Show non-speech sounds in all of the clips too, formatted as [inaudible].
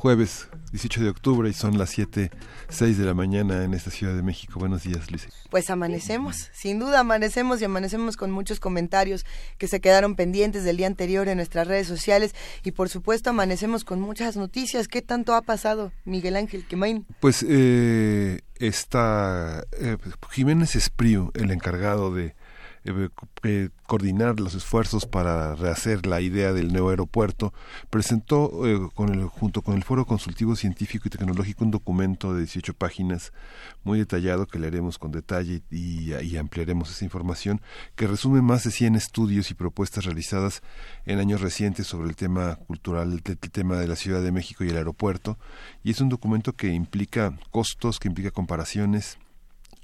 jueves 18 de octubre y son las 7, 6 de la mañana en esta Ciudad de México. Buenos días, Luis. Pues amanecemos, sin duda amanecemos y amanecemos con muchos comentarios que se quedaron pendientes del día anterior en nuestras redes sociales y por supuesto amanecemos con muchas noticias. ¿Qué tanto ha pasado, Miguel Ángel Quemain? Pues eh, está eh, Jiménez Espriu, el encargado de eh, eh, coordinar los esfuerzos para rehacer la idea del nuevo aeropuerto, presentó eh, con el, junto con el Foro Consultivo Científico y Tecnológico un documento de 18 páginas muy detallado que leeremos con detalle y, ampliaremos esa información, que resume más de 100 estudios y propuestas realizadas en años recientes sobre el tema cultural, el tema de la Ciudad de México y el aeropuerto, y es un documento que implica costos, que implica comparaciones,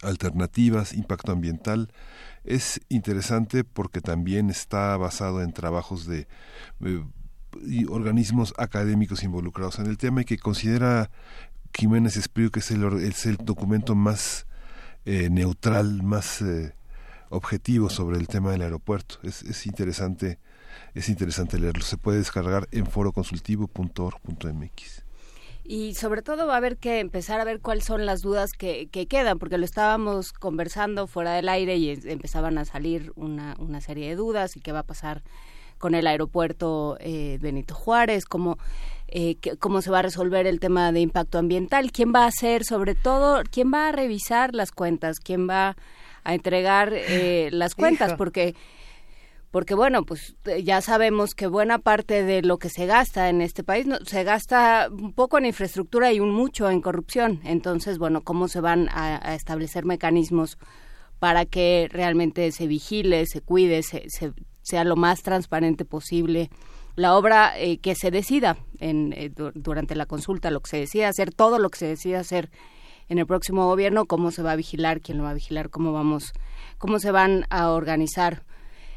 alternativas, impacto ambiental, es interesante porque también está basado en trabajos de eh, organismos académicos involucrados en el tema y que considera Jiménez Espriu que es el, documento más eh, neutral, más eh, objetivo sobre el tema del aeropuerto. Es, es interesante es interesante leerlo. Se puede descargar en foroconsultivo.org.mx y sobre todo va a haber que empezar a ver cuáles son las dudas que, que, quedan, porque lo estábamos conversando fuera del aire y empezaban a salir una, una serie de dudas y qué va a pasar con el aeropuerto eh, Benito Juárez, cómo, eh, cómo se va a resolver el tema de impacto ambiental, quién va a hacer, sobre todo, quién va a revisar las cuentas, quién va a entregar eh, las cuentas, porque porque bueno, pues eh, ya sabemos que buena parte de lo que se gasta en este país se gasta un poco en infraestructura y un mucho en corrupción. Entonces, bueno, ¿cómo se van a, establecer mecanismos para que realmente se vigile, se cuide, se, sea lo más transparente posible? la obra eh, que se decida en, eh, durante la consulta, lo que se decida hacer, todo lo que se decida hacer en el próximo gobierno, cómo se va a vigilar, quién lo va a vigilar, cómo vamos, cómo se van a organizar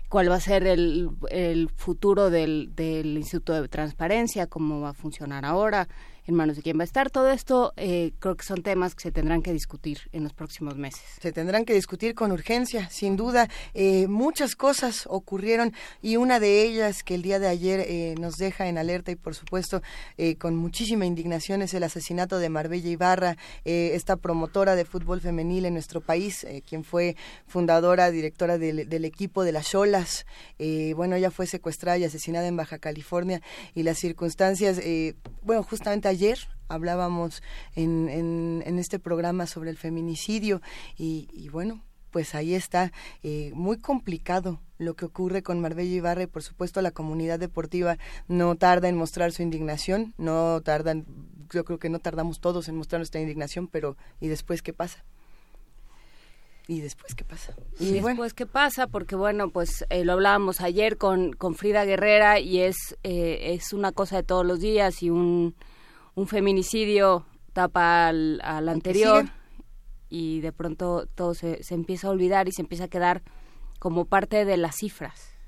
cuál va a ser el, el futuro del, del Instituto de Transparencia, cómo va a funcionar ahora, en manos de quién va a estar. Todo esto eh, creo que son temas que se tendrán que discutir en los próximos meses. Se tendrán que discutir con urgencia, sin duda. Eh, muchas cosas ocurrieron y una de ellas que el día de ayer eh, nos deja en alerta y por supuesto con muchísima indignación es el asesinato de Marbella Ibarra, esta promotora de fútbol femenil en nuestro país, quien fue fundadora, directora del, del equipo de las Cholas. bueno, ella fue secuestrada y asesinada en Baja California y las circunstancias, bueno, justamente ayer ayer hablábamos en, en, en, este programa sobre el feminicidio y, y bueno, pues ahí está, eh, muy complicado lo que ocurre con Marbella Ibarra y por supuesto la comunidad deportiva no tarda en mostrar su indignación, no tardan, yo creo que no tardamos todos en mostrar nuestra indignación, pero ¿y después qué pasa? ¿Y después qué pasa? Y, después bueno. qué pasa, porque bueno, pues eh, lo hablábamos ayer con, con Frida Guerrera y es, eh, es una cosa de todos los días y un un feminicidio tapa al, al anterior y de pronto todo se, se, empieza a olvidar y se empieza a quedar como parte de las cifras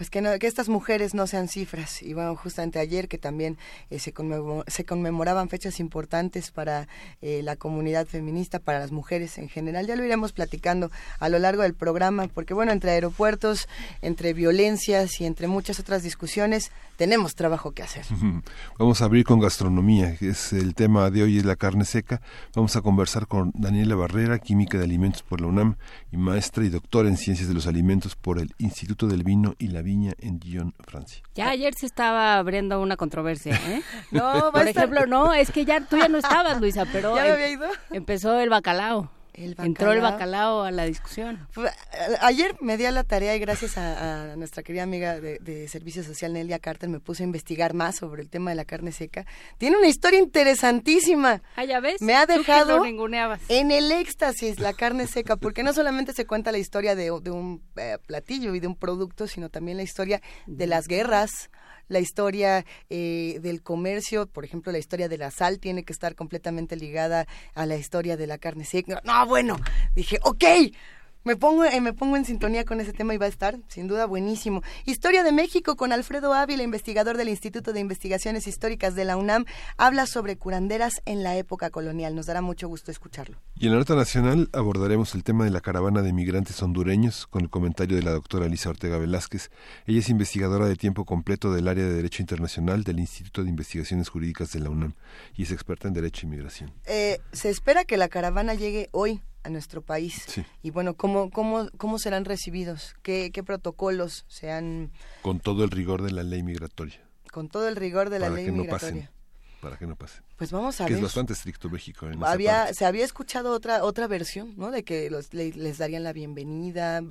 pues que, no, que estas mujeres no sean cifras. Y bueno, justamente ayer que también eh, se, conmemor, se, conmemoraban fechas importantes para eh, la comunidad feminista, para las mujeres en general. Ya lo iremos platicando a lo largo del programa, porque bueno, entre aeropuertos, entre violencias y entre muchas otras discusiones, tenemos trabajo que hacer. [laughs] Vamos a abrir con gastronomía, que es el tema de hoy, es la carne seca. Vamos a conversar con Daniela Barrera, química de alimentos por la UNAM y maestra y doctora en ciencias de los alimentos por el Instituto del Vino y la Viña en Dijon, Francia. Ya ayer se estaba abriendo una controversia, ¿eh? [laughs] no, por ejemplo, no, es que ya tú ya no estabas, Luisa, pero [laughs] ¿Ya me había ido? empezó el bacalao. El. Entró el bacalao a la discusión. Ayer me di a la tarea y gracias a, a nuestra querida amiga de, de, Servicio Social, Nelia Carter, me puse a investigar más sobre el tema de la carne seca. Tiene una historia interesantísima. Ah, ya ves. Me ha dejado en el éxtasis la carne seca, porque no solamente se cuenta la historia de, de un eh, platillo y de un producto, sino también la historia de las guerras, la historia eh, del comercio, por ejemplo, la historia de la sal tiene que estar completamente ligada a la historia de la carne seca. No, bueno, dije, ok, me pongo, eh, me pongo en sintonía con ese tema y va a estar, sin duda, buenísimo. Historia de México con Alfredo Ávila, investigador del Instituto de Investigaciones Históricas de la UNAM, habla sobre curanderas en la época colonial. Nos dará mucho gusto escucharlo. Y en la nota nacional abordaremos el tema de la caravana de migrantes hondureños con el comentario de la doctora Elisa Ortega Velázquez. Ella es investigadora de tiempo completo del área de Derecho Internacional del Instituto de Investigaciones Jurídicas de la UNAM y es experta en Derecho e Inmigración. Eh, se espera que la caravana llegue hoy a nuestro país. Y bueno, ¿cómo, cómo, cómo serán recibidos? ¿Qué, ¿Qué protocolos se han...? Con todo el rigor de la ley migratoria. Con todo el rigor de la ley migratoria. para que no pasen. Pues vamos a que ver. es bastante estricto México. En había, se había escuchado otra otra versión, ¿no? De que los, les darían la bienvenida.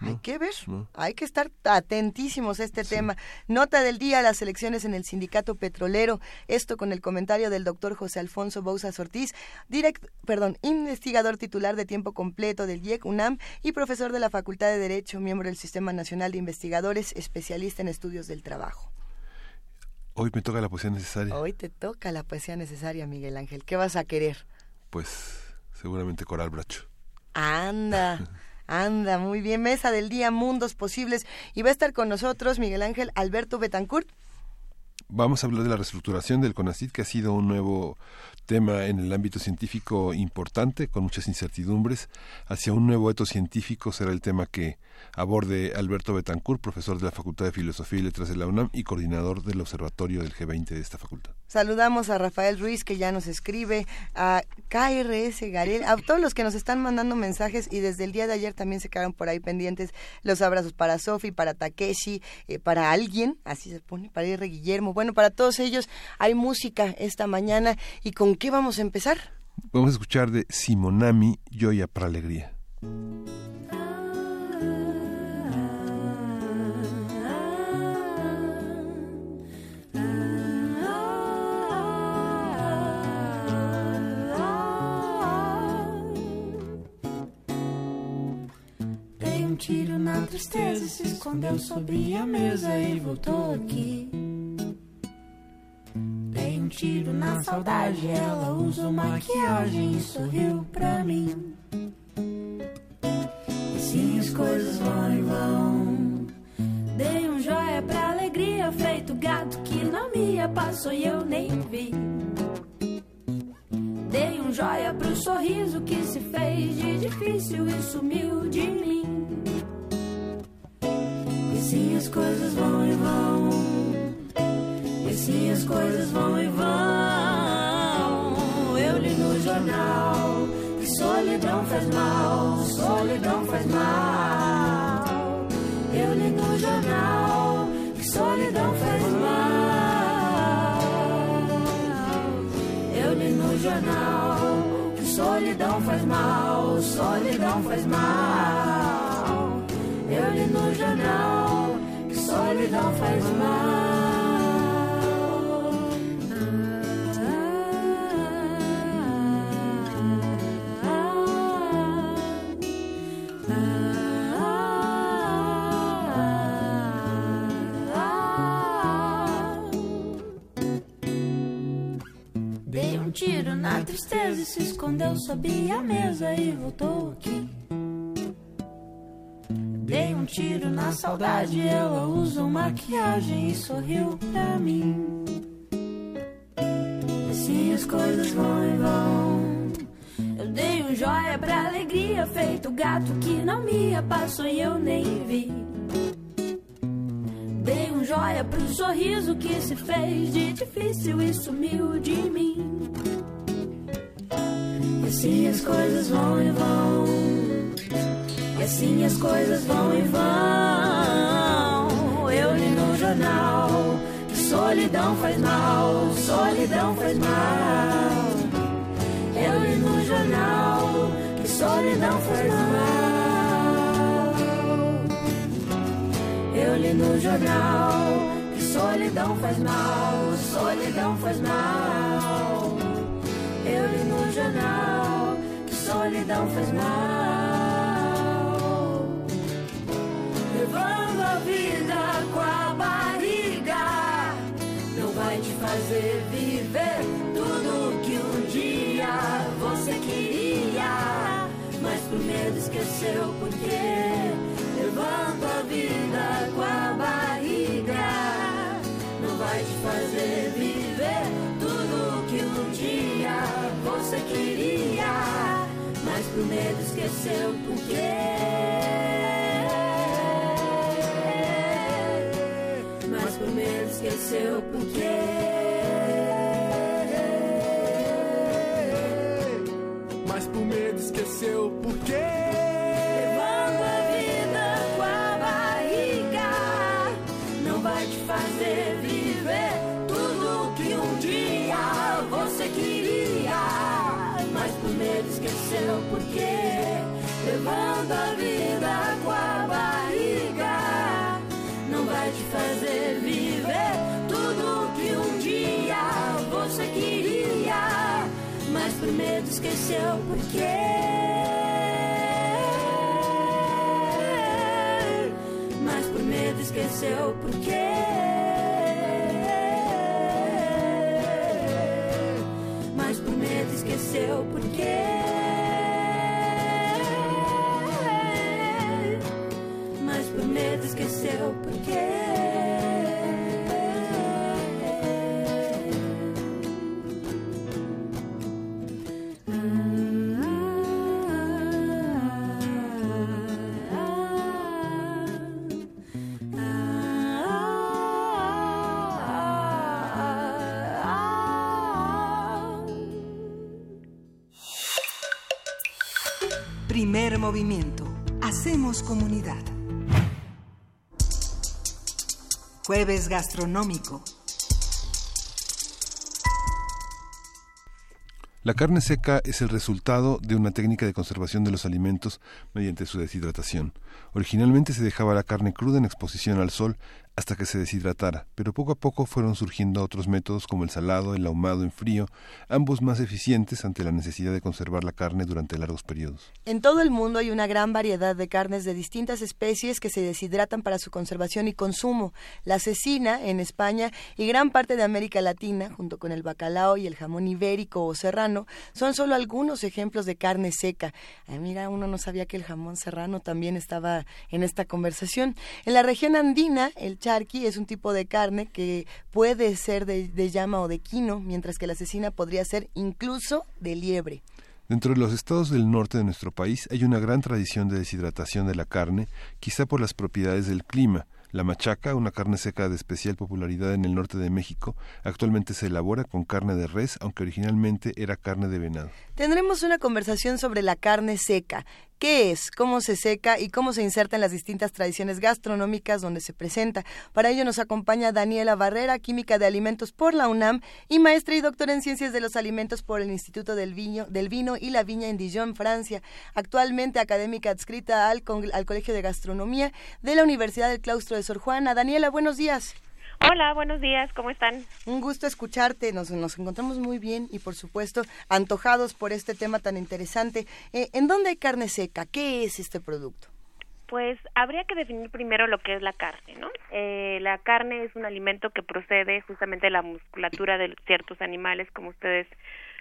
Hay que ver, hay que estar atentísimos a este tema. Nota del día, las elecciones en el sindicato petrolero. Esto con el comentario del doctor José Alfonso Bouzas Ortiz, direct, perdón, investigador titular de tiempo completo del IEC UNAM y profesor de la Facultad de Derecho, miembro del Sistema Nacional de Investigadores, especialista en estudios del trabajo. Hoy me toca la poesía necesaria. Hoy te toca la poesía necesaria, Miguel Ángel. ¿Qué vas a querer? Pues seguramente Coral Bracho. Anda. [laughs] Anda, muy bien. Mesa del día, mundos posibles. Y va a estar con nosotros Miguel Ángel Alberto Betancourt. Vamos a hablar de la reestructuración del CONACID, que ha sido un nuevo tema en el ámbito científico importante, con muchas incertidumbres. Hacia un nuevo eto científico será el tema que aborde Alberto Betancourt, profesor de la Facultad de Filosofía y Letras de la UNAM y coordinador del Observatorio del G20 de esta facultad. Saludamos a Rafael Ruiz, que ya nos escribe, a KRS Garel, a todos los que nos están mandando mensajes y desde el día de ayer también se quedaron por ahí pendientes los abrazos para Sofi, para Takeshi, eh, para alguien, así se pone, para Ir Guillermo. Bueno, para todos ellos hay música esta mañana y con qué vamos a empezar? Vamos a escuchar de Simonami, Joya para Alegría. Um tiro na tristeza, se escondeu sob a mesa e voltou aqui. Dei um tiro na saudade, ela usou maquiagem e sorriu pra mim. Sim, as coisas vão e vão. Dei um joia pra alegria, feito gato que na minha passou e eu nem vi. Dei um joia pro sorriso que se fez de difícil e sumiu de mim. E sim, as coisas vão e vão. E sim, as coisas vão e vão. Eu li no jornal que solidão faz mal, solidão faz mal. Eu li no jornal que solidão faz mal. Jornal que solidão faz mal, solidão faz mal. Eu li no jornal que solidão faz mal. Tiro na tristeza e se escondeu sob a mesa e voltou aqui. Dei um tiro na saudade, ela usou maquiagem e sorriu pra mim. Assim as coisas vão e vão. Eu dei um joia pra alegria, feito gato que não me passou e eu nem vi. Dei um joia pro sorriso que se fez de difícil e sumiu de mim. E assim as coisas vão e vão. E assim as coisas vão e vão. Eu li no jornal que solidão faz mal, solidão faz mal. Eu li no jornal que solidão faz mal. Eu li no jornal que solidão faz mal, solidão faz mal. Eu li no jornal que solidão faz mal. Levando a vida com a barriga, não vai te fazer viver tudo que um dia você queria, mas por medo esqueceu por quê. seu porquê. Mas por menos esqueceu seu porquê. Medo esqueceu por quê Mas por medo esqueceu por quê Mas por medo esqueceu por quê Mas por medo esqueceu por quê movimiento. Hacemos comunidad. Jueves gastronómico. La carne seca es el resultado de una técnica de conservación de los alimentos mediante su deshidratación. Originalmente se dejaba la carne cruda en exposición al sol hasta que se deshidratara, pero poco a poco fueron surgiendo otros métodos como el salado, el ahumado en frío, ambos más eficientes ante la necesidad de conservar la carne durante largos periodos. En todo el mundo hay una gran variedad de carnes de distintas especies que se deshidratan para su conservación y consumo. La cecina en España y gran parte de América Latina, junto con el bacalao y el jamón ibérico o serrano, son solo algunos ejemplos de carne seca. Ay, mira, uno no sabía que el jamón serrano también estaba en esta conversación. En la región andina, el charqui es un tipo de carne que puede ser de, de llama o de quino, mientras que la cecina podría ser incluso de liebre. Dentro de los estados del norte de nuestro país hay una gran tradición de deshidratación de la carne, quizá por las propiedades del clima. La machaca, una carne seca de especial popularidad en el norte de México, actualmente se elabora con carne de res, aunque originalmente era carne de venado. Tendremos una conversación sobre la carne seca. ¿Qué es? ¿Cómo se seca? ¿Y cómo se inserta en las distintas tradiciones gastronómicas donde se presenta? Para ello nos acompaña Daniela Barrera, química de alimentos por la UNAM y maestra y doctora en ciencias de los alimentos por el Instituto del Vino, del Vino y la Viña en Dijon, Francia. Actualmente académica adscrita al, al Colegio de Gastronomía de la Universidad del Claustro de Sor Juana. Daniela, buenos días. Hola, buenos días, ¿cómo están? Un gusto escucharte, nos, nos encontramos muy bien y por supuesto antojados por este tema tan interesante. Eh, ¿En dónde hay carne seca? ¿Qué es este producto? Pues habría que definir primero lo que es la carne, ¿no? Eh, la carne es un alimento que procede justamente de la musculatura de ciertos animales, como ustedes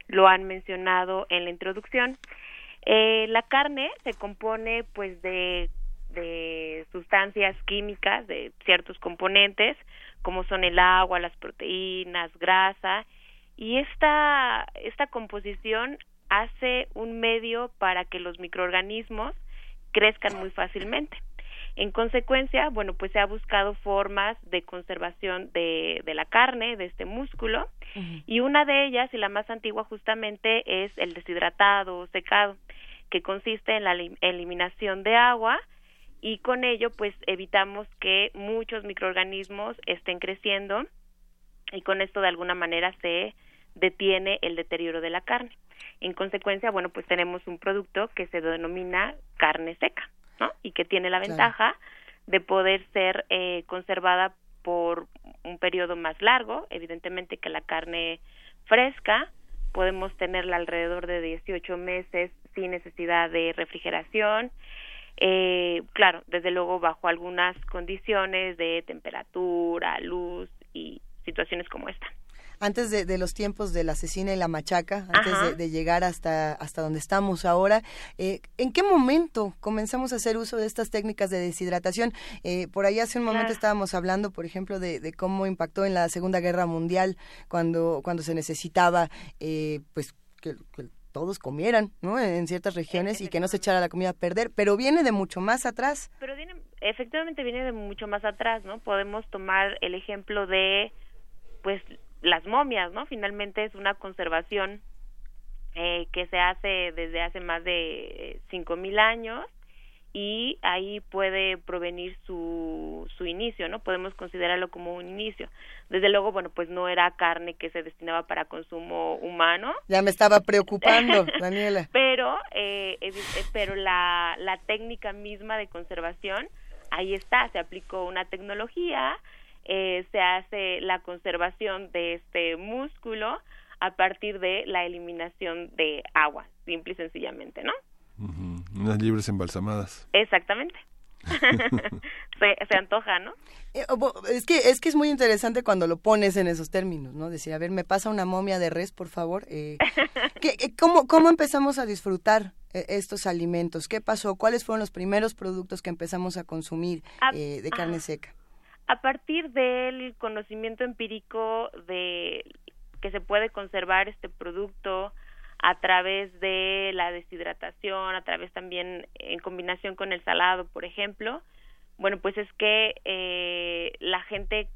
lo han mencionado en la introducción. Eh, la carne se compone pues de, de sustancias químicas, de ciertos componentes, como son el agua, las proteínas, grasa, y esta, esta composición hace un medio para que los microorganismos crezcan muy fácilmente. En consecuencia, bueno, pues se ha buscado formas de conservación de, de la carne, de este músculo, y una de ellas, y la más antigua justamente, es el deshidratado o secado, que consiste en la elim- eliminación de agua y con ello pues evitamos que muchos microorganismos estén creciendo y con esto de alguna manera se detiene el deterioro de la carne. En consecuencia, bueno, pues tenemos un producto que se denomina carne seca, ¿no? Y que tiene la Claro. ventaja de poder ser eh, conservada por un periodo más largo, evidentemente que la carne fresca podemos tenerla alrededor de 18 meses sin necesidad de refrigeración, eh, claro, desde luego bajo algunas condiciones de temperatura, luz y situaciones como esta. antes de, los tiempos de la asesina y la machaca, antes de, llegar hasta, hasta donde estamos ahora. Eh, ¿En qué momento comenzamos a hacer uso de estas técnicas de deshidratación? Eh, por ahí hace un momento estábamos hablando, por ejemplo, de, cómo impactó en la Segunda Guerra Mundial cuando, cuando se necesitaba, eh, pues, que, todos comieran, ¿no? En ciertas regiones y que no se echara la comida a perder, pero viene de mucho más atrás. Pero viene, efectivamente viene de mucho más atrás, ¿no? Podemos tomar el ejemplo de, pues, las momias, ¿no? Finalmente es una conservación eh, que se hace desde hace más de cinco mil años y ahí puede provenir su, su inicio, ¿no? Podemos considerarlo como un inicio. Desde luego, bueno, pues no era carne que se destinaba para consumo humano. Ya me estaba preocupando, [laughs] Daniela. pero, eh, eh, pero la, la técnica misma de conservación, ahí está, se aplicó una tecnología, eh, se hace la conservación de este músculo a partir de la eliminación de agua, simple y sencillamente, ¿no? Unas libres embalsamadas. Exactamente. [laughs] se, antoja, ¿no? Eh, es que es que es muy interesante cuando lo pones en esos términos, ¿no? Decir, a ver, me pasa una momia de res, por favor. Eh, [laughs] cómo, ¿Cómo empezamos a disfrutar eh, estos alimentos? ¿Qué pasó? ¿Cuáles fueron los primeros productos que empezamos a consumir eh, de carne seca? a partir del conocimiento empírico de que se puede conservar este producto a través de la deshidratación, a través también en combinación con el salado, por ejemplo, bueno, pues es que eh, la gente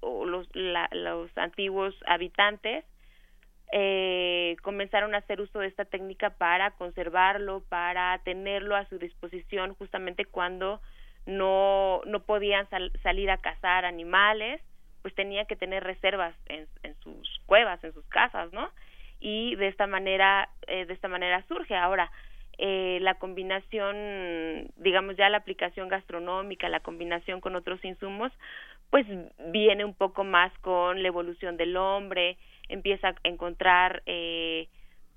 o los, los antiguos habitantes eh, comenzaron a hacer uso de esta técnica para conservarlo, para tenerlo a su disposición justamente cuando no, no podían salir a cazar animales, pues tenía que tener reservas en, en, sus cuevas, en sus casas, ¿no? Y de esta manera, eh, de esta manera surge ahora eh, la combinación, digamos ya la aplicación gastronómica, la combinación con otros insumos, pues viene un poco más con la evolución del hombre, empieza a encontrar eh,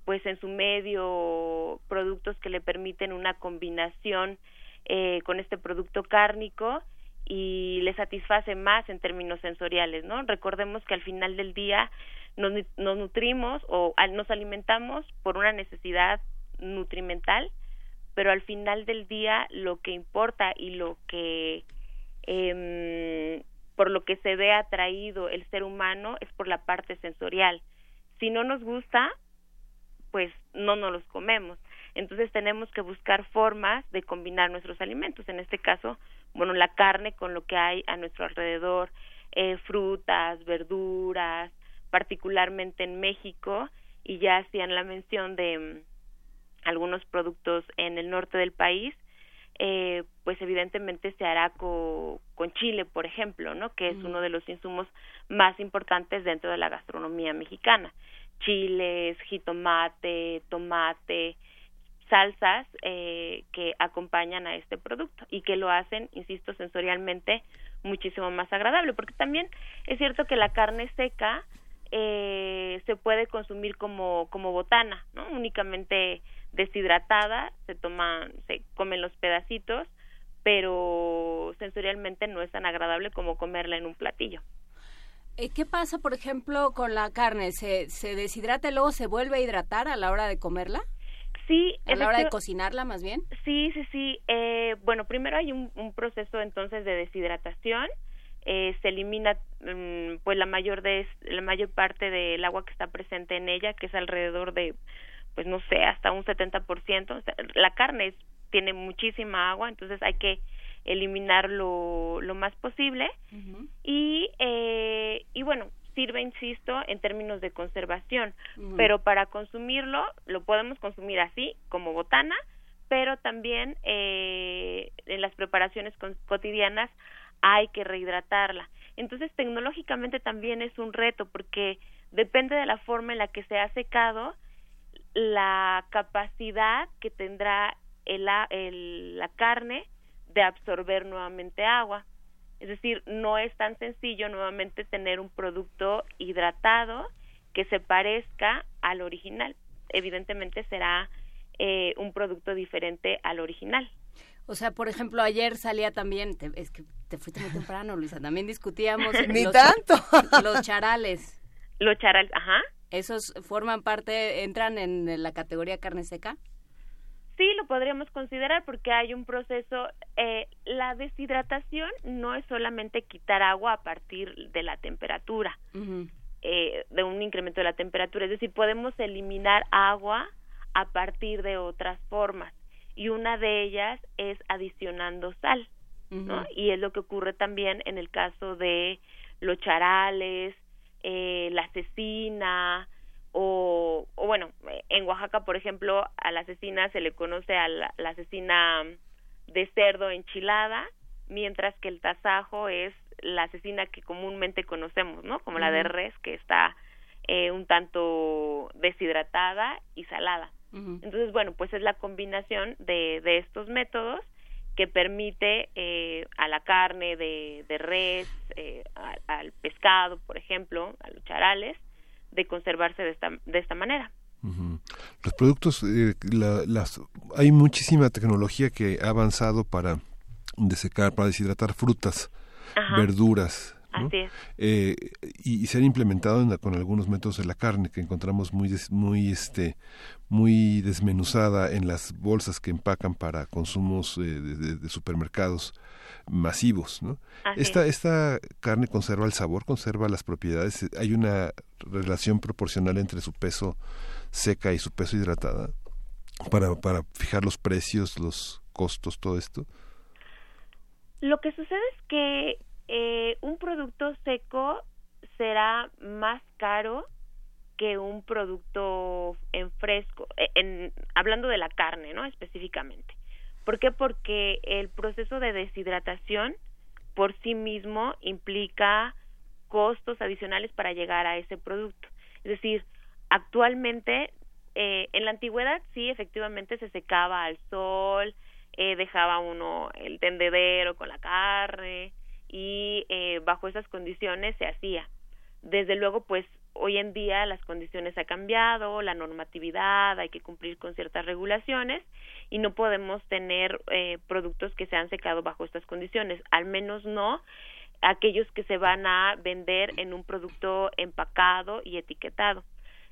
pues en su medio productos que le permiten una combinación eh, con este producto cárnico y le satisface más en términos sensoriales, ¿no? Recordemos que al final del día nos, nos nutrimos o nos alimentamos por una necesidad nutrimental, pero al final del día lo que importa y lo que eh, por lo que se ve atraído el ser humano es por la parte sensorial. Si no nos gusta, pues no nos los comemos. Entonces tenemos que buscar formas de combinar nuestros alimentos, en este caso, bueno, la carne con lo que hay a nuestro alrededor, eh, frutas, verduras, particularmente en México, y ya hacían la mención de mm, algunos productos en el norte del país, eh, pues evidentemente se hará con chile, por ejemplo, ¿no? Que es uno de los insumos más importantes dentro de la gastronomía mexicana. Chiles, jitomate, tomate, salsas eh, que acompañan a este producto y que lo hacen, insisto, sensorialmente muchísimo más agradable, porque también es cierto que la carne seca eh, se puede consumir como, como botana, ¿no? Únicamente deshidratada, se toman, se comen los pedacitos, pero sensorialmente no es tan agradable como comerla en un platillo. Eh, ¿Qué pasa, por ejemplo, con la carne? ¿Se, ¿Se deshidrata y luego se vuelve a hidratar a la hora de comerla? Sí. ¿A la hora de cocinarla más bien? Sí, sí, sí. Eh, bueno, primero hay un, proceso entonces de deshidratación. Eh, se elimina mm, pues la mayor de la mayor parte del agua que está presente en ella, que es alrededor de pues no sé, hasta un 70%. la carne tiene muchísima agua, entonces hay que eliminarlo lo más posible. y, eh, y bueno, sirve, insisto, en términos de conservación, pero para consumirlo lo podemos consumir así, como botana, pero también eh, en las preparaciones cotidianas hay que rehidratarla. Entonces, tecnológicamente también es un reto porque depende de la forma en la que se ha secado, la capacidad que tendrá el, el, la carne de absorber nuevamente agua. Es decir, no es tan sencillo nuevamente tener un producto hidratado que se parezca al original. Evidentemente será eh, un producto diferente al original. O sea, por ejemplo, ayer salía también, es que te fuiste muy temprano, Luisa, también discutíamos [laughs] Ni tanto. los charales. Los charales, ajá. ¿Esos forman parte, entran en la categoría carne seca? Sí, lo podríamos considerar porque hay un proceso, eh, la deshidratación no es solamente quitar agua a partir de la temperatura, eh, de un incremento de la temperatura, es decir, podemos eliminar agua a partir de otras formas y una de ellas es adicionando sal, ¿no? Y es lo que ocurre también en el caso de los charales, eh, la cecina, o, o, bueno, en Oaxaca, por ejemplo, a la cecina se le conoce a la, la cecina de cerdo enchilada, mientras que el tasajo es la cecina que comúnmente conocemos, ¿no? Como la de res, que está eh, un tanto deshidratada y salada. Entonces, bueno, pues es la combinación de, de estos métodos que permite eh, a la carne de, de res, eh, al pescado, por ejemplo, a los charales, de conservarse de esta, de esta manera. Los productos, eh, las, hay muchísima tecnología que ha avanzado para desecar, para deshidratar frutas, verduras, eh, y, se han implementado con algunos métodos de la carne que encontramos muy muy este muy desmenuzada en las bolsas que empacan para consumos eh, de, supermercados masivos ¿no? esta esta carne conserva el sabor conserva las propiedades. Hay una relación proporcional entre su peso seca y su peso hidratada para para fijar los precios los costos todo esto lo que sucede es que eh, un producto seco será más caro que un producto en fresco, eh, en, hablando de la carne, ¿no? Específicamente. ¿Por qué? Porque el proceso de deshidratación por sí mismo implica costos adicionales para llegar a ese producto. Es decir, actualmente, eh, en la antigüedad sí, efectivamente se secaba al sol, eh, dejaba uno el tendedero con la carne, y eh, bajo esas condiciones se hacía. Desde luego, pues hoy en día las condiciones han cambiado, la normatividad, hay que cumplir con ciertas regulaciones y no podemos tener eh, productos que se han secado bajo estas condiciones, al menos no aquellos que se van a vender en un producto empacado y etiquetado.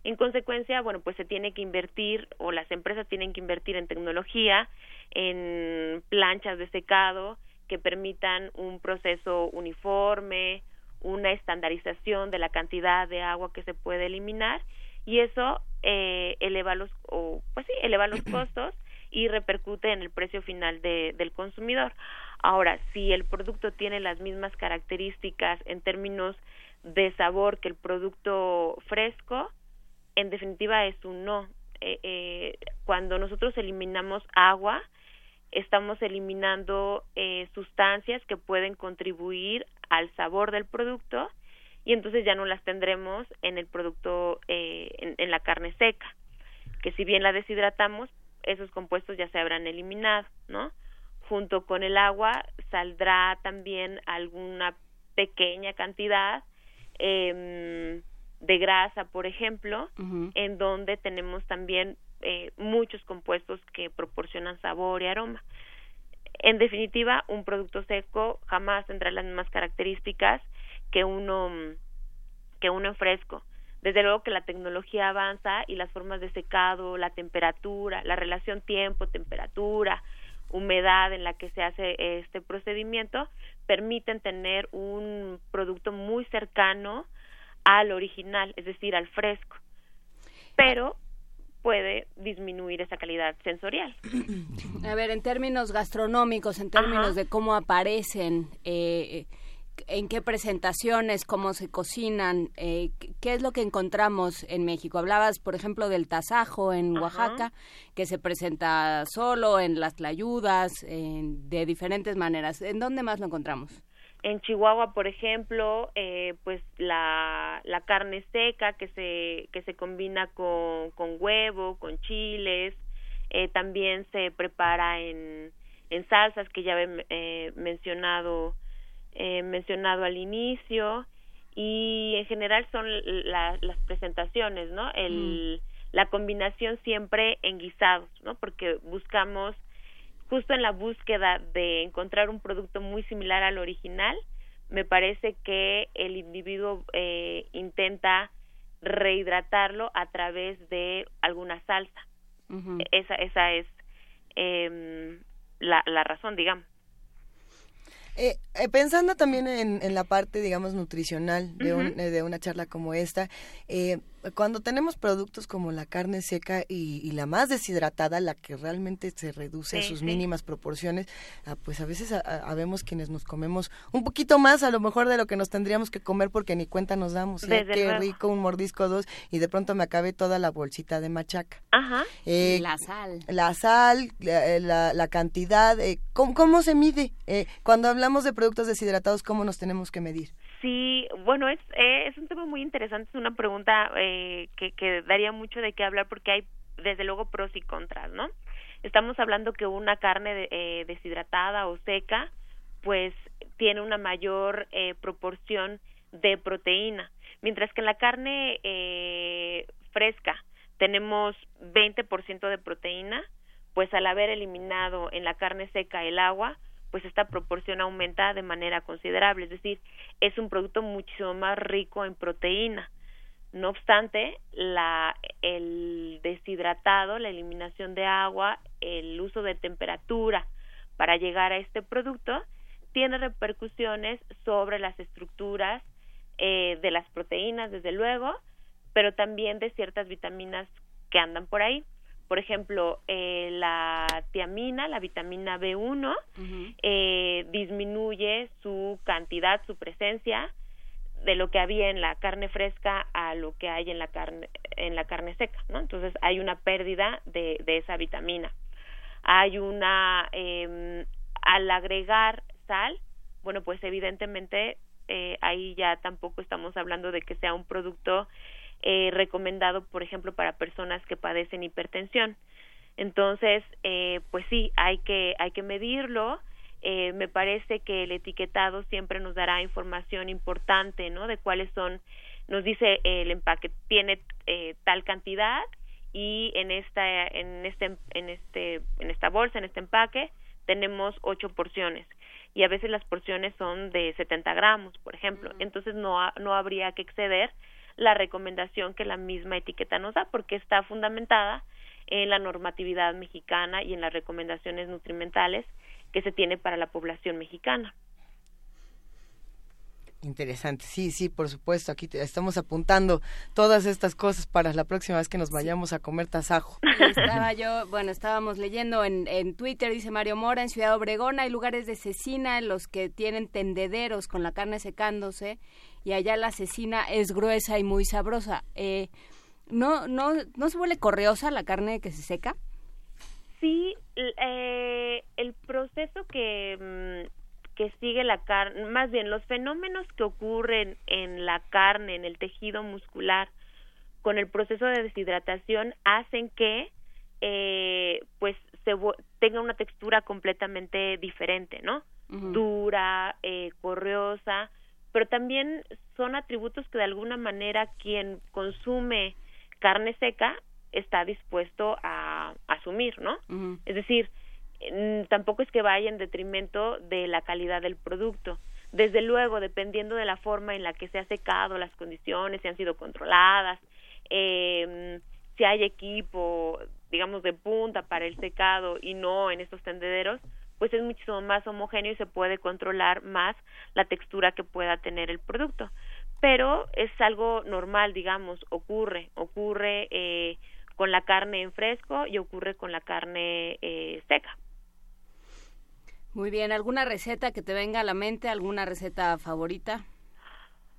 En consecuencia, bueno, pues se tiene que invertir o las empresas tienen que invertir en tecnología, en planchas de secado, que permitan un proceso uniforme, una estandarización de la cantidad de agua que se puede eliminar y eso eh, eleva los o pues sí eleva los [clears throat] costos y repercute en el precio final de, del consumidor. Ahora, si el producto tiene las mismas características en términos de sabor que el producto fresco, en definitiva es un no. Eh, eh, cuando nosotros eliminamos agua, estamos eliminando eh, sustancias que pueden contribuir al sabor del producto y entonces ya no las tendremos en el producto eh, en, la carne seca que si bien la deshidratamos esos compuestos ya se habrán eliminado no junto con el agua saldrá también alguna pequeña cantidad eh, de grasa por ejemplo en donde tenemos también eh, muchos compuestos que proporcionan sabor y aroma. En definitiva, un producto seco jamás tendrá las mismas características que uno que uno en fresco. Desde luego que la tecnología avanza y las formas de secado, la temperatura, la relación tiempo-temperatura, humedad en la que se hace este procedimiento permiten tener un producto muy cercano al original, es decir, al fresco. Pero puede disminuir esa calidad sensorial. A ver, en términos gastronómicos, en términos de cómo aparecen, eh, en qué presentaciones, cómo se cocinan, eh, qué es lo que encontramos en México. Hablabas, por ejemplo, del tasajo en Oaxaca, que se presenta solo en las tlayudas, de diferentes maneras. ¿En dónde más lo encontramos? En Chihuahua, por ejemplo, eh, pues la, la carne seca que se, que se combina con, con huevo, con chiles, eh, también se prepara en, en salsas que ya he eh, mencionado, eh, mencionado al inicio y en general son las presentaciones, ¿no? El, mm. La combinación siempre en guisados, ¿no? Porque buscamos justo en la búsqueda de encontrar un producto muy similar al original, me parece que el individuo eh, intenta rehidratarlo a través de alguna salsa. Esa, esa es em, la, la razón, digamos. Eh, eh, pensando también en, en, la parte, digamos, nutricional de, un, eh, de una charla como esta, eh, cuando tenemos productos como la carne seca y, y, la más deshidratada, la que realmente se reduce sí, a sus sí. mínimas proporciones, ah, pues a veces habemos quienes nos comemos un poquito más a lo mejor de lo que nos tendríamos que comer porque ni cuenta nos damos. ¿eh? Qué luego. rico, un mordisco dos y de pronto me acabe toda la bolsita de machaca. Ajá. Eh, la sal. La sal, la, la, la cantidad, eh, ¿cómo, ¿cómo, se mide? cuando hablamos de productos deshidratados, ¿cómo nos tenemos que medir? Sí, bueno, es, es un tema muy interesante, es una pregunta eh, que, que daría mucho de qué hablar porque hay desde luego pros y contras, ¿no? Estamos hablando que una carne de, eh, deshidratada o seca, pues tiene una mayor eh, proporción de proteína, mientras que en la carne eh, fresca tenemos 20% de proteína, pues al haber eliminado en la carne seca el agua, pues esta proporción aumenta de manera considerable, es decir, es un producto mucho más rico en proteína. No obstante, la, el deshidratado, la eliminación de agua, el uso de temperatura para llegar a este producto, tiene repercusiones sobre las estructuras eh, de las proteínas, desde luego, pero también de ciertas vitaminas que andan por ahí por ejemplo, eh, la tiamina, la vitamina B1, uh -huh. eh, disminuye su cantidad, su presencia de lo que había en la carne fresca a lo que hay en la carne en la carne seca, ¿no? Entonces hay una pérdida de, de esa vitamina. Hay una eh, al agregar sal, bueno, pues evidentemente eh, ahí ya tampoco estamos hablando de que sea un producto eh, recomendado, por ejemplo, para personas que padecen hipertensión. Entonces, eh, pues sí, hay que, hay que medirlo. Eh, me parece que el etiquetado siempre nos dará información importante, ¿no? De cuáles son, nos dice el empaque tiene eh, tal cantidad y en esta, en este, en este, en esta bolsa, en este empaque tenemos ocho porciones y a veces las porciones son de 70 gramos, por ejemplo. Entonces no, no habría que exceder la recomendación que la misma etiqueta nos da, porque está fundamentada en la normatividad mexicana y en las recomendaciones nutrimentales que se tiene para la población mexicana. Interesante, sí, sí, por supuesto. Aquí te, estamos apuntando todas estas cosas para la próxima vez que nos vayamos a comer tasajo. Estaba yo, bueno, estábamos leyendo en, en Twitter, dice Mario Mora, en Ciudad Obregón hay lugares de cecina en los que tienen tendederos con la carne secándose y allá la cecina es gruesa y muy sabrosa. Eh, ¿no, no, ¿No se vuelve correosa la carne que se seca? Sí, eh, el proceso que mm, que sigue la carne, más bien los fenómenos que ocurren en la carne, en el tejido muscular, con el proceso de deshidratación, hacen que eh, pues se tenga una textura completamente diferente, ¿no? Uh -huh. Dura, eh, correosa, pero también son atributos que de alguna manera quien consume carne seca está dispuesto a, a asumir, ¿no? Uh -huh. Es decir, tampoco es que vaya en detrimento de la calidad del producto. Desde luego, dependiendo de la forma en la que se ha secado, las condiciones, si han sido controladas, eh, si hay equipo, digamos, de punta para el secado y no en estos tendederos, pues es muchísimo más homogéneo y se puede controlar más la textura que pueda tener el producto. Pero es algo normal, digamos, ocurre, ocurre eh, con la carne en fresco y ocurre con la carne eh, seca. Muy bien, ¿alguna receta que te venga a la mente? ¿Alguna receta favorita?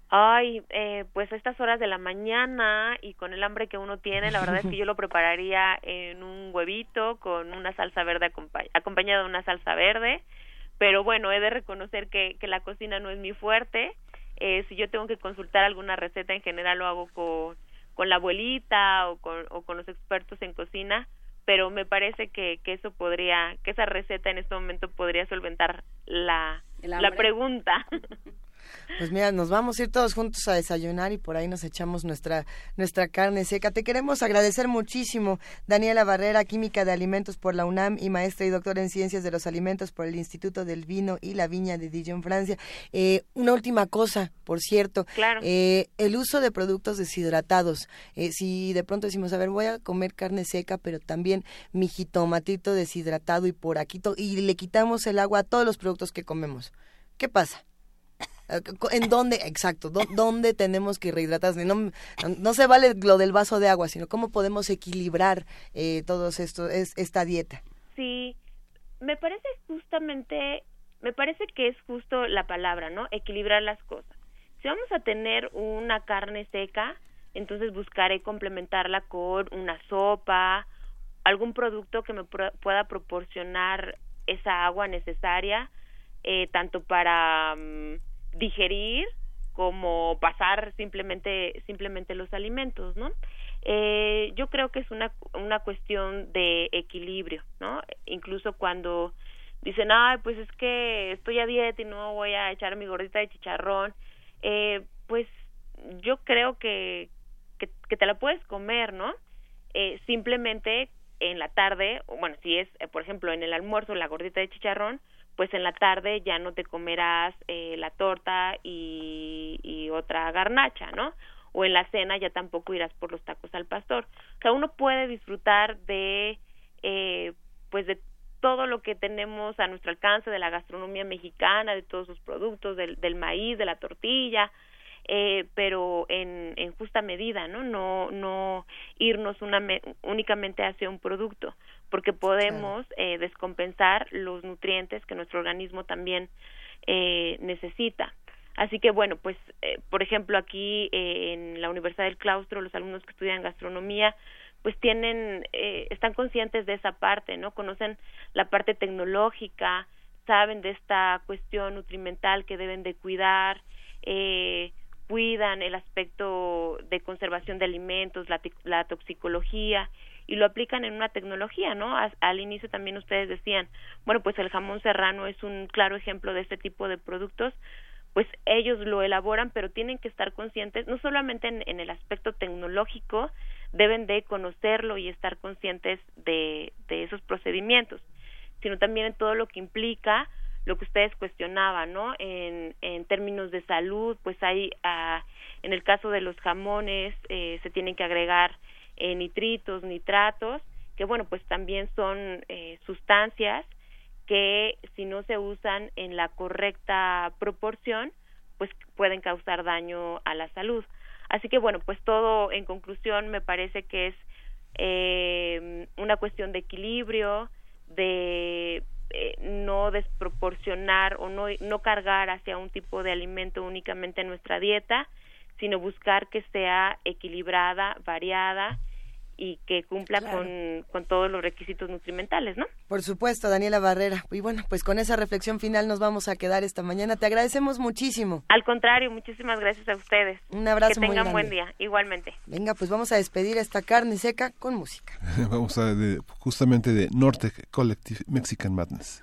Ay, eh, pues a estas horas de la mañana y con el hambre que uno tiene, la verdad es que yo lo prepararía en un huevito con una salsa verde acompañ acompañada de una salsa verde, pero bueno, he de reconocer que, que la cocina no es mi fuerte. Eh, si yo tengo que consultar alguna receta, en general lo hago con, con la abuelita o con, o con los expertos en cocina, pero me parece que, que eso podría, que esa receta en este momento podría solventar la, la pregunta. [laughs] Pues mira, nos vamos a ir todos juntos a desayunar y por ahí nos echamos nuestra, nuestra carne seca. Te queremos agradecer muchísimo, Daniela Barrera, Química de Alimentos por la UNAM y maestra y doctora en Ciencias de los Alimentos por el Instituto del Vino y la Viña de Dijon, Francia. Eh, una última cosa, por cierto. Claro. Eh, el uso de productos deshidratados. Eh, si de pronto decimos, a ver, voy a comer carne seca, pero también mi jitomatito deshidratado y por aquí, y le quitamos el agua a todos los productos que comemos. ¿Qué pasa? ¿En dónde, exacto, dó- dónde tenemos que rehidratarnos? No, no se vale lo del vaso de agua, sino cómo podemos equilibrar eh, todos esto, es, esta dieta. Sí, me parece justamente, me parece que es justo la palabra, ¿no? Equilibrar las cosas. Si vamos a tener una carne seca, entonces buscaré complementarla con una sopa, algún producto que me pro- pueda proporcionar esa agua necesaria, eh, tanto para mm, digerir como pasar simplemente simplemente los alimentos, ¿no? Eh, yo creo que es una una cuestión de equilibrio, ¿no? Incluso cuando dicen, ay, pues es que estoy a dieta y no voy a echar mi gordita de chicharrón, eh, pues yo creo que, que, te la puedes comer, ¿no? Eh, simplemente en la tarde, bueno, si es, eh, por ejemplo, en el almuerzo la gordita de chicharrón, pues en la tarde ya no te comerás eh, la torta y, otra garnacha, ¿no? O en la cena ya tampoco irás por los tacos al pastor. O sea, uno puede disfrutar de, eh, pues de todo lo que tenemos a nuestro alcance de la gastronomía mexicana, de todos sus productos, del, del maíz, de la tortilla, eh, pero en, en justa medida, ¿no? No, no irnos una me- únicamente hacia un producto, porque podemos eh, descompensar los nutrientes que nuestro organismo también eh, necesita. Así que bueno, pues eh, por ejemplo aquí eh, en la Universidad del Claustro los alumnos que estudian gastronomía pues tienen eh, están conscientes de esa parte, ¿no? Conocen la parte tecnológica, saben de esta cuestión nutrimental que deben de cuidar, eh, cuidan el aspecto de conservación de alimentos, la, la toxicología y lo aplican en una tecnología, ¿no? As- al inicio también ustedes decían, bueno, pues el jamón serrano es un claro ejemplo de este tipo de productos, pues ellos lo elaboran, pero tienen que estar conscientes, no solamente en, el aspecto tecnológico, deben de conocerlo y estar conscientes de, de esos procedimientos, sino también en todo lo que implica lo que ustedes cuestionaban, ¿no? En, en términos de salud, pues hay, ah, en el caso de los jamones, eh, se tienen que agregar eh, nitritos, nitratos, que bueno, pues también son eh, sustancias que si no se usan en la correcta proporción, pues pueden causar daño a la salud. Así que bueno, pues todo en conclusión me parece que es eh, una cuestión de equilibrio, de eh, no desproporcionar o no, no cargar hacia un tipo de alimento únicamente en nuestra dieta, sino buscar que sea equilibrada, variada y que cumpla Claro. con, con todos los requisitos nutrimentales, ¿no? Por supuesto, Daniela Barrera. Y bueno, pues con esa reflexión final nos vamos a quedar esta mañana. Te agradecemos muchísimo. Al contrario, muchísimas gracias a ustedes. Un abrazo Que muy tengan grande. buen día, igualmente. Venga, pues vamos a despedir esta carne seca con música. [laughs] Vamos a de, justamente de Nortec Collective Mexican Madness.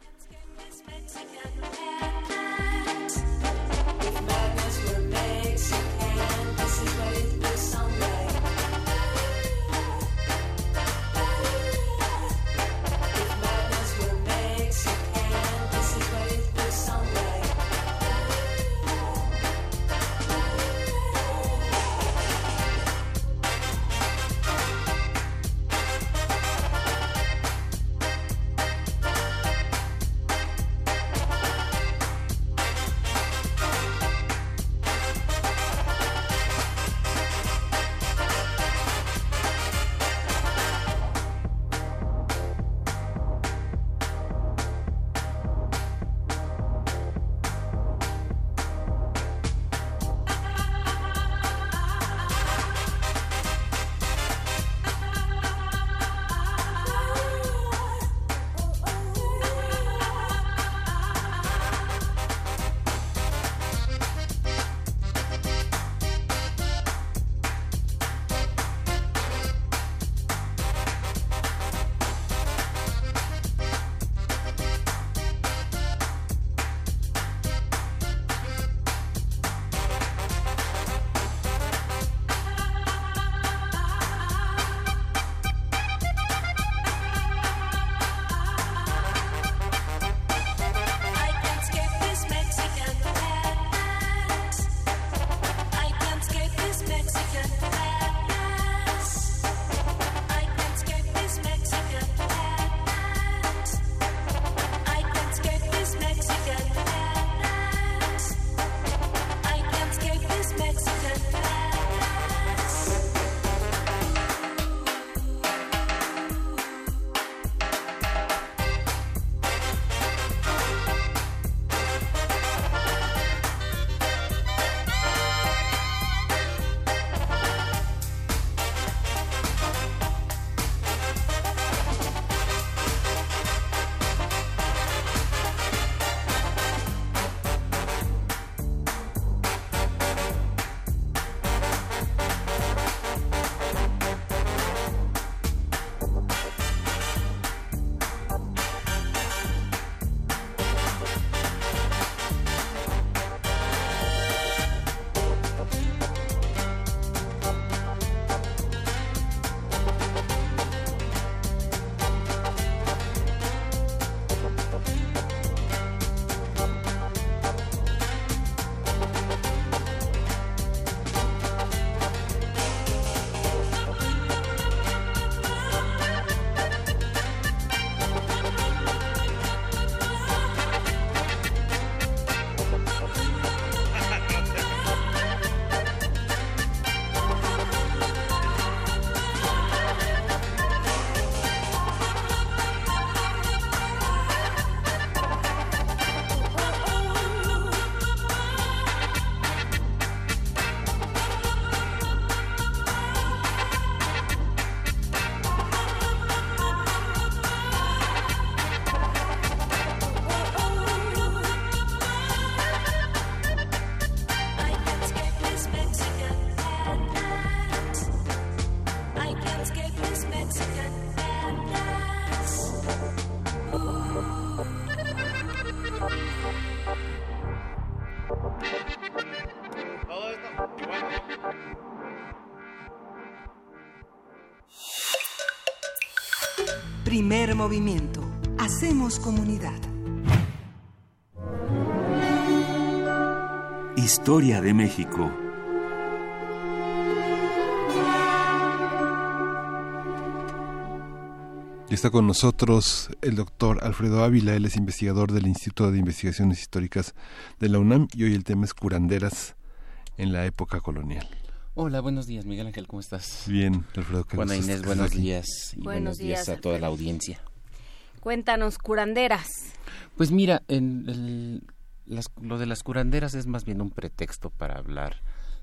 Primer movimiento. Hacemos comunidad. Historia de México. Y está con nosotros el doctor Alfredo Ávila, él es investigador del Instituto de Investigaciones Históricas de la UNAM y hoy el tema es curanderas en la época colonial. Hola, buenos días, Miguel Ángel, ¿cómo estás? Bien, Alfredo. qué Bueno, gusto Inés, estar buenos aquí. días y Buenos buenos días, días, a toda la audiencia. Cuéntanos, curanderas. Pues mira, en el- las- lo de las curanderas es más bien un pretexto para hablar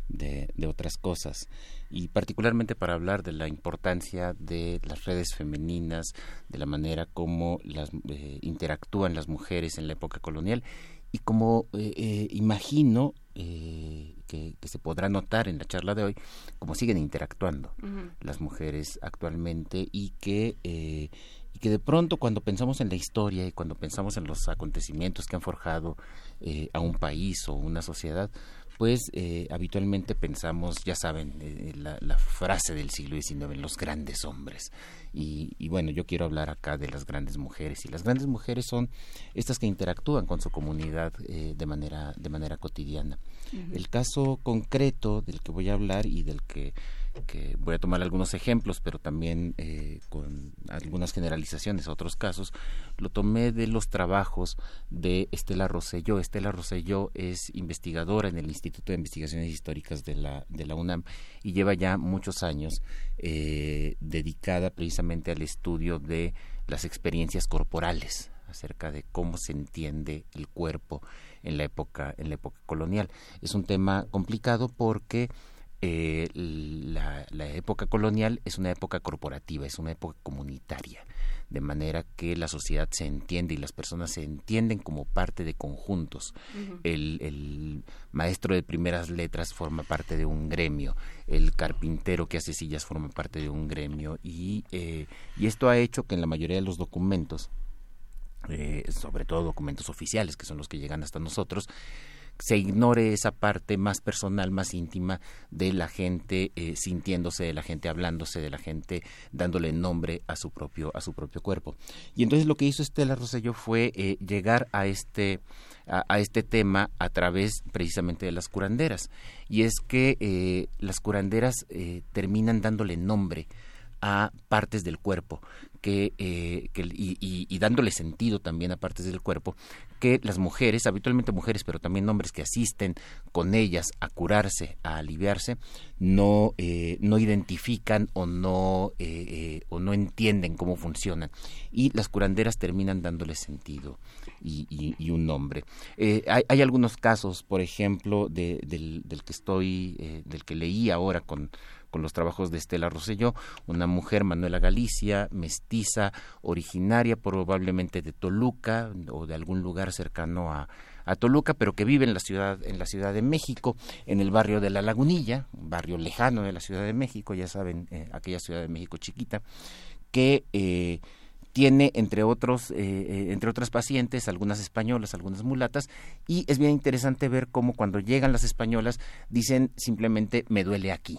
de, de otras cosas y particularmente para hablar de la importancia de las redes femeninas, de la manera como las eh, interactúan las mujeres en la época colonial y como eh, eh, imagino eh, que, que se podrá notar en la charla de hoy, cómo siguen interactuando las mujeres actualmente y que eh, y que de pronto cuando pensamos en la historia y cuando pensamos en los acontecimientos que han forjado eh, a un país o una sociedad, pues eh, habitualmente pensamos, ya saben, eh, la, la frase del siglo XIX, los grandes hombres. Y, y bueno, yo quiero hablar acá de las grandes mujeres. Y las grandes mujeres son estas que interactúan con su comunidad eh, de, manera, de manera cotidiana. El caso concreto del que voy a hablar y del que, que voy a tomar algunos ejemplos, pero también eh, con algunas generalizaciones a otros casos, lo tomé de los trabajos de Estela Rosselló. Estela Rosselló es investigadora en el Instituto de Investigaciones Históricas de la, de la UNAM y lleva ya muchos años eh, dedicada precisamente al estudio de las experiencias corporales acerca de cómo se entiende el cuerpo en la época en la época colonial es un tema complicado porque eh, la, la época colonial es una época corporativa, es una época comunitaria, de manera que la sociedad se entiende y las personas se entienden como parte de conjuntos. el, el maestro de primeras letras forma parte de un gremio, el carpintero que hace sillas forma parte de un gremio y, eh, y esto ha hecho que en la mayoría de los documentos eh, sobre todo documentos oficiales, que son los que llegan hasta nosotros, se ignore esa parte más personal, más íntima de la gente eh, sintiéndose, de la gente hablándose, de la gente dándole nombre a su propio a su propio cuerpo. Y entonces lo que hizo Estela Rosselló fue eh, llegar a este a, este tema a través precisamente de las curanderas. Y es que eh, las curanderas eh, terminan dándole nombre a partes del cuerpo que, eh, y, dándole sentido también a partes del cuerpo que las mujeres, habitualmente mujeres, pero también hombres que asisten con ellas a curarse, a aliviarse, no, eh, no identifican o no, eh, eh, o no entienden cómo funcionan. Y las curanderas terminan dándole sentido y, un nombre. Hay, algunos casos, por ejemplo, de- del, del que estoy, del que leí ahora con con los trabajos de Estela Rosselló, una mujer, Manuela Galicia, mestiza, originaria probablemente de Toluca o de algún lugar cercano a, Toluca, pero que vive en la ciudad en la Ciudad de México, en el barrio de La Lagunilla, un barrio lejano de la Ciudad de México, ya saben, eh, aquella Ciudad de México chiquita, que eh, tiene entre otros eh, eh, entre otras pacientes algunas españolas algunas mulatas y es bien interesante ver cómo cuando llegan las españolas dicen simplemente me duele aquí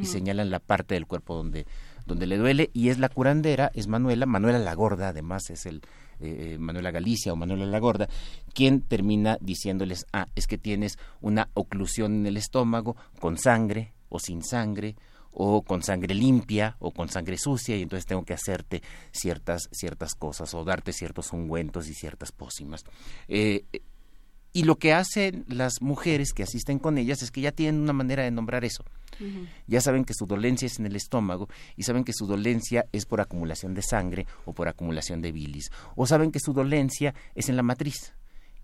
y señalan la parte del cuerpo donde donde le duele y es la curandera es Manuela Manuela la gorda además es el eh, Manuela Galicia o Manuela la gorda quien termina diciéndoles ah es que tienes una oclusión en el estómago con sangre o sin sangre o con sangre limpia o con sangre sucia y entonces tengo que hacerte ciertas ciertas cosas o darte ciertos ungüentos y ciertas pócimas Eh, y lo que hacen las mujeres que asisten con ellas es que ya tienen una manera de nombrar eso. Ya saben que su dolencia es en el estómago y saben que su dolencia es por acumulación de sangre o por acumulación de bilis. O saben que su dolencia es en la matriz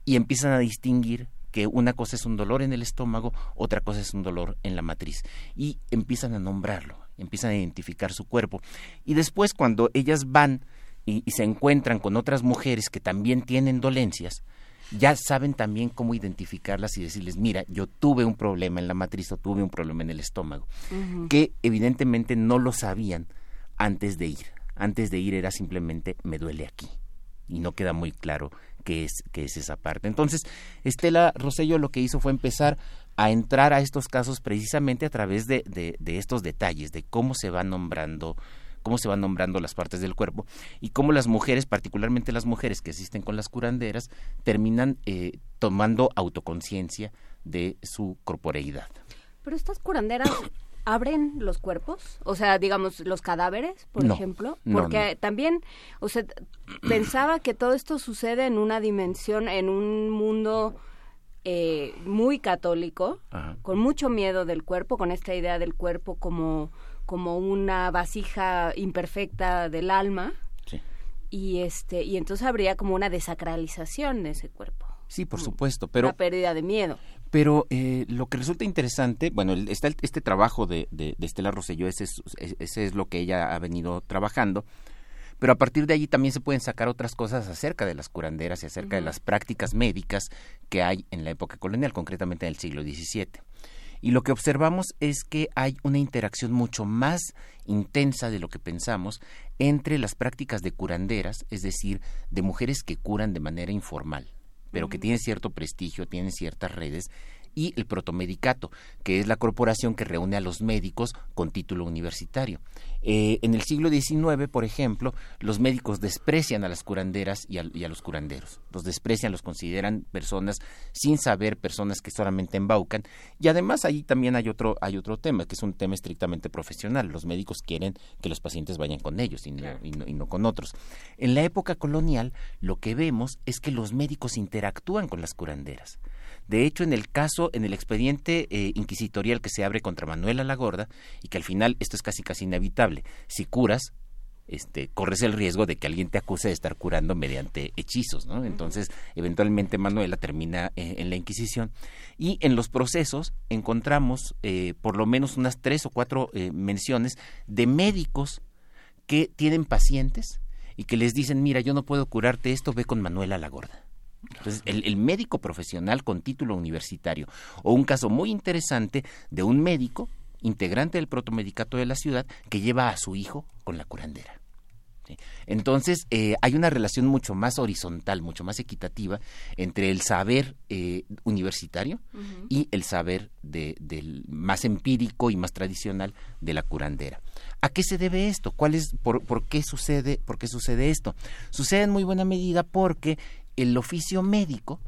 y empiezan a distinguir que una cosa es un dolor en el estómago, otra cosa es un dolor en la matriz. Y empiezan a nombrarlo, empiezan a identificar su cuerpo. Y después cuando ellas van y, y se encuentran con otras mujeres que también tienen dolencias, ya saben también cómo identificarlas y decirles, mira, yo tuve un problema en la matriz o tuve un problema en el estómago, que evidentemente no lo sabían antes de ir. Antes de ir era simplemente me duele aquí y no queda muy claro qué es, qué es esa parte. Entonces, Estela Rosello lo que hizo fue empezar a entrar a estos casos precisamente a través de, de, de estos detalles, de cómo se va nombrando cómo se van nombrando las partes del cuerpo y cómo las mujeres, particularmente las mujeres que asisten con las curanderas, terminan eh, tomando autoconciencia de su corporeidad. Pero estas curanderas [coughs] abren los cuerpos, o sea, digamos los cadáveres, por No, ejemplo, no, porque también, o sea, pensaba que todo esto sucede en una dimensión, en un mundo eh, muy católico, Ajá. con mucho miedo del cuerpo, con esta idea del cuerpo como como una vasija imperfecta del alma Sí. y este y entonces habría como una desacralización de ese cuerpo, Sí, por supuesto, pero una pérdida de miedo. Pero eh, lo que resulta interesante, bueno, está el- este trabajo de, de, de Estela Rosselló, ese es, es- ese es lo que ella ha venido trabajando, pero a partir de allí también se pueden sacar otras cosas acerca de las curanderas y acerca de las prácticas médicas que hay en la época colonial, concretamente en el siglo XVII. Y lo que observamos es que hay una interacción mucho más intensa de lo que pensamos entre las prácticas de curanderas, es decir, de mujeres que curan de manera informal, pero que tienen cierto prestigio, tienen ciertas redes, y el protomedicato, que es la corporación que reúne a los médicos con título universitario. Eh, en el siglo XIX, por ejemplo, los médicos desprecian a las curanderas y a, y a los curanderos. Los desprecian, los consideran personas sin saber, personas que solamente embaucan. Y además ahí también hay otro, hay otro tema, que es un tema estrictamente profesional. Los médicos quieren que los pacientes vayan con ellos y no, y no- y no con otros. En la época colonial, lo que vemos es que los médicos interactúan con las curanderas. De hecho, en el caso, en el expediente eh, inquisitorial que se abre contra Manuela la Gorda, y que al final esto es casi casi inevitable, si curas, este, corres el riesgo de que alguien te acuse de estar curando mediante hechizos, ¿no? Entonces, eventualmente Manuela termina eh, en la Inquisición y en los procesos encontramos eh, por lo menos unas tres o cuatro eh, menciones de médicos que tienen pacientes y que les dicen, mira, yo no puedo curarte esto, ve con Manuela la Gorda. Entonces, el, el médico profesional con título universitario, o un caso muy interesante de un médico integrante del protomedicato de la ciudad que lleva a su hijo con la curandera. ¿sí? Entonces, eh, hay una relación mucho más horizontal, mucho más equitativa entre el saber eh, universitario y el saber de- del más empírico y más tradicional de la curandera. ¿A qué se debe esto? ¿Cuál es, por, por qué sucede, por qué sucede esto? Sucede en muy buena medida porque el oficio médico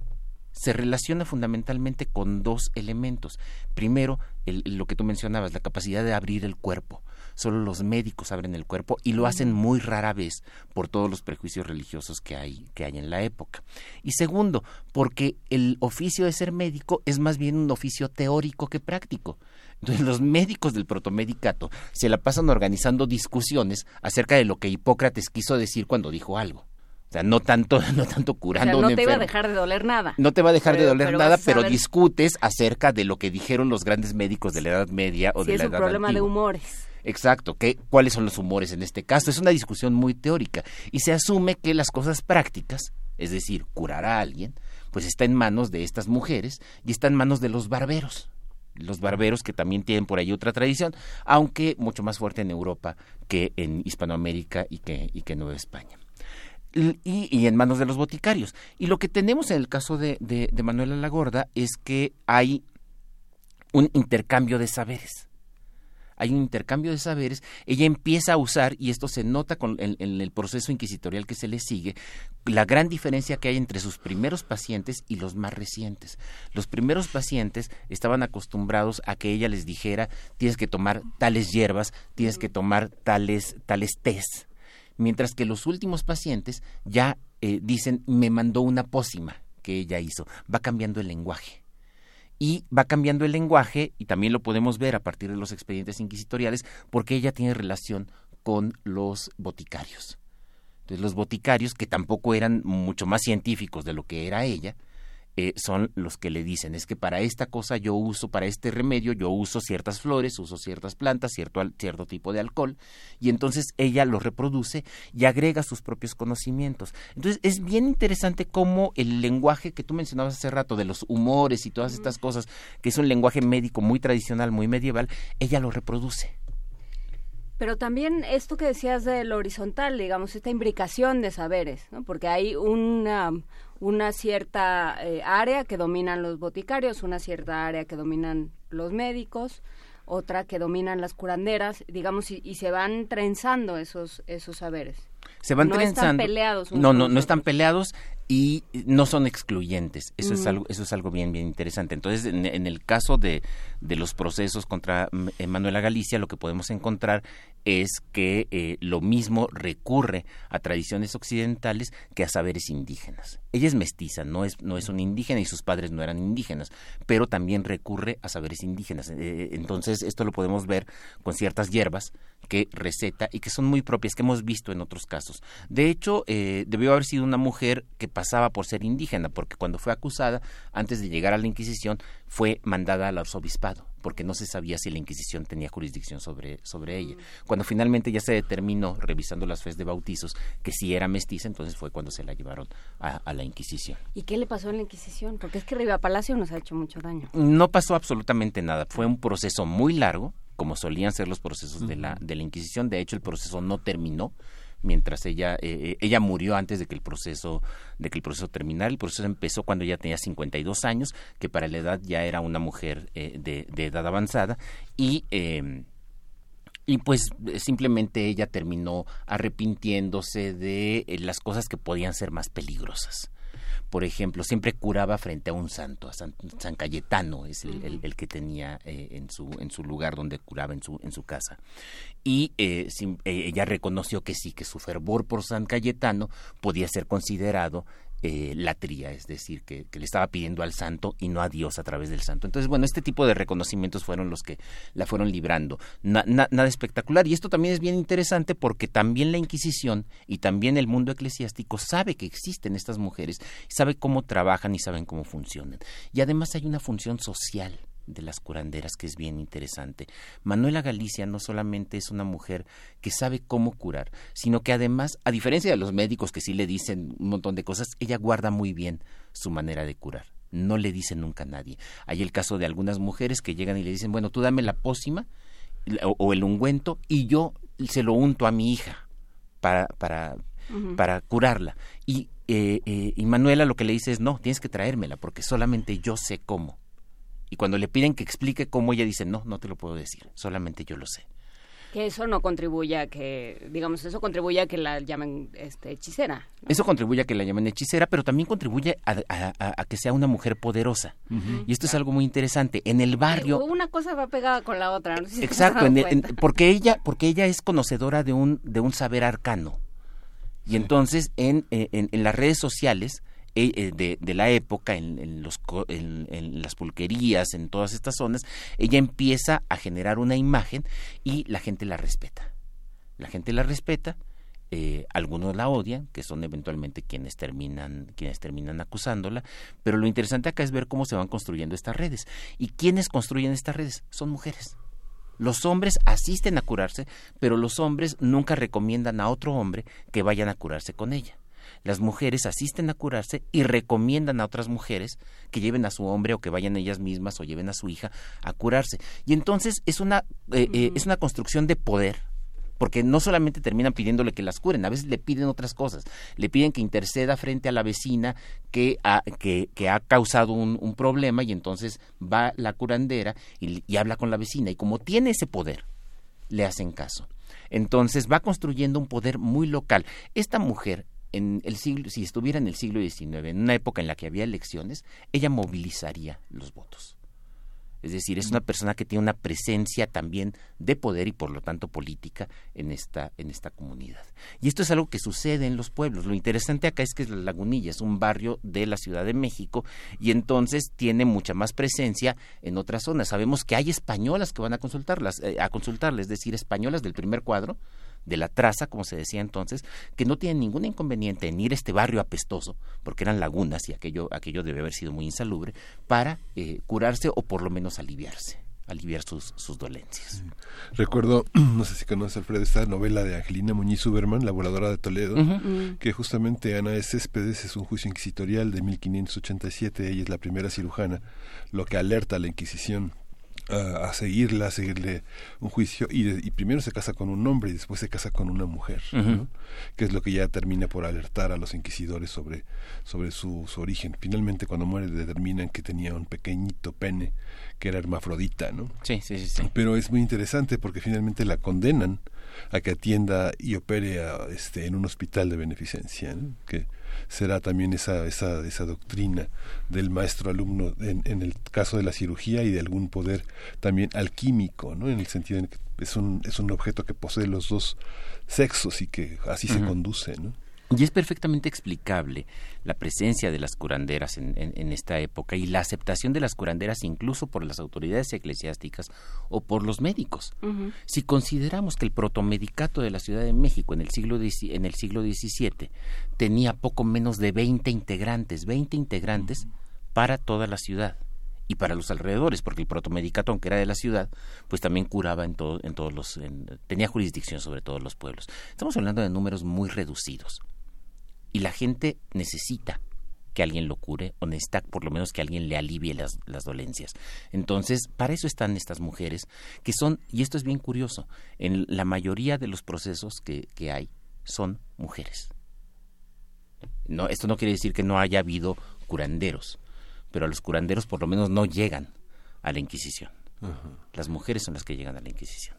se relaciona fundamentalmente con dos elementos. Primero, el- lo que tú mencionabas, la capacidad de abrir el cuerpo. Solo los médicos abren el cuerpo y lo hacen muy rara vez por todos los prejuicios religiosos que hay, que hay en la época. Y segundo, porque el oficio de ser médico es más bien un oficio teórico que práctico. Entonces los médicos del protomedicato se la pasan organizando discusiones acerca de lo que Hipócrates quiso decir cuando dijo algo. O sea, no tanto, [laughs] no tanto O sea, curando no un te iba a dejar de doler nada. No te va a dejar de doler pero nada, pero discutes acerca de lo que dijeron los grandes médicos de la Edad Media o si de es la un Edad problema de humores. Exacto, ¿qué, ¿cuáles son los humores en este caso? Es una discusión muy teórica y se asume que las cosas prácticas, es decir, curar a alguien, pues está en manos de estas mujeres y está en manos de los barberos. Los barberos que también tienen por ahí otra tradición, aunque mucho más fuerte en Europa que en Hispanoamérica y que, y que en Nueva España. Y, en manos de los boticarios. Y lo que tenemos en el caso de, de, Manuela la Gorda es que hay un intercambio de saberes hay un intercambio de saberes, ella empieza a usar, y esto se nota con, en, el proceso inquisitorial que se le sigue, la gran diferencia que hay entre sus primeros pacientes y los más recientes. Los primeros pacientes estaban acostumbrados a que ella les dijera, tienes que tomar tales hierbas, tienes que tomar tales, tales mientras que los últimos pacientes ya eh, dicen, me mandó una pócima que ella hizo, va cambiando el lenguaje y va cambiando el lenguaje y también lo podemos ver a partir de los expedientes inquisitoriales porque ella tiene relación con los boticarios. Entonces los boticarios, que tampoco eran mucho más científicos de lo que era ella, eh, son los que le dicen, es que para esta cosa yo uso, para este remedio yo uso ciertas flores, uso ciertas plantas, cierto, cierto tipo de alcohol, y entonces ella lo reproduce y agrega sus propios conocimientos. Entonces es bien interesante cómo el lenguaje que tú mencionabas hace rato, de los humores y todas estas cosas, que es un lenguaje médico muy tradicional, muy medieval, ella lo reproduce. Pero también esto que decías de lo horizontal, digamos, esta imbricación de saberes, ¿no? Porque hay una, una cierta eh, área que dominan los boticarios, una cierta área que dominan los médicos, otra que dominan las curanderas, digamos, y, y se van trenzando esos, esos saberes. Se van no trenzando. están peleados. No, no, no están peleados y no son excluyentes. Eso es algo, eso es algo bien, bien interesante. Entonces, en, en el caso de, de los procesos contra M- eh, Manuela Galicia, lo que podemos encontrar es que eh, lo mismo recurre a tradiciones occidentales que a saberes indígenas. Ella es mestiza, no es, no es una indígena y sus padres no eran indígenas, pero también recurre a saberes indígenas. Eh, entonces, esto lo podemos ver con ciertas hierbas que receta y que son muy propias, que hemos visto en otros casos. De hecho, eh, debió haber sido una mujer que pasaba por ser indígena, porque cuando fue acusada, antes de llegar a la Inquisición, fue mandada al arzobispado, porque no se sabía si la Inquisición tenía jurisdicción sobre, sobre ella. Cuando finalmente ya se determinó, revisando las fes de bautizos, que sí era mestiza, entonces fue cuando se la llevaron a, a la Inquisición. ¿Y qué le pasó en la Inquisición? Porque es que Riva Palacio nos ha hecho mucho daño. No pasó absolutamente nada. Fue un proceso muy largo, como solían ser los procesos de, la, de la Inquisición. De hecho, el proceso no terminó mientras ella eh, ella murió antes de que el proceso de que el proceso terminara. El proceso empezó cuando ella tenía 52 años, que para la edad ya era una mujer eh, de, de edad avanzada y eh, y pues eh, simplemente ella terminó arrepintiéndose de eh, las cosas que podían ser más peligrosas. Por ejemplo, siempre curaba frente a un santo, a San, San Cayetano es el, el- el que tenía eh, en, su, en su lugar donde curaba en su, en su casa. Y eh, sim- eh, ella reconoció que sí, que su fervor por San Cayetano podía ser considerado eh, latría, es decir, que, le estaba pidiendo al santo y no a Dios a través del santo. Entonces, bueno, este tipo de reconocimientos fueron los que la fueron librando. Na- na- nada espectacular. Y esto también es bien interesante porque también la Inquisición y también el mundo eclesiástico sabe que existen estas mujeres, sabe cómo trabajan y saben cómo funcionan. Y además hay una función social de las curanderas que es bien interesante. Manuela Galicia no solamente es una mujer que sabe cómo curar, sino que además, a diferencia de los médicos que sí le dicen un montón de cosas, ella guarda muy bien su manera de curar. No le dice nunca a nadie. Hay el caso de algunas mujeres que llegan y le dicen, bueno, tú dame la pócima o, o el ungüento y yo se lo unto a mi hija para, para, para curarla. Y, eh, eh, y Manuela lo que le dice es, no, tienes que traérmela porque solamente yo sé cómo. Y cuando le piden que explique cómo, ella dice, no, no te lo puedo decir, solamente yo lo sé. Que eso no contribuye a que, digamos, eso contribuye a que la llamen este, hechicera. Eso contribuye a que la llamen hechicera, pero también contribuye a, a- a- a que sea una mujer poderosa. Y esto es algo muy interesante. En el barrio, Una cosa va pegada con la otra. No sé si te has Exacto, en el- en- porque ella, porque ella es conocedora de un, de un saber arcano. Y entonces en, eh, en, en las redes sociales eh, eh, de, de la época, en, los, en las pulquerías, en todas estas zonas, ella empieza a generar una imagen y la gente la respeta. La gente la respeta, eh, algunos la odian, que son eventualmente quienes terminan, quienes terminan acusándola, pero lo interesante acá es ver cómo se van construyendo estas redes. ¿Y quiénes construyen estas redes? Son mujeres. Los hombres asisten a curarse, pero los hombres nunca recomiendan a otro hombre que vayan a curarse con ella. Las mujeres asisten a curarse y recomiendan a otras mujeres que lleven a su hombre o que vayan ellas mismas o lleven a su hija a curarse. Y entonces es una, eh, eh, es una construcción de poder porque no solamente terminan pidiéndole que las curen, a veces le piden otras cosas, le piden que interceda frente a la vecina que ha, que, que ha causado un, un problema y entonces va la curandera y, y habla con la vecina y como tiene ese poder, le hacen caso. Entonces va construyendo un poder muy local. Esta mujer, en el siglo, si estuviera en el siglo XIX, en una época en la que había elecciones, ella movilizaría los votos. Es decir, es una persona que tiene una presencia también de poder y por lo tanto política en esta, en esta comunidad. Y esto es algo que sucede en los pueblos. Lo interesante acá es que La Lagunilla es un barrio de la Ciudad de México y entonces tiene mucha más presencia en otras zonas. Sabemos que hay españolas que van a consultarlas, eh, a consultarles, es decir, españolas del primer cuadro, de la traza, como se decía entonces, que no tienen ningún inconveniente en ir a este barrio apestoso, porque eran lagunas y aquello, aquello debe haber sido muy insalubre, para eh, curarse o por lo menos aliviarse, aliviar sus, sus dolencias. Recuerdo, [clears throat] no sé si conoces Alfredo, esta novela de Angelina Muñiz Uberman, La voladora de Toledo, que justamente Ana de Céspedes es un juicio inquisitorial de 1587, ella es la primera cirujana, lo que alerta a la Inquisición a, seguirla, a seguirle un juicio y, primero se casa con un hombre y después se casa con una mujer, que es lo que ya termina por alertar a los inquisidores sobre, sobre su, su, origen. Finalmente cuando muere determinan que tenía un pequeñito pene que era hermafrodita, ¿no? Sí, sí, sí. Pero es muy interesante porque finalmente la condenan a que atienda y opere este, en un hospital de beneficencia, que será también esa, esa, esa doctrina del maestro alumno en, en, el caso de la cirugía y de algún poder también alquímico, ¿no? en el sentido en que es un, es un objeto que posee los dos sexos y que así se conduce. ¿no? Y es perfectamente explicable la presencia de las curanderas en, esta época y la aceptación de las curanderas incluso por las autoridades eclesiásticas o por los médicos. Si consideramos que el protomedicato de la Ciudad de México en el siglo, en el siglo XVII tenía poco menos de 20 integrantes, 20 integrantes para toda la ciudad y para los alrededores, porque el protomedicato, aunque era de la ciudad, pues también curaba en, todo, en todos los, tenía jurisdicción sobre todos los pueblos. Estamos hablando de números muy reducidos y la gente necesita que alguien lo cure o necesita por lo menos que alguien le alivie las, las, dolencias. Entonces, para eso están estas mujeres que son, y esto es bien curioso, en la mayoría de los procesos que, que hay son mujeres. No, esto no quiere decir que no haya habido curanderos, pero a los curanderos por lo menos no llegan a la Inquisición. Las mujeres son las que llegan a la Inquisición.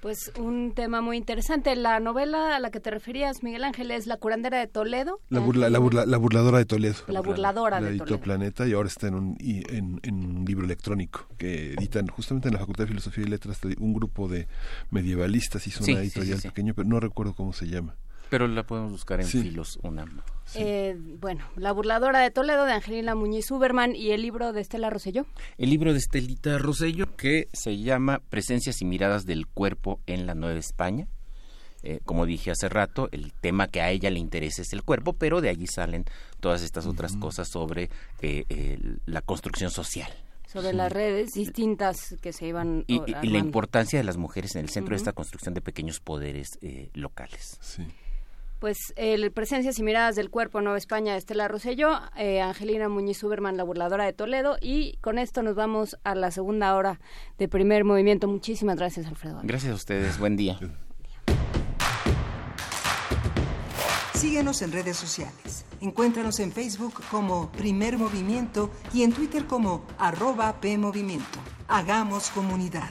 Pues un tema muy interesante. La novela a la que te referías, Miguel Ángel, es La curandera de Toledo. La, la, burladora de Toledo. La burladora de Toledo. Planeta y ahora está en un, en, un libro electrónico que editan justamente en la Facultad de Filosofía y Letras un grupo de medievalistas. Hizo una editorial pequeño, pero no recuerdo cómo se llama. Pero la podemos buscar en Filos UNAM. Eh, bueno, La burladora de Toledo de Angelina Muñiz Uberman y el libro de Estela Rosselló. El libro de Estelita Rosselló que se llama Presencias y miradas del cuerpo en la Nueva España. Eh, como dije hace rato, el tema que a ella le interesa es el cuerpo, pero de allí salen todas estas otras cosas sobre eh, la construcción social sobre las redes distintas que se iban y, y, la importancia de las mujeres en el centro de esta construcción de pequeños poderes locales. Sí pues el Presencias y Miradas del Cuerpo Nueva España, Estela Rosselló, eh, Angelina Muñiz Uberman, la burladora de Toledo, y con esto nos vamos a la segunda hora de primer movimiento. Muchísimas gracias, Alfredo. Gracias a ustedes, buen día. Síguenos en redes sociales. Encuéntranos en Facebook como Primer Movimiento y en Twitter como arroba PMovimiento. Hagamos comunidad.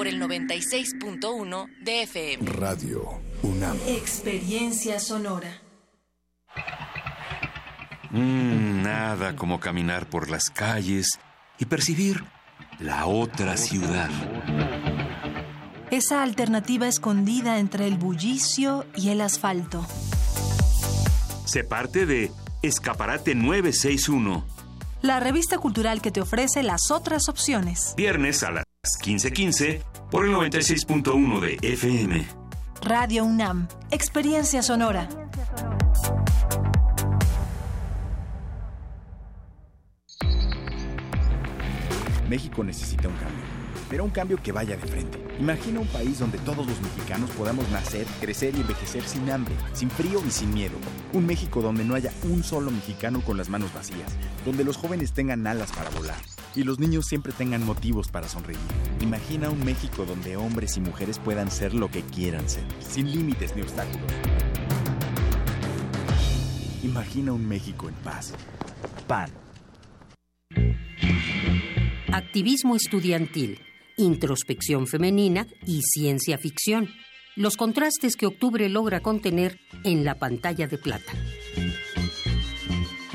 por el 96.1 de FM. Radio UNAM. Experiencia sonora. Mm, nada como caminar por las calles y percibir la otra ciudad. Esa alternativa escondida entre el bullicio y el asfalto. Se parte de Escaparate 961. La revista cultural que te ofrece las otras opciones. Viernes a las 1515 por el 96.1 de FM. Radio UNAM, Experiencia Sonora. México necesita un cambio, pero un cambio que vaya de frente. Imagina un país donde todos los mexicanos podamos nacer, crecer y envejecer sin hambre, sin frío y sin miedo. Un México donde no haya un solo mexicano con las manos vacías, donde los jóvenes tengan alas para volar y los niños siempre tengan motivos para sonreír. Imagina un México donde hombres y mujeres puedan ser lo que quieran ser, sin límites ni obstáculos. Imagina un México en paz. PAN. Activismo estudiantil, introspección femenina y ciencia ficción. Los contrastes que octubre logra contener en la pantalla de plata.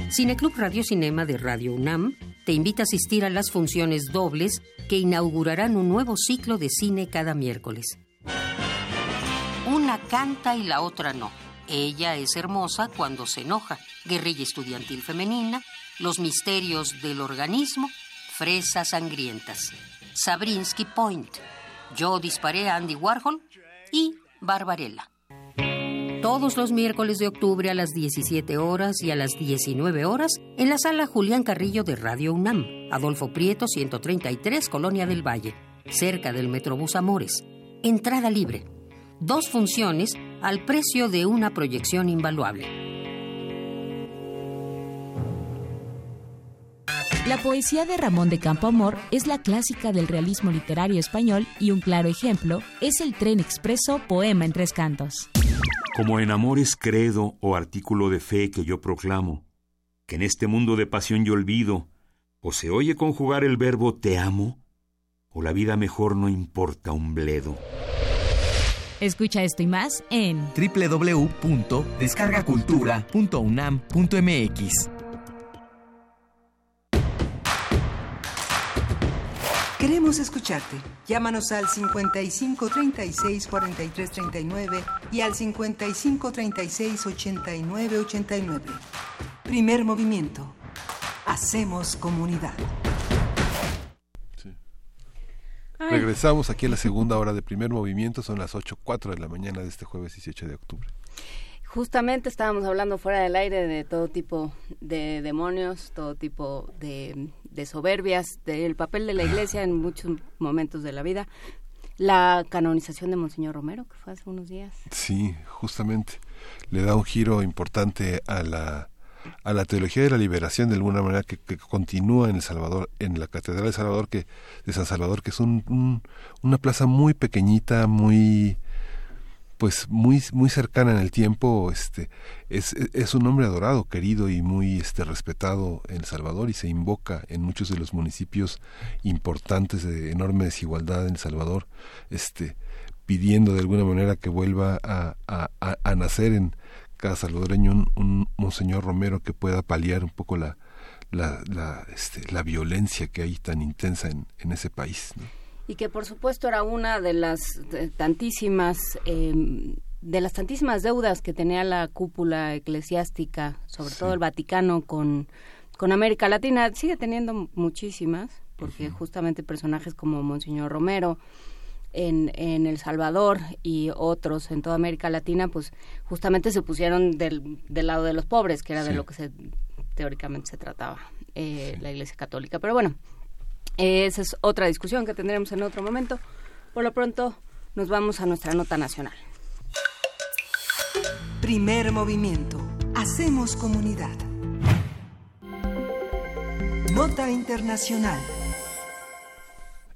Cineclub Radio Cinema de Radio UNAM te invita a asistir a las funciones dobles que inaugurarán un nuevo ciclo de cine cada miércoles. Una canta y la otra no. Ella es hermosa cuando se enoja, guerrilla estudiantil femenina, los misterios del organismo, fresas sangrientas, Sabrinsky Point, yo disparé a Andy Warhol y Barbarella. Todos los miércoles de octubre a las 17 horas y a las 19 horas en la sala Julián Carrillo de Radio UNAM, Adolfo Prieto 133, Colonia del Valle, cerca del Metrobús Amores. Entrada libre. Dos funciones al precio de una proyección invaluable. La poesía de Ramón de Campoamor es la clásica del realismo literario español y un claro ejemplo es el Tren Expreso, poema en tres cantos. Como en amores credo o artículo de fe que yo proclamo, que en este mundo de pasión y olvido, o se oye conjugar el verbo te amo, o la vida mejor no importa un bledo. Escucha esto y más en www.descargacultura.unam.mx. Queremos escucharte. Llámanos al 55 36 43 39 y al 55 36 89 89. Primer movimiento. Hacemos comunidad. Regresamos aquí a la segunda hora de primer movimiento, son las 8.04 de la mañana de este jueves 18 de octubre. Justamente estábamos hablando fuera del aire de todo tipo de demonios, todo tipo de, de soberbias, del papel de la iglesia en muchos momentos de la vida. La canonización de Monseñor Romero, que fue hace unos días. Sí, justamente. Le da un giro importante a la, a la teología de la liberación de alguna manera que, que, continúa en El Salvador, en la Catedral de Salvador que, de San Salvador, que es un, un, una plaza muy pequeñita, muy pues muy muy cercana en el tiempo este es, es un hombre adorado querido y muy este respetado en El Salvador y se invoca en muchos de los municipios importantes de enorme desigualdad en El Salvador este pidiendo de alguna manera que vuelva a, a, a nacer en cada salvadoreño un, un monseñor Romero que pueda paliar un poco la la, la, este, la violencia que hay tan intensa en, en ese país ¿no? Y que por supuesto era una de las tantísimas eh, de las tantísimas deudas que tenía la cúpula eclesiástica, sobre sí. todo el Vaticano con con América Latina, sigue teniendo muchísimas, porque uh -huh. justamente personajes como Monseñor Romero en, en El Salvador y otros en toda América Latina, pues justamente se pusieron del, del lado de los pobres, que era sí. de lo que se teóricamente se trataba eh, sí. la Iglesia Católica. Pero bueno, esa es otra discusión que tendremos en otro momento. Por lo pronto, nos vamos a nuestra nota nacional. Primer movimiento. Hacemos comunidad. Nota internacional.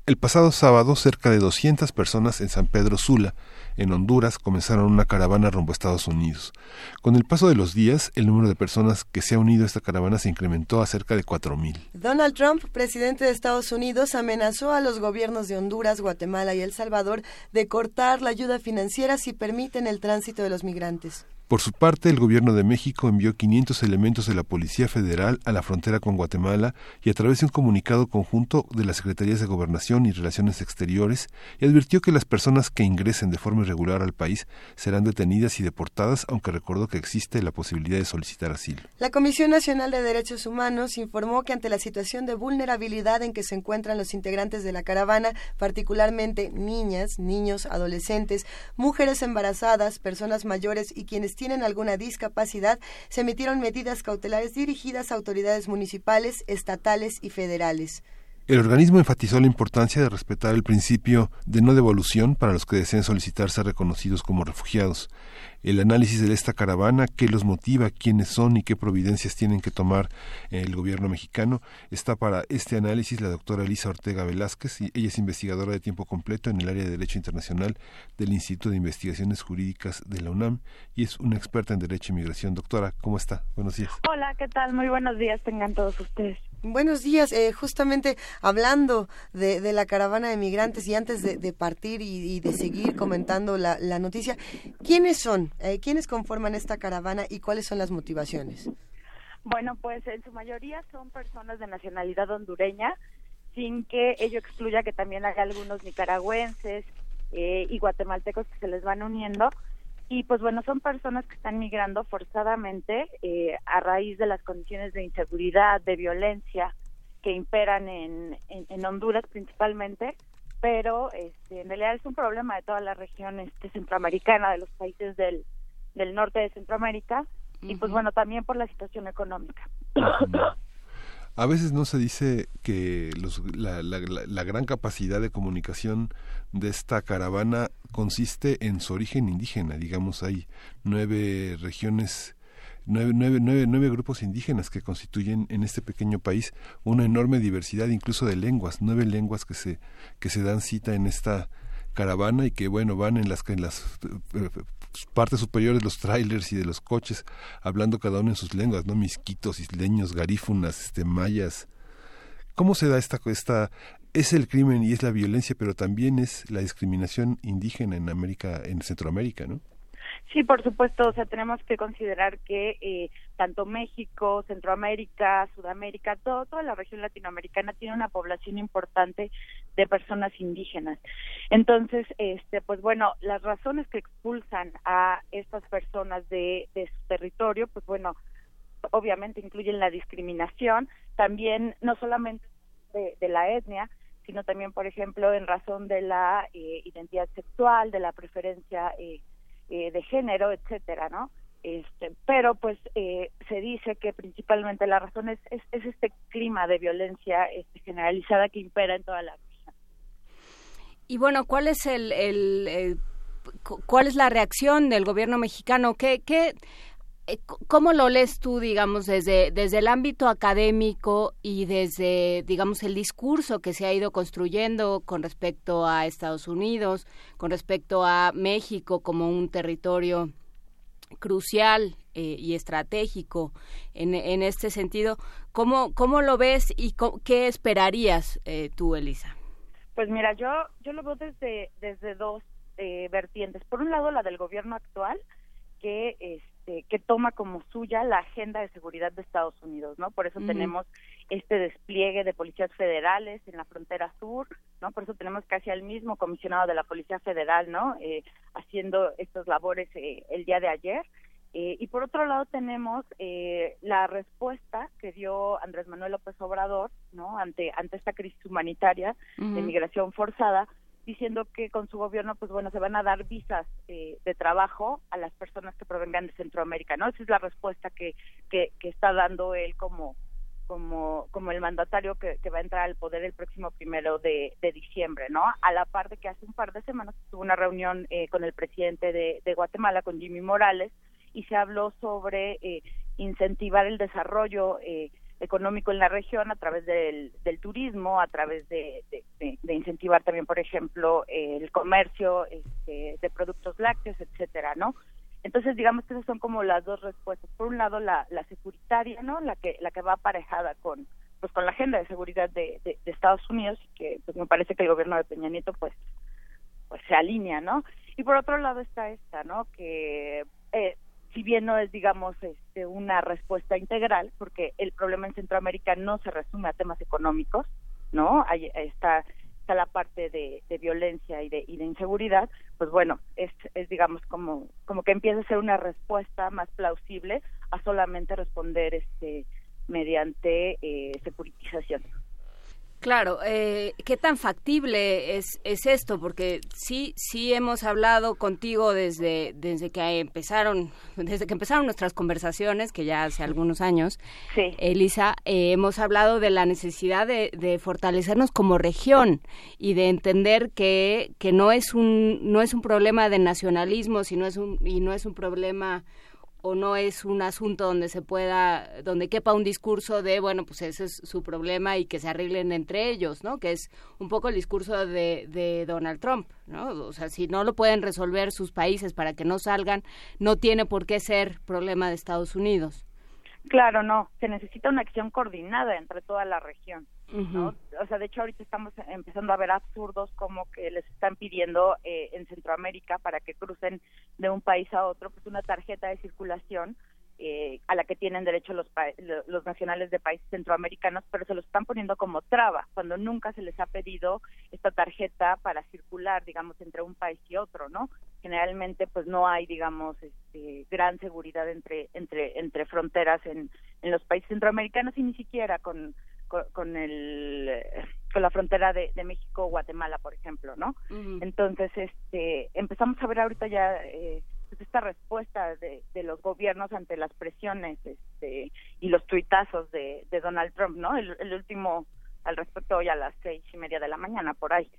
El pasado sábado, cerca de 200 personas en San Pedro Sula, en Honduras, comenzaron una caravana rumbo a Estados Unidos. Con el paso de los días, el número de personas que se ha unido a esta caravana se incrementó a cerca de 4.000. Donald Trump, presidente de Estados Unidos, amenazó a los gobiernos de Honduras, Guatemala y El Salvador de cortar la ayuda financiera si permiten el tránsito de los migrantes. Por su parte, el gobierno de México envió 500 elementos de la Policía Federal a la frontera con Guatemala y a través de un comunicado conjunto de las Secretarías de Gobernación y Relaciones Exteriores y advirtió que las personas que ingresen de forma irregular al país serán detenidas y deportadas, aunque recordó que existe la posibilidad de solicitar asilo. La Comisión Nacional de Derechos Humanos informó que ante la situación de vulnerabilidad en que se encuentran los integrantes de la caravana, particularmente niñas, niños, adolescentes, mujeres embarazadas, personas mayores y quienes tienen alguna discapacidad, se emitieron medidas cautelares dirigidas a autoridades municipales, estatales y federales. El organismo enfatizó la importancia de respetar el principio de no devolución para los que deseen solicitar ser reconocidos como refugiados. El análisis de esta caravana, qué los motiva, quiénes son y qué providencias tienen que tomar el gobierno mexicano, está para este análisis la doctora Elisa Ortega Velázquez, y ella es investigadora de tiempo completo en el área de Derecho Internacional del Instituto de Investigaciones Jurídicas de la UNAM y es una experta en Derecho y Migración. Doctora, ¿cómo está? Buenos días. Hola, ¿qué tal? Muy buenos días tengan todos ustedes. Buenos días, eh, justamente hablando de, de, la caravana de migrantes y antes de, partir y, y, de seguir comentando la, la noticia, ¿quiénes son? Eh, ¿Quiénes conforman esta caravana y cuáles son las motivaciones? Bueno, pues en su mayoría son personas de nacionalidad hondureña, sin que ello excluya que también hay algunos nicaragüenses eh, y guatemaltecos que se les van uniendo. Y pues bueno, son personas que están migrando forzadamente eh, a raíz de las condiciones de inseguridad, de violencia que imperan en, en, Honduras principalmente, pero este, en realidad es un problema de toda la región este, centroamericana, de los países del, del norte de Centroamérica, y pues bueno, también por la situación económica. A veces no se dice que los, la, la, gran capacidad de comunicación de esta caravana consiste en su origen indígena. Digamos, hay nueve regiones, nueve, nueve, nueve, nueve grupos indígenas que constituyen en este pequeño país una enorme diversidad, incluso de lenguas, nueve lenguas que se, que se dan cita en esta caravana y que bueno van en las en las eh, partes superiores de los trailers y de los coches, hablando cada uno en sus lenguas, ¿no? Misquitos, isleños, garífunas, este, mayas. ¿Cómo se da esta, esta, es el crimen y es la violencia, pero también es la discriminación indígena en América, en Centroamérica, ¿no? Sí, por supuesto, o sea, tenemos que considerar que eh, tanto México, Centroamérica, Sudamérica, todo, toda la región latinoamericana tiene una población importante de personas indígenas. Entonces, este, pues bueno, las razones que expulsan a estas personas de, de su territorio, pues bueno, obviamente incluyen la discriminación, también no solamente de, de la etnia, sino también, por ejemplo, en razón de la eh, identidad sexual, de la preferencia eh, eh, de género, etcétera, ¿no? Este, pero pues eh, se dice que principalmente la razón es, es, este clima de violencia este, generalizada que impera en toda la región. Y bueno, ¿cuál es el, el, cuál es la reacción del gobierno mexicano? ¿Qué, qué eh, ¿Cómo lo lees tú, digamos, desde, desde el ámbito académico y desde, digamos, el discurso que se ha ido construyendo con respecto a Estados Unidos, con respecto a México como un territorio crucial eh, y estratégico en, en, este sentido? ¿Cómo, cómo lo ves y qué esperarías eh, tú, Elisa? Pues mira, yo, yo lo veo desde, desde dos vertientes. Por un lado, la del gobierno actual, que este, que toma como suya la agenda de seguridad de Estados Unidos, ¿no? Por eso tenemos este despliegue de policías federales en la frontera sur, ¿no? Por eso tenemos casi al mismo comisionado de la Policía Federal, ¿no? Eh, haciendo estas labores eh, el día de ayer. Eh, y por otro lado tenemos la respuesta que dio Andrés Manuel López Obrador, ¿no? Ante ante esta crisis humanitaria de migración forzada, diciendo que con su gobierno, pues bueno, se van a dar visas eh, de trabajo a las personas que provengan de Centroamérica, ¿no? Esa es la respuesta que, que, está dando él como, como, como el mandatario que, va a entrar al poder el próximo primero de, diciembre, ¿no? A la par de que hace un par de semanas tuvo una reunión eh, con el presidente de, de, Guatemala, con Jimmy Morales, y se habló sobre eh, incentivar el desarrollo eh, económico en la región a través del, del turismo, a través de, de, incentivar también, por ejemplo, el comercio este, de productos lácteos, etcétera, ¿no? Entonces, digamos que esas son como las dos respuestas. Por un lado, la, la securitaria, ¿no? La que la que va aparejada con pues con la agenda de seguridad de, de, Estados Unidos que pues me parece que el gobierno de Peña Nieto pues pues se alinea, ¿no? Y por otro lado está esta, ¿no? Que eh, si bien no es, digamos, este, una respuesta integral, porque el problema en Centroamérica no se resume a temas económicos, ¿no? Ahí está, está la parte de, violencia y de, y de inseguridad, pues bueno, es, es, digamos, como, como que empieza a ser una respuesta más plausible a solamente responder este mediante eh, securitización. Claro, eh, ¿qué tan factible es, es esto? Porque sí, sí hemos hablado contigo desde, desde que empezaron, desde que empezaron nuestras conversaciones, que ya hace algunos años. Sí. Elisa, eh, hemos hablado de la necesidad de, de, fortalecernos como región y de entender que, que no es un, no es un problema de nacionalismo, sino es un, y no es un problema o no es un asunto donde se pueda, donde quepa un discurso de, bueno, pues ese es su problema y que se arreglen entre ellos, ¿no? Que es un poco el discurso de, de Donald Trump, ¿no? O sea, si no lo pueden resolver sus países para que no salgan, no tiene por qué ser problema de Estados Unidos. Claro, no, se necesita una acción coordinada entre toda la región. O sea, de hecho ahorita estamos empezando a ver absurdos como que les están pidiendo eh, en Centroamérica para que crucen de un país a otro pues una tarjeta de circulación eh, a la que tienen derecho los, los nacionales de países centroamericanos, pero se lo están poniendo como traba, cuando nunca se les ha pedido esta tarjeta para circular, digamos, entre un país y otro, ¿no? generalmente pues no hay digamos este, gran seguridad entre entre entre fronteras en, en los países centroamericanos y ni siquiera con con, el con la frontera de, de México Guatemala por ejemplo no entonces este empezamos a ver ahorita ya eh, pues esta respuesta de, de los gobiernos ante las presiones este y los tuitazos de, de Donald Trump no el, el último al respecto hoy a las seis y media de la mañana por ahí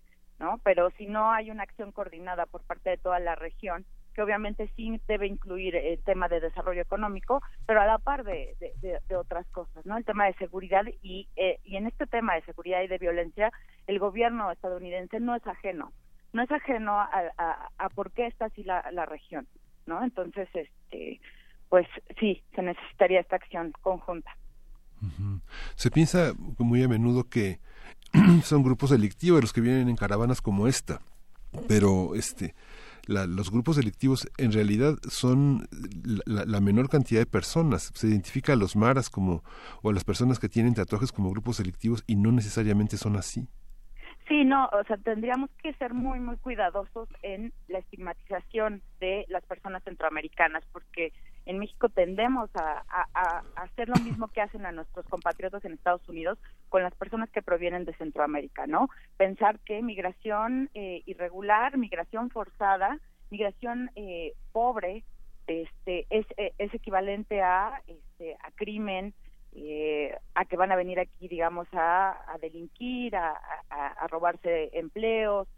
¿no? Pero si no hay una acción coordinada por parte de toda la región, que obviamente sí debe incluir el tema de desarrollo económico, pero a la par de, otras cosas, ¿no? El tema de seguridad y, eh, y en este tema de seguridad y de violencia, el gobierno estadounidense no es ajeno, no es ajeno a, a, por qué está así la, la región, ¿no? Entonces, este, pues sí, se necesitaría esta acción conjunta. Se piensa muy a menudo que [clears throat] son grupos delictivos los que vienen en caravanas como esta, pero este los grupos delictivos en realidad son la, menor cantidad de personas. Se identifica a los maras como o a las personas que tienen tatuajes como grupos delictivos y no necesariamente son así. Sí, no, o sea, tendríamos que ser muy, muy cuidadosos en la estigmatización de las personas centroamericanas, porque en México tendemos a, hacer lo mismo que hacen a nuestros compatriotas en Estados Unidos con las personas que provienen de Centroamérica, ¿no? Pensar que migración eh, irregular, migración forzada, migración eh, pobre, este, es, eh, es equivalente a, este, a crimen, eh, a que van a venir aquí, digamos, a, delinquir, a, a, robarse empleos,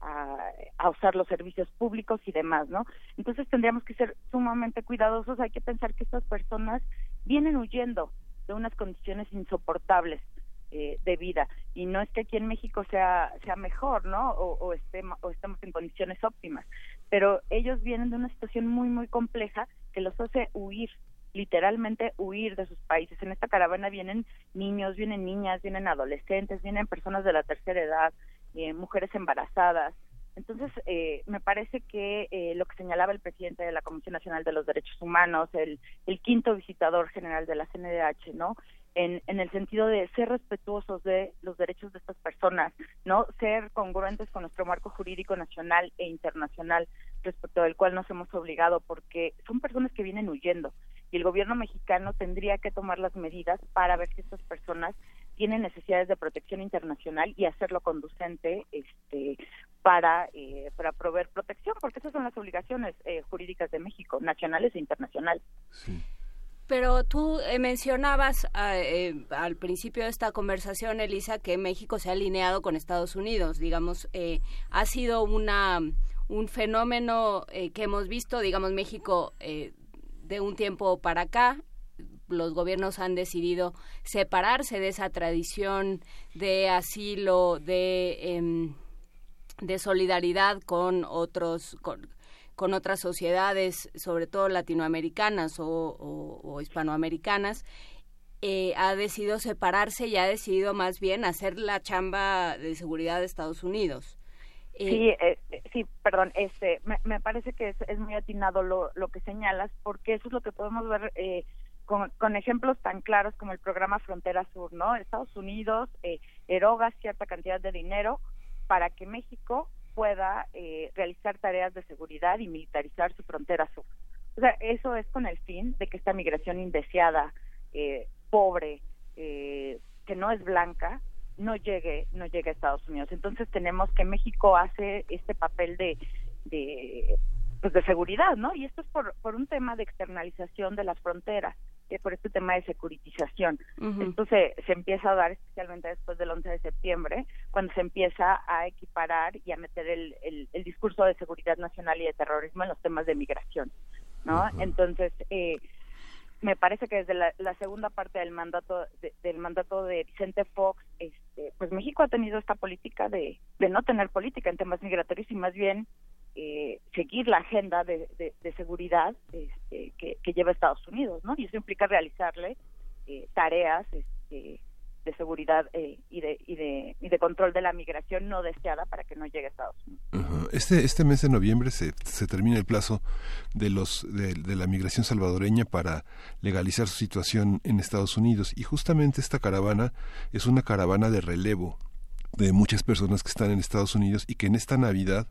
a, usar los servicios públicos y demás, ¿no? Entonces tendríamos que ser sumamente cuidadosos. Hay que pensar que estas personas vienen huyendo de unas condiciones insoportables eh, de vida y no es que aquí en México sea sea mejor, ¿no? O, o, estemos, o estemos en condiciones óptimas, pero ellos vienen de una situación muy muy compleja que los hace huir literalmente huir de sus países. En esta caravana vienen niños, vienen niñas, vienen adolescentes, vienen personas de la tercera edad, eh, mujeres embarazadas. Entonces, eh, me parece que eh, lo que señalaba el presidente de la Comisión Nacional de los Derechos Humanos, el, el quinto visitador general de la CNDH, ¿no? En, en, el sentido de ser respetuosos de los derechos de estas personas, no ser congruentes con nuestro marco jurídico nacional e internacional respecto del cual nos hemos obligado, porque son personas que vienen huyendo y el gobierno mexicano tendría que tomar las medidas para ver si estas personas tienen necesidades de protección internacional y hacerlo conducente este para eh, para proveer protección porque esas son las obligaciones eh, jurídicas de México nacionales e internacionales Pero tú eh, mencionabas al principio de esta conversación, Elisa, que México se ha alineado con Estados Unidos. Digamos, ha sido una un fenómeno que hemos visto, digamos, México de un tiempo para acá los gobiernos han decidido separarse de esa tradición de asilo, de, em, de solidaridad con otros, con, otras sociedades, sobre todo latinoamericanas o, hispanoamericanas, eh, ha decidido separarse y ha decidido más bien hacer la chamba de seguridad de Estados Unidos. Sí, eh, eh, sí, perdón, este, me, parece que es, muy atinado lo, lo que señalas, porque eso es lo que podemos ver eh, con, con, ejemplos tan claros como el programa Frontera Sur, ¿no? Estados Unidos eroga cierta cantidad de dinero para que México pueda realizar tareas de seguridad y militarizar su frontera sur. O sea, eso es con el fin de que esta migración indeseada, pobre, que no es blanca, no llegue no llegue a Estados Unidos entonces tenemos que México hace este papel de de pues de seguridad no y esto es por por un tema de externalización de las fronteras por este tema de securitización. Entonces se, empieza a dar especialmente después del 11 de septiembre cuando se empieza a equiparar y a meter el, el, discurso de seguridad nacional y de terrorismo en los temas de migración no entonces eh, me parece que desde la, segunda parte del mandato del mandato de Vicente Fox este pues México ha tenido esta política de, de no tener política en temas migratorios y más bien eh, seguir la agenda de, de, seguridad este, que, lleva Estados Unidos no y eso implica realizarle eh, tareas este, de seguridad eh, y, de, y, de, y de control de la migración no deseada para que no llegue a Estados Unidos. Este, este mes de noviembre se, se termina el plazo de, los, de, la migración salvadoreña para legalizar su situación en Estados Unidos. Y justamente esta caravana es una caravana de relevo de muchas personas que están en Estados Unidos y que en esta Navidad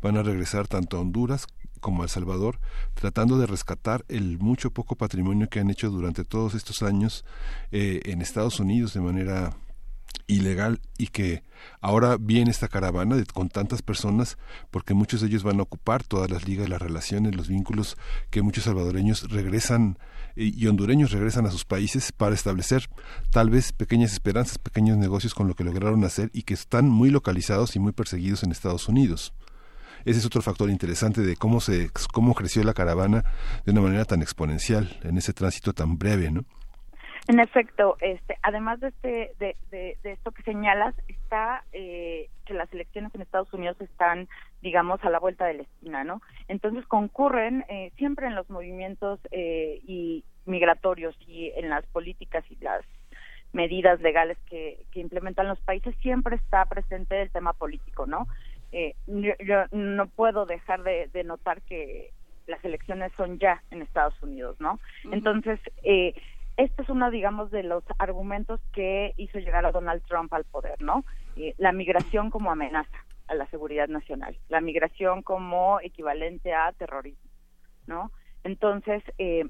van a regresar tanto a Honduras como a El Salvador, tratando de rescatar el mucho poco patrimonio que han hecho durante todos estos años eh, en Estados Unidos de manera ilegal y que ahora viene esta caravana de, con tantas personas porque muchos de ellos van a ocupar todas las ligas, las relaciones, los vínculos que muchos salvadoreños regresan y hondureños regresan a sus países para establecer tal vez pequeñas esperanzas, pequeños negocios con lo que lograron hacer y que están muy localizados y muy perseguidos en Estados Unidos. Ese es otro factor interesante de cómo se cómo creció la caravana de una manera tan exponencial en ese tránsito tan breve, ¿no? En efecto, este, además de, este, de, de, esto que señalas, está eh, que las elecciones en Estados Unidos están, digamos, a la vuelta de la esquina, ¿no? Entonces concurren eh, siempre en los movimientos eh, y migratorios y en las políticas y las medidas legales que, que implementan los países, siempre está presente el tema político, ¿no? yo, no puedo dejar de, notar que las elecciones son ya en Estados Unidos, ¿no? Entonces, eh, este es uno, digamos, de los argumentos que hizo llegar a Donald Trump al poder, ¿no? Eh, la migración como amenaza a la seguridad nacional, la migración como equivalente a terrorismo, ¿no? Entonces, eh,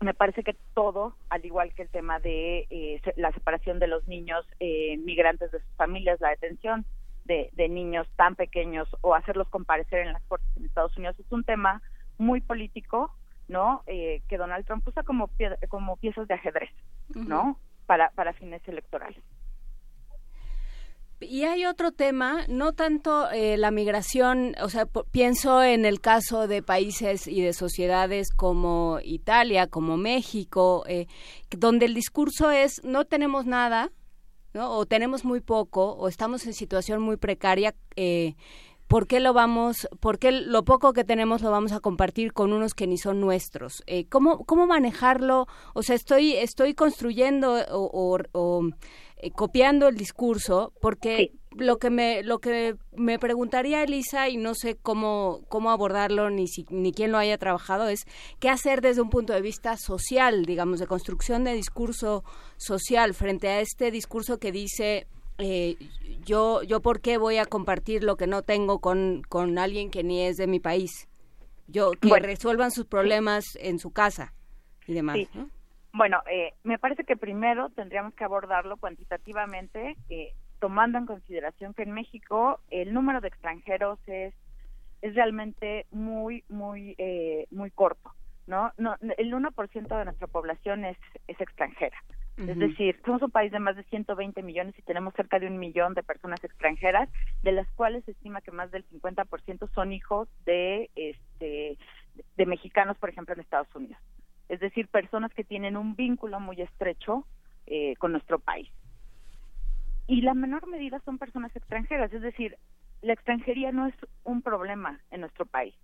me parece que todo, al igual que el tema de eh, la separación de los niños migrantes de sus familias, la detención de, de niños tan pequeños o hacerlos comparecer en las cortes en Estados Unidos, es un tema muy político, ¿no? Eh, que Donald Trump usa como, como piezas de ajedrez, ¿no? Para, para fines electorales. Y hay otro tema, no tanto eh, la migración, o sea, pienso en el caso de países y de sociedades como Italia, como México, eh, donde el discurso es no tenemos nada, ¿no? o tenemos muy poco, o estamos en situación muy precaria. Eh, ¿por qué lo vamos, por qué lo poco que tenemos lo vamos a compartir con unos que ni son nuestros? Eh, ¿cómo, ¿Cómo manejarlo? O sea, estoy, estoy construyendo o, eh, copiando el discurso porque lo que me lo que me preguntaría Elisa y no sé cómo cómo abordarlo ni si, ni quién lo haya trabajado es qué hacer desde un punto de vista social digamos de construcción de discurso social frente a este discurso que dice eh, yo, yo por qué voy a compartir lo que no tengo con, con alguien que ni es de mi país. Yo, que resuelvan sus problemas en su casa y demás. Bueno, eh, me parece que primero tendríamos que abordarlo cuantitativamente, eh, tomando en consideración que en México el número de extranjeros es, es realmente muy, muy, eh, muy corto. ¿no? no el 1% de nuestra población es, es extranjera. Es decir, somos un país de más de 120 millones y tenemos cerca de un millón de personas extranjeras, de las cuales se estima que más del 50% son hijos de, este, de mexicanos, por ejemplo, en Estados Unidos. Es decir, personas que tienen un vínculo muy estrecho eh, con nuestro país. Y la menor medida son personas extranjeras, es decir, la extranjería no es un problema en nuestro país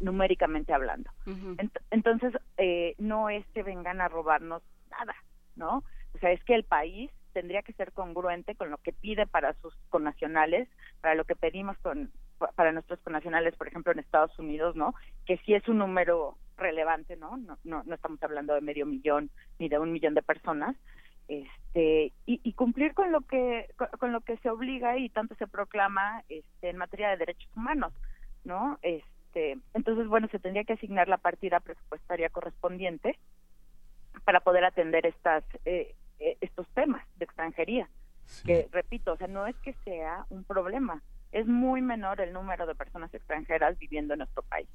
numéricamente hablando. entonces, eh, no es que vengan a robarnos nada, ¿no? O sea, es que el país tendría que ser congruente con lo que pide para sus connacionales, para lo que pedimos con, para nuestros connacionales, por ejemplo, en Estados Unidos, ¿no? Que sí es un número relevante, ¿no? No, no, no estamos hablando de medio millón ni de un millón de personas, este y, y cumplir con lo que con, lo que se obliga y tanto se proclama este, en materia de derechos humanos, ¿no? Este, entonces, bueno, se tendría que asignar la partida presupuestaria correspondiente para poder atender estas eh, eh, estos temas de extranjería. Que repito, o sea, no es que sea un problema, es muy menor el número de personas extranjeras viviendo en nuestro país.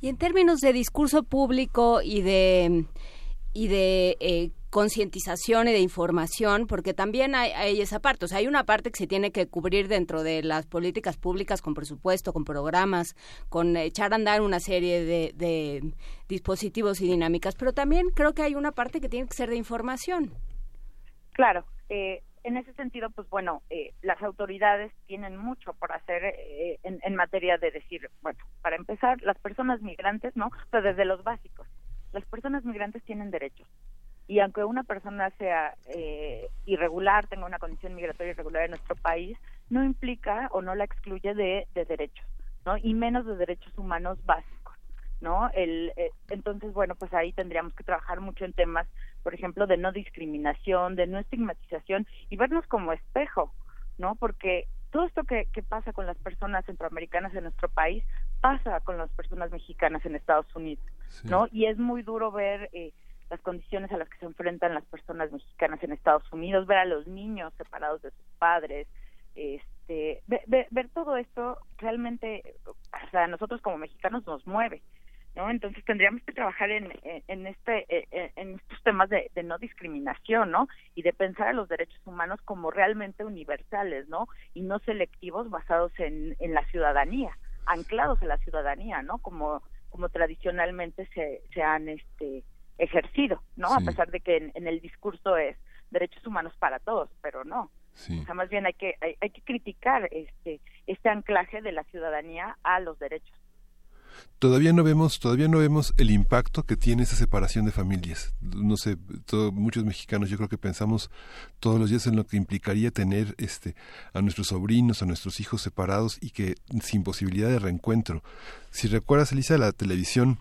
Y en términos de discurso público y de y de eh, concientización y de información, porque también hay, esa parte, o sea, hay una parte que se tiene que cubrir dentro de las políticas públicas con presupuesto, con programas, con echar a andar una serie de, dispositivos y dinámicas, pero también creo que hay una parte que tiene que ser de información. Claro, eh, en ese sentido, pues bueno, eh, las autoridades tienen mucho por hacer eh, en, materia de decir, bueno, para empezar, las personas migrantes, ¿no? Pero desde los básicos, las personas migrantes tienen derechos y aunque una persona sea eh, irregular, tenga una condición migratoria irregular en nuestro país, no implica o no la excluye de, derechos, ¿no? Y menos de derechos humanos básicos, ¿no? El, eh, entonces, bueno, pues ahí tendríamos que trabajar mucho en temas, por ejemplo, de no discriminación, de no estigmatización y vernos como espejo, ¿no? Porque todo esto que, que pasa con las personas centroamericanas en nuestro país pasa con las personas mexicanas en Estados Unidos, ¿no? Y es muy duro ver eh, las condiciones a las que se enfrentan las personas mexicanas en Estados Unidos, ver a los niños separados de sus padres, este, ver, todo esto realmente, o sea, a nosotros como mexicanos nos mueve, ¿no? Entonces tendríamos que trabajar en, en este en estos temas de, de, no discriminación, ¿no? Y de pensar a los derechos humanos como realmente universales, ¿no? Y no selectivos basados en, en la ciudadanía, anclados en la ciudadanía, ¿no? Como como tradicionalmente se, se han este ejercido, ¿no? A pesar de que en, el discurso es derechos humanos para todos, pero no. O sea, más bien hay que hay, hay que criticar este este anclaje de la ciudadanía a los derechos todavía no vemos todavía no vemos el impacto que tiene esa separación de familias. No sé muchos mexicanos yo creo que pensamos todos los días en lo que implicaría tener este a nuestros sobrinos a nuestros hijos separados y que sin posibilidad de reencuentro. Si recuerdas Elisa la televisión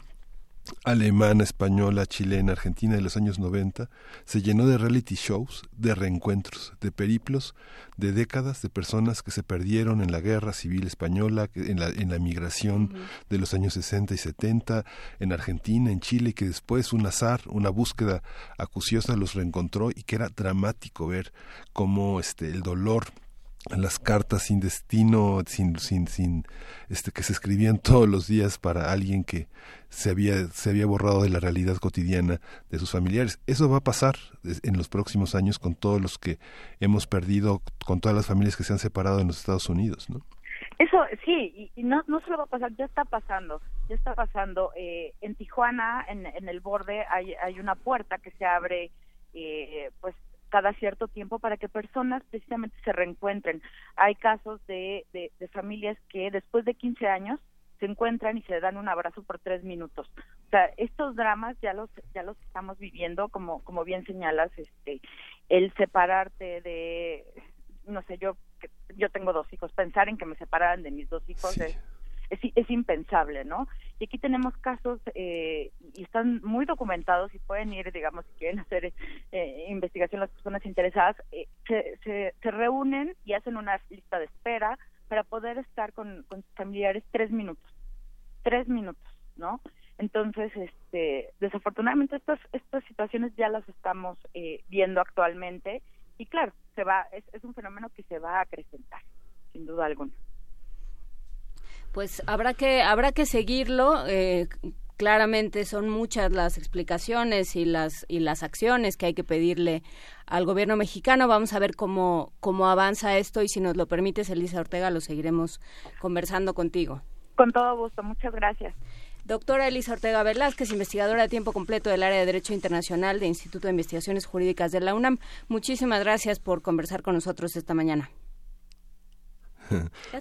alemana, española, chilena, argentina de los años 90, se llenó de reality shows, de reencuentros, de periplos, de décadas de personas que se perdieron en la guerra civil española, en la, en la migración de los años 60 y 70, en Argentina, en Chile, que después un azar, una búsqueda acuciosa los reencontró y que era dramático ver cómo este, el dolor las cartas sin destino, sin, sin, sin, este, que se escribían [laughs] todos los días para alguien que se había, se había borrado de la realidad cotidiana de sus familiares. Eso va a pasar en los próximos años con todos los que hemos perdido, con todas las familias que se han separado en los Estados Unidos, ¿no? Eso sí, y, no, no solo va a pasar, ya está pasando, ya está pasando. Eh, en Tijuana, en, en el borde, hay, hay una puerta que se abre, eh, pues cada cierto tiempo para que personas precisamente se reencuentren. Hay casos de, de, familias que después de 15 años se encuentran y se dan un abrazo por tres minutos. O sea, estos dramas ya los ya los estamos viviendo, como como bien señalas, este, el separarte de, no sé, yo yo tengo dos hijos, pensar en que me separaran de mis dos hijos es es, es impensable, ¿no? Y aquí tenemos casos eh, y están muy documentados y pueden ir, digamos, si quieren hacer eh, investigación las personas interesadas, eh, se, se, reúnen y hacen una lista de espera para poder estar con, sus familiares tres minutos, tres minutos, ¿no? Entonces, este, desafortunadamente estas situaciones ya las estamos eh, viendo actualmente y claro, se va es un fenómeno que se va a acrecentar, sin duda alguna pues habrá que habrá que seguirlo eh, claramente son muchas las explicaciones y las y las acciones que hay que pedirle al gobierno mexicano vamos a ver cómo cómo avanza esto y si nos lo permites Elisa Ortega lo seguiremos conversando contigo con todo gusto muchas gracias Doctora Elisa Ortega Velázquez, investigadora de tiempo completo del área de Derecho Internacional de Instituto de Investigaciones Jurídicas de la UNAM. Muchísimas gracias por conversar con nosotros esta mañana.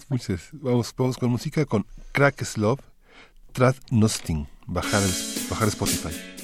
Muchas, vamos, vamos con música con Crack Love, Trad Nosting, bajar, bajar Spotify.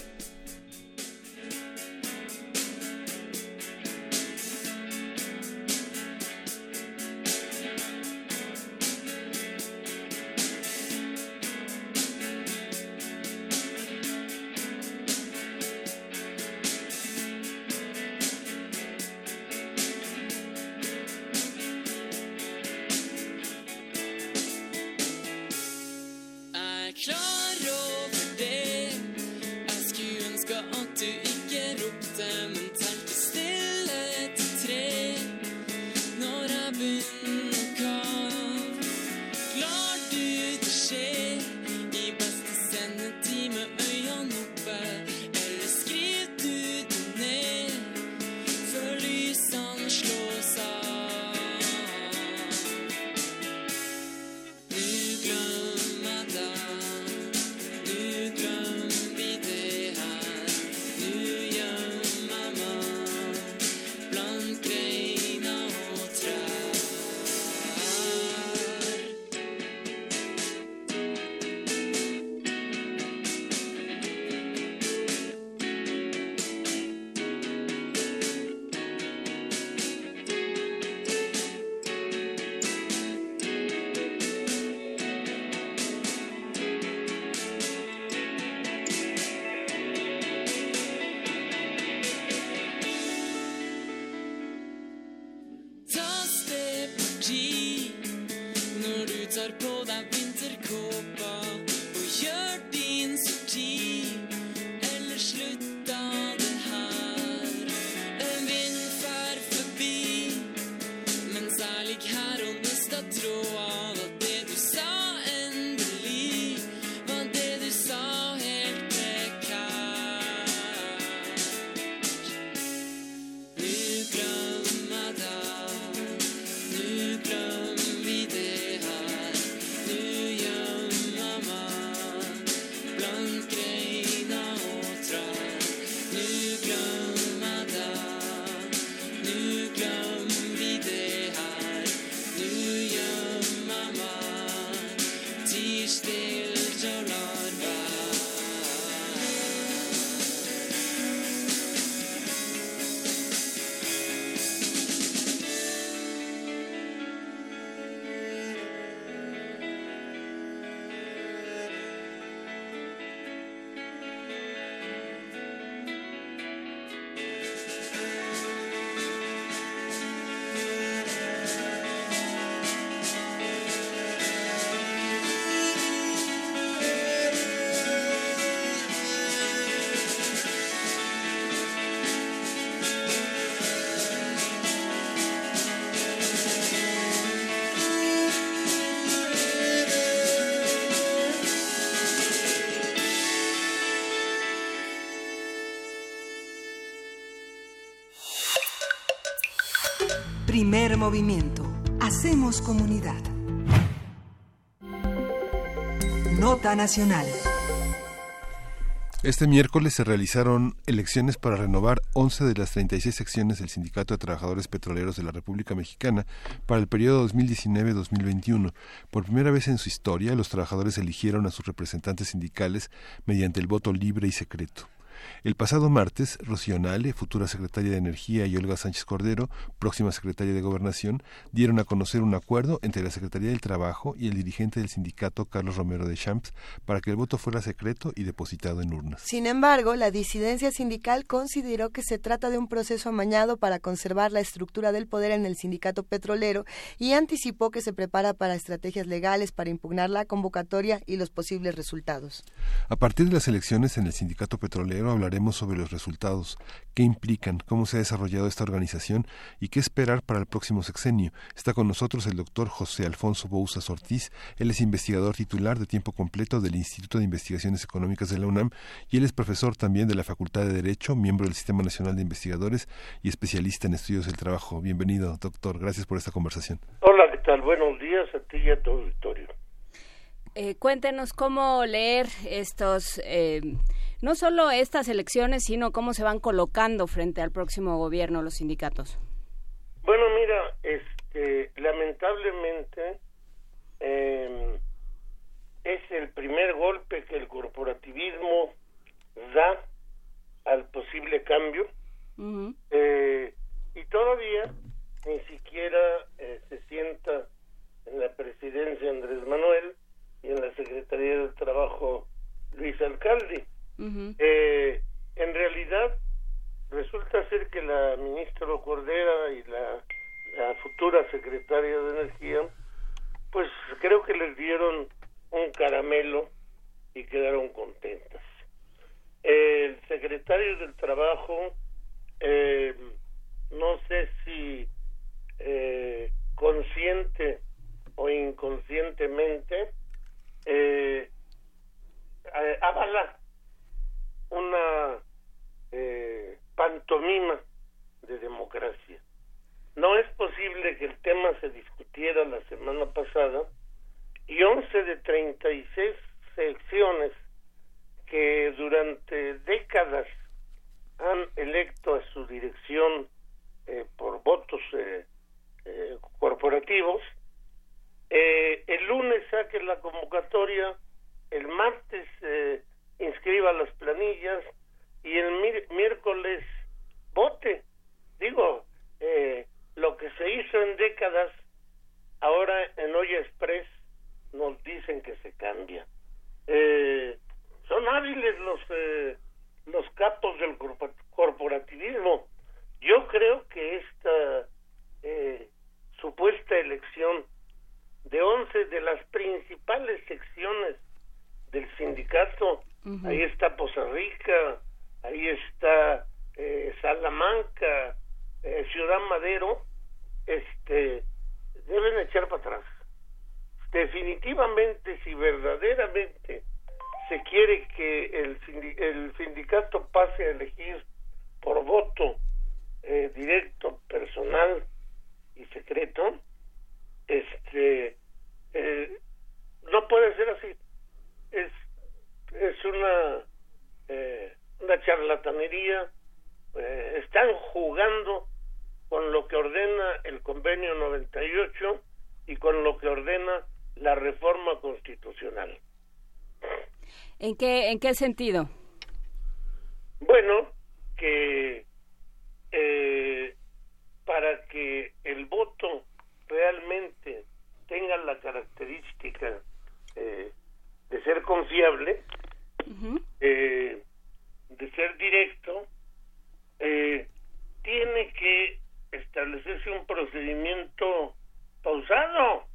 Primer movimiento. Hacemos comunidad. Nota nacional. Este miércoles se realizaron elecciones para renovar 11 de las 36 secciones del Sindicato de Trabajadores Petroleros de la República Mexicana para el periodo 2019-2021. Por primera vez en su historia, los trabajadores eligieron a sus representantes sindicales mediante el voto libre y secreto. El pasado martes, Rocío Nale, futura secretaria de Energía, y Olga Sánchez Cordero, próxima secretaria de Gobernación, dieron a conocer un acuerdo entre la Secretaría del Trabajo y el dirigente del sindicato, Carlos Romero de Champs, para que el voto fuera secreto y depositado en urnas. Sin embargo, la disidencia sindical consideró que se trata de un proceso amañado para conservar la estructura del poder en el sindicato petrolero y anticipó que se prepara para estrategias legales para impugnar la convocatoria y los posibles resultados. A partir de las elecciones en el sindicato petrolero hablaremos sobre los resultados, qué implican, cómo se ha desarrollado esta organización y qué esperar para el próximo sexenio. Está con nosotros el doctor José Alfonso Bouzas Ortiz. Él es investigador titular de tiempo completo del Instituto de Investigaciones Económicas de la UNAM y él es profesor también de la Facultad de Derecho, miembro del Sistema Nacional de Investigadores y especialista en estudios del trabajo. Bienvenido, doctor. Gracias por esta conversación. Hola, ¿qué tal? Buenos días a ti y a tu auditorio. Eh, cuéntenos cómo leer estos, eh, no solo estas elecciones, sino cómo se van colocando frente al próximo gobierno los sindicatos. Bueno, mira, este, lamentablemente eh, es el primer golpe que el corporativismo da al posible cambio eh, y todavía ni siquiera eh, se sienta en la presidencia Andrés Manuel y en la Secretaría del Trabajo Luis Alcalde. Eh, en realidad resulta ser que la ministra Cordera y la, la futura secretaria de Energía pues creo que les dieron un caramelo y quedaron contentas. El secretario del Trabajo, eh, no sé si eh, consciente o inconscientemente, eh, avala una eh, pantomima de democracia. No es posible que el tema se discutiera la semana pasada y 11 de 36 secciones que durante décadas han electo a su dirección eh, por votos eh, eh, corporativos, el lunes saque la convocatoria, el martes inscriba las planillas y el mi- miércoles vote. Digo, eh, lo que se hizo en décadas, ahora en Olla Express nos dicen que se cambia. Eh, son hábiles los eh, los capos del corpo- corporativismo. Yo creo que esta eh, supuesta elección de 11 nombre de las principales secciones del sindicato. Ahí está Poza Rica, ahí está eh, Salamanca, eh, Ciudad Madero, este, deben echar para atrás. Definitivamente, si verdaderamente se quiere que el, el sindicato pase a elegir por voto eh, directo, personal y secreto, este, eh, no puede ser así. Es, es una, eh, una charlatanería. están jugando con lo que ordena el convenio 98 y con lo que ordena la reforma constitucional. ¿En qué, en qué sentido? Bueno, que eh, para que el voto realmente tenga la característica eh, de ser confiable, eh, de ser directo, tiene que establecerse un procedimiento pausado.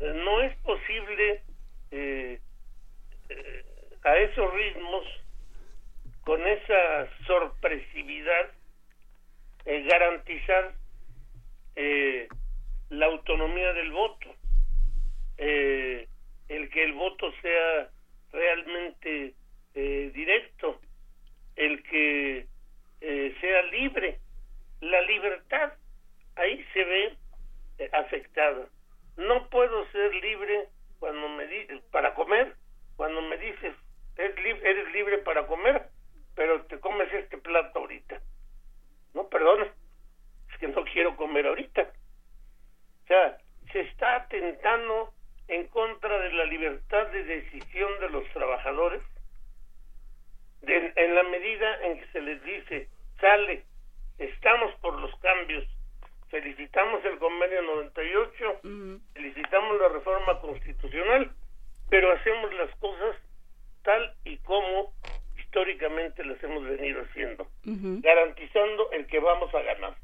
No es posible a esos ritmos, con esa sorpresividad, eh, garantizar eh, la autonomía del voto, eh, el que el voto sea realmente directo, el que sea libre. La libertad ahí se ve afectada. No puedo ser libre cuando me para comer, cuando me dices eres libre para comer, pero te comes este plato ahorita. No, perdona, es que no quiero comer ahorita. O sea, se está atentando en contra de la libertad de decisión de los trabajadores en la medida en que se les dice, sale, estamos por los cambios, felicitamos el convenio 98, felicitamos la reforma constitucional, pero hacemos las cosas tal y como históricamente las hemos venido haciendo, garantizando el que vamos a ganar.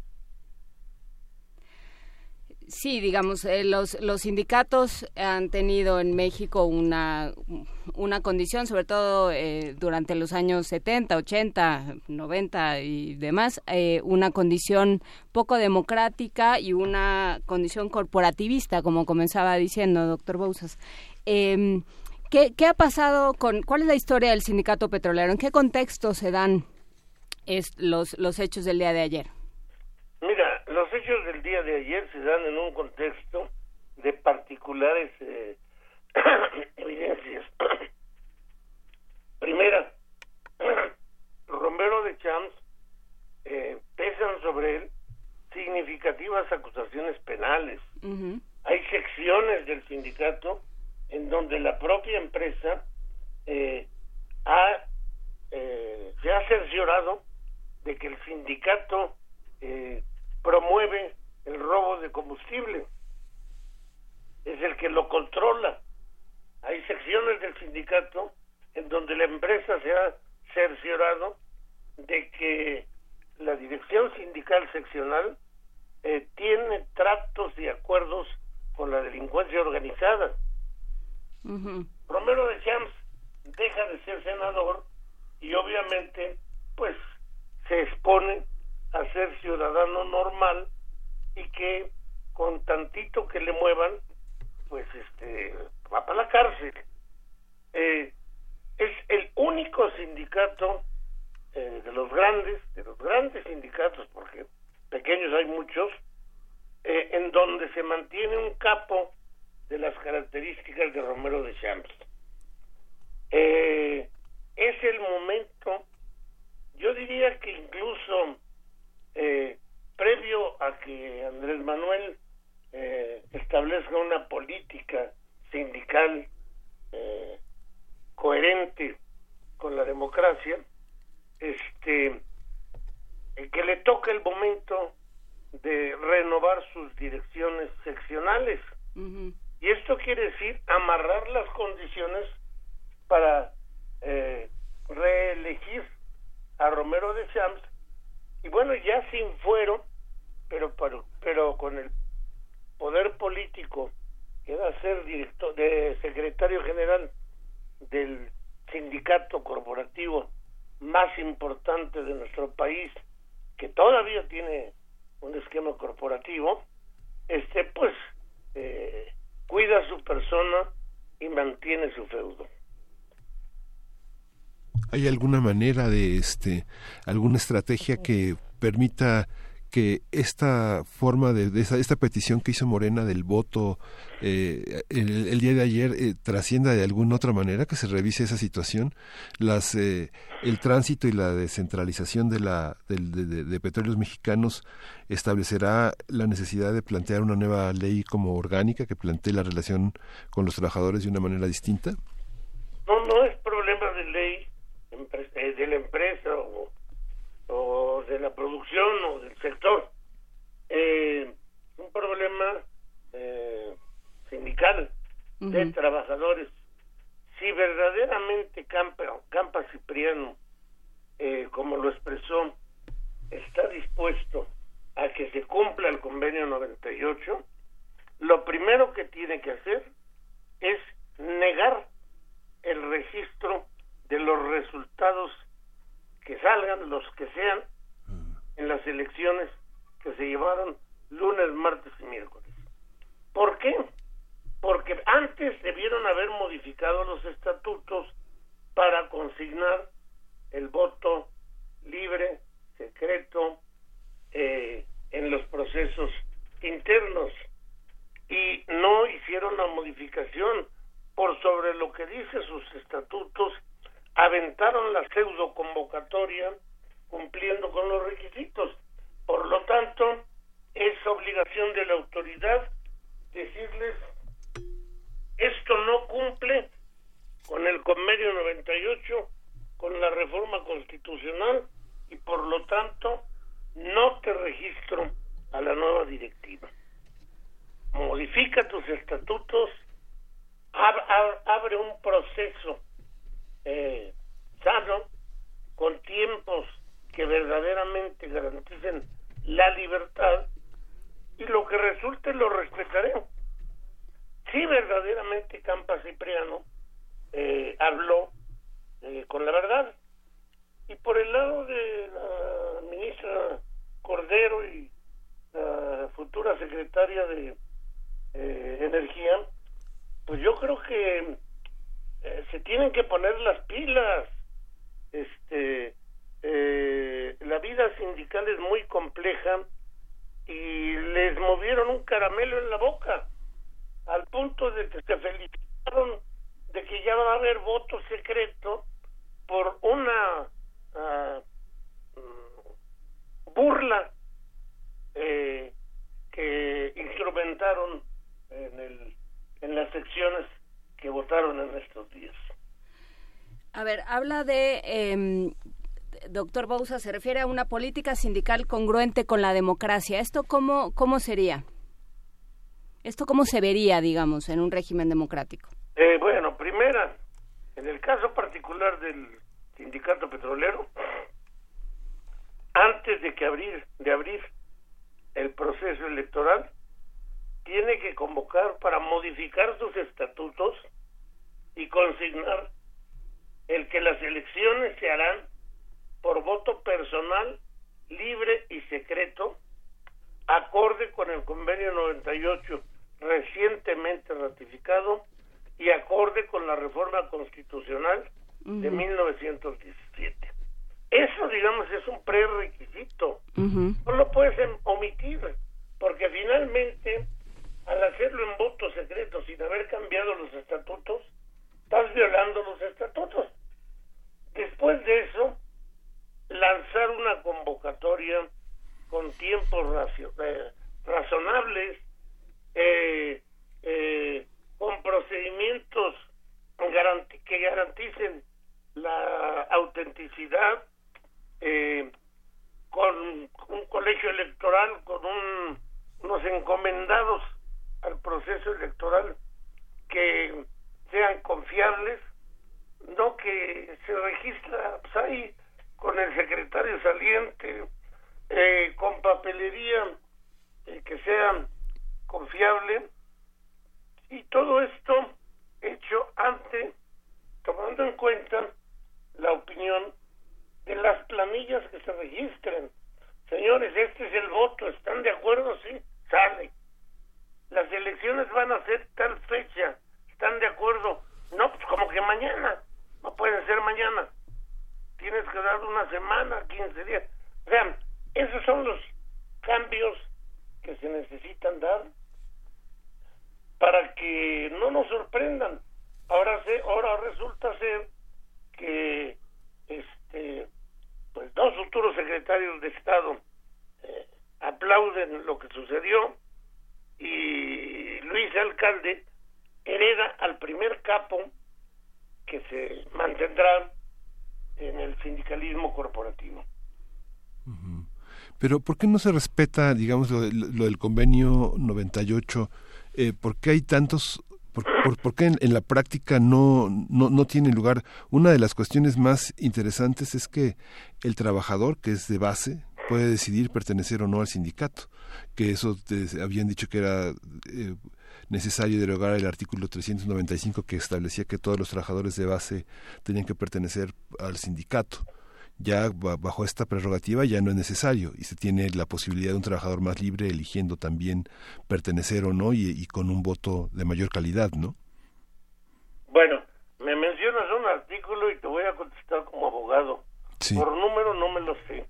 Sí, digamos, eh, los, los sindicatos han tenido en México una, una condición, sobre todo eh, durante los años 70, 80, 90 y demás, eh, una condición poco democrática y una condición corporativista, como comenzaba diciendo doctor Bousas. Em, ¿Qué, ha pasado con, cuál es la historia del sindicato petrolero? ¿En qué contexto se dan los, los hechos del día de ayer? Mira, los hechos del día de ayer se dan en un contexto de particulares eh, [coughs] evidencias. Primera, [coughs] Romero de Champs eh, pesan sobre él significativas acusaciones penales. Hay secciones del sindicato en donde la propia empresa eh, ha, eh, se ha cerciorado de que el sindicato eh, promueve el robo de combustible. Es el que lo controla. Hay secciones del sindicato en donde la empresa se ha cerciorado de que la dirección sindical seccional tiene tratos y acuerdos con la delincuencia organizada Romero de Champs deja de ser senador y obviamente pues se expone a ser ciudadano normal y que con tantito que le muevan pues este va para la cárcel eh, es el único sindicato eh, de los grandes de los grandes sindicatos porque pequeños hay muchos eh, en donde se mantiene un capo de las características de Romero de Champs. Eh, es el momento, yo diría que incluso eh, previo a que Andrés Manuel eh, establezca una política sindical coherente con la democracia, este, que le toca el momento de renovar sus direcciones seccionales. Y esto quiere decir amarrar las condiciones para eh, reelegir a Romero de Champs y bueno, ya sin fuero, pero, pero, con el poder político ser director, de secretario general del sindicato corporativo más importante de nuestro país, que todavía tiene un esquema corporativo, este pues eh, cuida su persona y mantiene su feudo. ¿Hay alguna manera de este alguna estrategia que permita que esta forma de, esta petición que hizo Morena del voto eh, el, día de ayer eh, trascienda de alguna otra manera que se revise esa situación las eh, el tránsito y la descentralización de la de, petróleos mexicanos establecerá la necesidad de plantear una nueva ley como orgánica que plantee la relación con los trabajadores de una manera distinta. No no es problema de ley de la empresa o o de la producción o del sector. Eh, un problema eh, sindical de trabajadores. Si verdaderamente Campa, Campa Cipriano, eh, como lo expresó, está dispuesto a que se cumpla el convenio 98, lo primero que tiene que hacer es negar el registro de los resultados que salgan los que sean en las elecciones que se llevaron lunes, martes y miércoles. ¿Por qué? Porque antes debieron haber modificado los estatutos para consignar el voto libre, secreto, eh, en los procesos internos y no hicieron la modificación por sobre lo que dice sus estatutos aventaron la pseudo convocatoria cumpliendo con los requisitos. Por lo tanto, es obligación de la autoridad decirles esto no cumple con el convenio 98, con la reforma constitucional y por lo tanto no te registro a la nueva directiva. Modifica tus estatutos, abre un proceso eh, sano, con tiempos que verdaderamente garanticen la libertad y lo que resulte lo respetaré. Si verdaderamente Campa Cipriano eh, habló eh, con la verdad y por el lado de la ministra Cordero y la futura secretaria de eh, Energía, pues yo creo que eh, se tienen que poner las pilas. Este, eh, la vida sindical es muy compleja y les movieron un caramelo en la boca al punto de que se felicitaron de que ya va a haber voto secreto por una mm, burla eh, que instrumentaron en, el, en las secciones que votaron en estos días. A ver, habla de, eh, doctor Bouza, se refiere a una política sindical congruente con la democracia. ¿Esto cómo, cómo sería? ¿Esto cómo se vería, digamos, en un régimen democrático? Eh, bueno, primera, en el caso particular del sindicato petrolero, antes de que abrir, de abrir el proceso electoral, tiene que convocar para modificar sus estatutos y consignar el que las elecciones se harán por voto personal, libre y secreto, acorde con el convenio 98 recientemente ratificado y acorde con la reforma constitucional de 1917. Eso, digamos, es un prerequisito. No lo puedes omitir, porque finalmente al hacerlo en voto secreto sin haber cambiado los estatutos, estás violando los estatutos. Después de eso, lanzar una convocatoria con tiempos eh, razonables, eh, eh, con procedimientos que garanticen la autenticidad, con un colegio electoral, con unos encomendados al proceso electoral que sean confiables, no que se registra pues, ahí con el secretario saliente, eh, con papelería eh, que sea confiable, y todo esto hecho ante, tomando en cuenta la opinión de las planillas que se registren. Señores, este es el voto, ¿están de acuerdo? Sí, sale. Las elecciones van a ser tal fecha, ¿están de acuerdo? No, pues como que mañana, no pueden ser mañana. Tienes que dar una semana, 15 días. Vean, esos son los cambios que se necesitan dar para que no nos sorprendan. Ahora se, ahora resulta ser que este pues dos futuros secretarios de Estado eh, aplauden lo que sucedió y Luis Alcalde hereda al primer capo que se mantendrá en el sindicalismo corporativo. Pero ¿por qué no se respeta, digamos, lo, lo del convenio 98? Eh, ¿Por qué hay tantos por, qué en, la práctica no, no, no, tiene lugar? Una de las cuestiones más interesantes es que el trabajador, que es de base, puede decidir pertenecer o no al sindicato, que eso habían dicho que era eh, necesario derogar el artículo 395 que establecía que todos los trabajadores de base tenían que pertenecer al sindicato ya bajo esta prerrogativa ya no es necesario y se tiene la posibilidad de un trabajador más libre eligiendo también pertenecer o no y, con un voto de mayor calidad, ¿no? Bueno, me mencionas un artículo y te voy a contestar como abogado. Por número no me lo sé,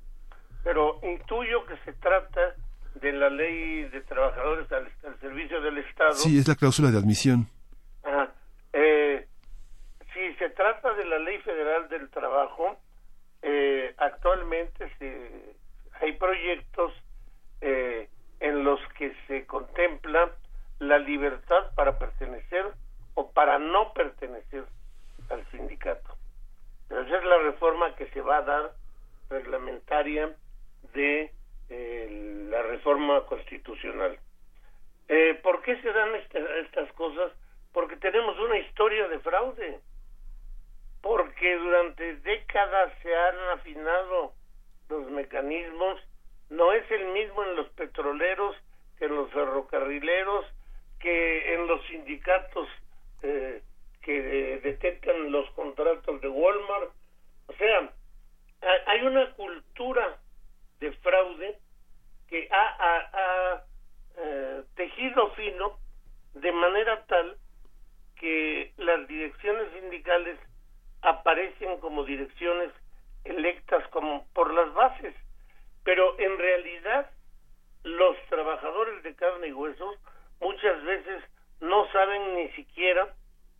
pero intuyo que se trata de la ley de trabajadores al, servicio del Estado. Sí, es la cláusula de admisión. Ajá. Eh, si se trata de la ley federal del trabajo, eh, actualmente se, hay proyectos eh, en los que se contempla la libertad para pertenecer o para no pertenecer al sindicato. Pero esa es la reforma que se va a dar reglamentaria de eh, la reforma constitucional. Eh, ¿Por qué se dan este, estas cosas? Porque tenemos una historia de fraude porque durante décadas se han afinado los mecanismos, no es el mismo en los petroleros que en los ferrocarrileros, que en los sindicatos eh, que detectan los contratos de Walmart. O sea, hay una cultura de fraude que ha, eh, tejido fino de manera tal que las direcciones sindicales aparecen como direcciones electas como por las bases, pero en realidad los trabajadores de carne y hueso muchas veces no saben ni siquiera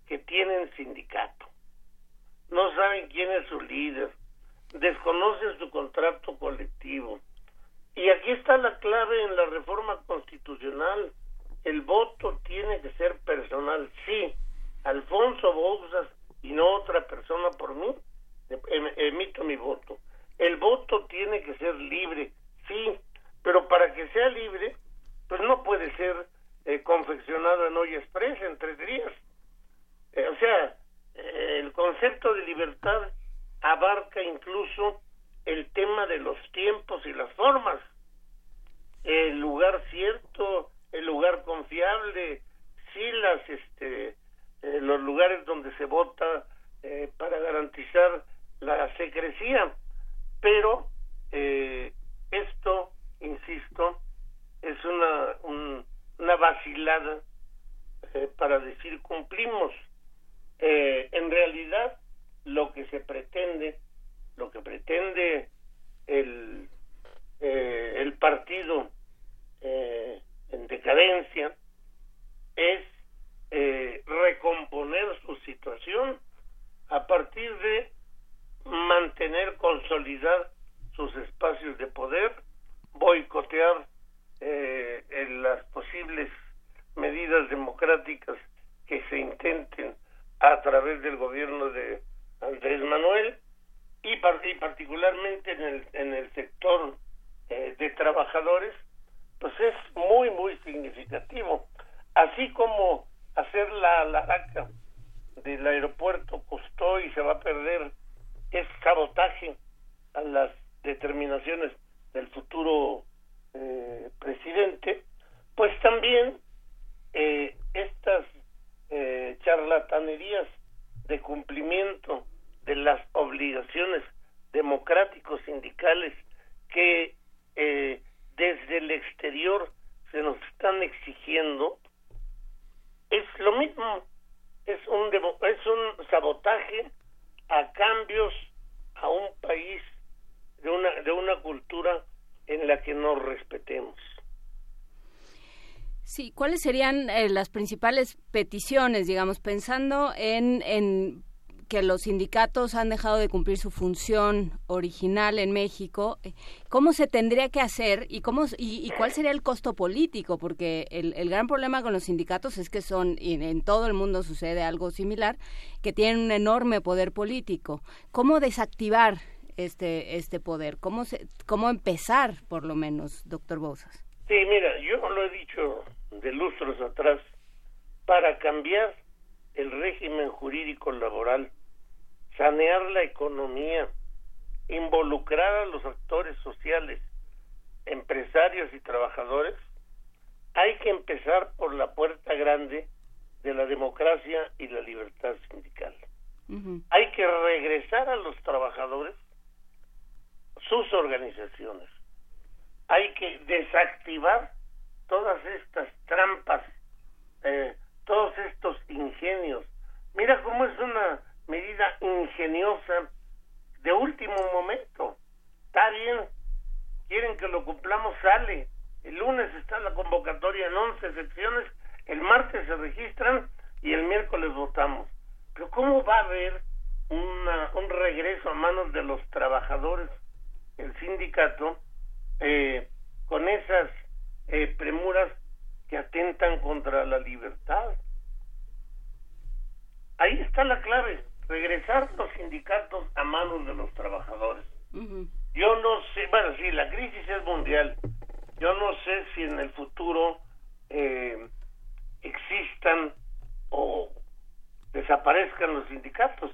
que tienen sindicato, no saben quién es su líder, desconocen su contrato colectivo. Y aquí está la clave en la reforma constitucional. El voto tiene que ser personal. Sí, Alfonso Bouzas y no otra persona por mí, em, emito mi voto. El voto tiene que ser libre, sí, pero para que sea libre, pues no puede ser eh, confeccionado en olla expresa en tres días. Eh, o sea, eh, el concepto de libertad abarca incluso el tema de los tiempos y las formas, el lugar cierto, el lugar confiable, sí las este eh, los lugares donde se vota eh, para garantizar la secrecía. Pero eh, esto, insisto, es una, una vacilada para decir cumplimos. en realidad, lo que se pretende, lo que pretende el, el partido en decadencia es eh, recomponer su situación a partir de mantener, consolidar sus espacios de poder, boicotear eh, en las posibles medidas democráticas que se intenten a través del gobierno de Andrés Manuel y, particularmente en el, en el sector eh, de trabajadores, pues es muy, muy significativo. Así como hacer la laraca del aeropuerto costó y se va a perder es sabotaje a las determinaciones del futuro eh, presidente, pues también eh, estas charlatanerías de cumplimiento de las obligaciones democráticos sindicales que eh, desde el exterior se nos están exigiendo es lo mismo es un es un sabotaje a cambios a un país de una de una cultura en la que nos respetemos Sí, ¿cuáles serían eh, las principales peticiones, digamos, pensando en, en que los sindicatos han dejado de cumplir su función original en México, eh, ¿cómo se tendría que hacer y cómo y, cuál sería el costo político? Porque el, el, gran problema con los sindicatos es que son, y en todo el mundo sucede algo similar, que tienen un enorme poder político. ¿Cómo desactivar este, este poder? ¿Cómo, se, ¿Cómo empezar, por lo menos, doctor Bozas? Sí, mira, yo lo he dicho de lustros atrás, para cambiar el régimen jurídico laboral, sanear la economía, involucrar a los actores sociales, empresarios y trabajadores, hay que empezar por la puerta grande de la democracia y la libertad sindical. Hay que regresar a los trabajadores sus organizaciones. Hay que desactivar todas estas trampas, eh, todos estos ingenios. Mira cómo es una medida ingeniosa de último momento. Está bien, quieren que lo cumplamos, sale. El lunes está la convocatoria en 11 secciones, el martes se registran y el miércoles votamos. Pero ¿cómo va a haber una, un regreso a manos de los trabajadores, el sindicato, eh, con esas eh, premuras que atentan contra la libertad. Ahí está la clave, regresar los sindicatos a manos de los trabajadores. Yo no sé, bueno, sí, la crisis es mundial. Yo no sé si en el futuro eh, existan o desaparezcan los sindicatos,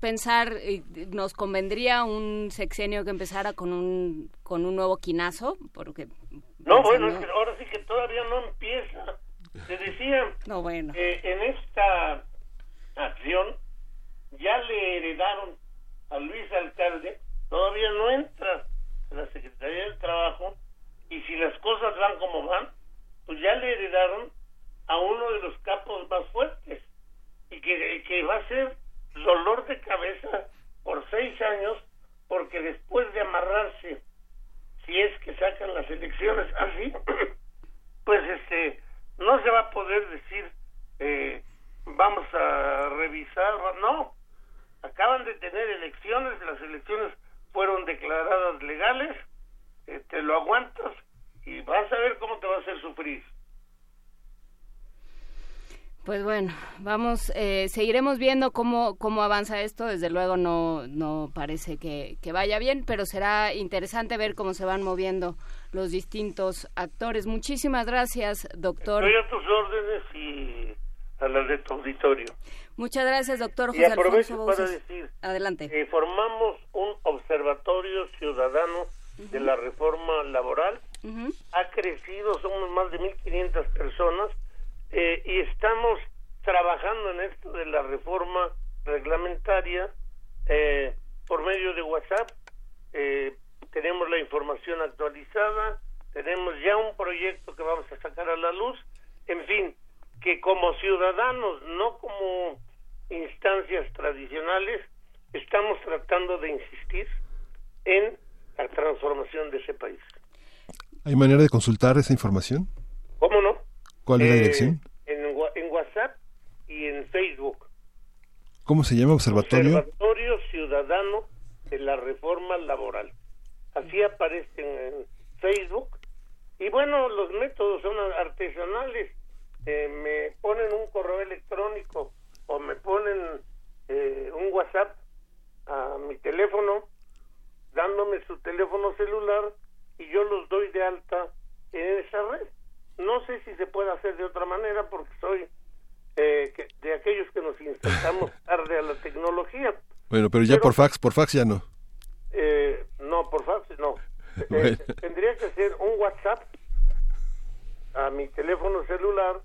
Pensar, eh, nos convendría un sexenio que empezara con un con un nuevo quinazo, porque No, bueno, pensando- es que ahora sí que todavía no empieza. Se decía No, bueno. que en esta acción ya le heredaron a Luis Alcalde, todavía no entra a la Secretaría del Trabajo y si las cosas van como van, pues ya le heredaron a uno de los capos más fuertes y que, que va a ser dolor de cabeza por seis años porque después de amarrarse si es que sacan las elecciones así pues este no se va a poder decir eh, vamos a revisar no acaban de tener elecciones las elecciones fueron declaradas legales eh, te lo aguantas y vas a ver cómo te va a hacer sufrir Pues bueno, vamos, eh, seguiremos viendo cómo, cómo avanza esto. Desde luego no, no parece que, que vaya bien, pero será interesante ver cómo se van moviendo los distintos actores. Muchísimas gracias, doctor. estoy a tus órdenes y a las de tu auditorio Muchas gracias, doctor y José aprovecho Alfonso para decir Adelante. eh, formamos un observatorio ciudadano de la reforma laboral Ujú. ha crecido, somos más de 1.500 personas eh, y estamos trabajando en esto de la reforma reglamentaria eh, por medio de WhatsApp. Eh, tenemos la información actualizada, tenemos ya un proyecto que vamos a sacar a la luz, en fin, que como ciudadanos, no como instancias tradicionales, estamos tratando de insistir en la transformación de ese país. ¿Hay manera de consultar esa información? ¿Cómo no? ¿Cuál es la Eh, dirección? En, en WhatsApp y en Facebook. ¿Cómo se llama? Observatorio. Observatorio Ciudadano de la Reforma Laboral. Así aparecen en Facebook. Y bueno, los métodos son artesanales. Eh, me ponen un correo electrónico o me ponen eh, un WhatsApp a mi teléfono dándome su teléfono celular y yo los doy de alta en esa red. No sé si se puede hacer de otra manera porque soy eh, que- de aquellos que nos insertamos [laughs] tarde a la tecnología. Bueno, pero ya por fax, por fax ya no. Eh, no, por fax no. [laughs] Eh. Tendría que ser un WhatsApp a mi teléfono celular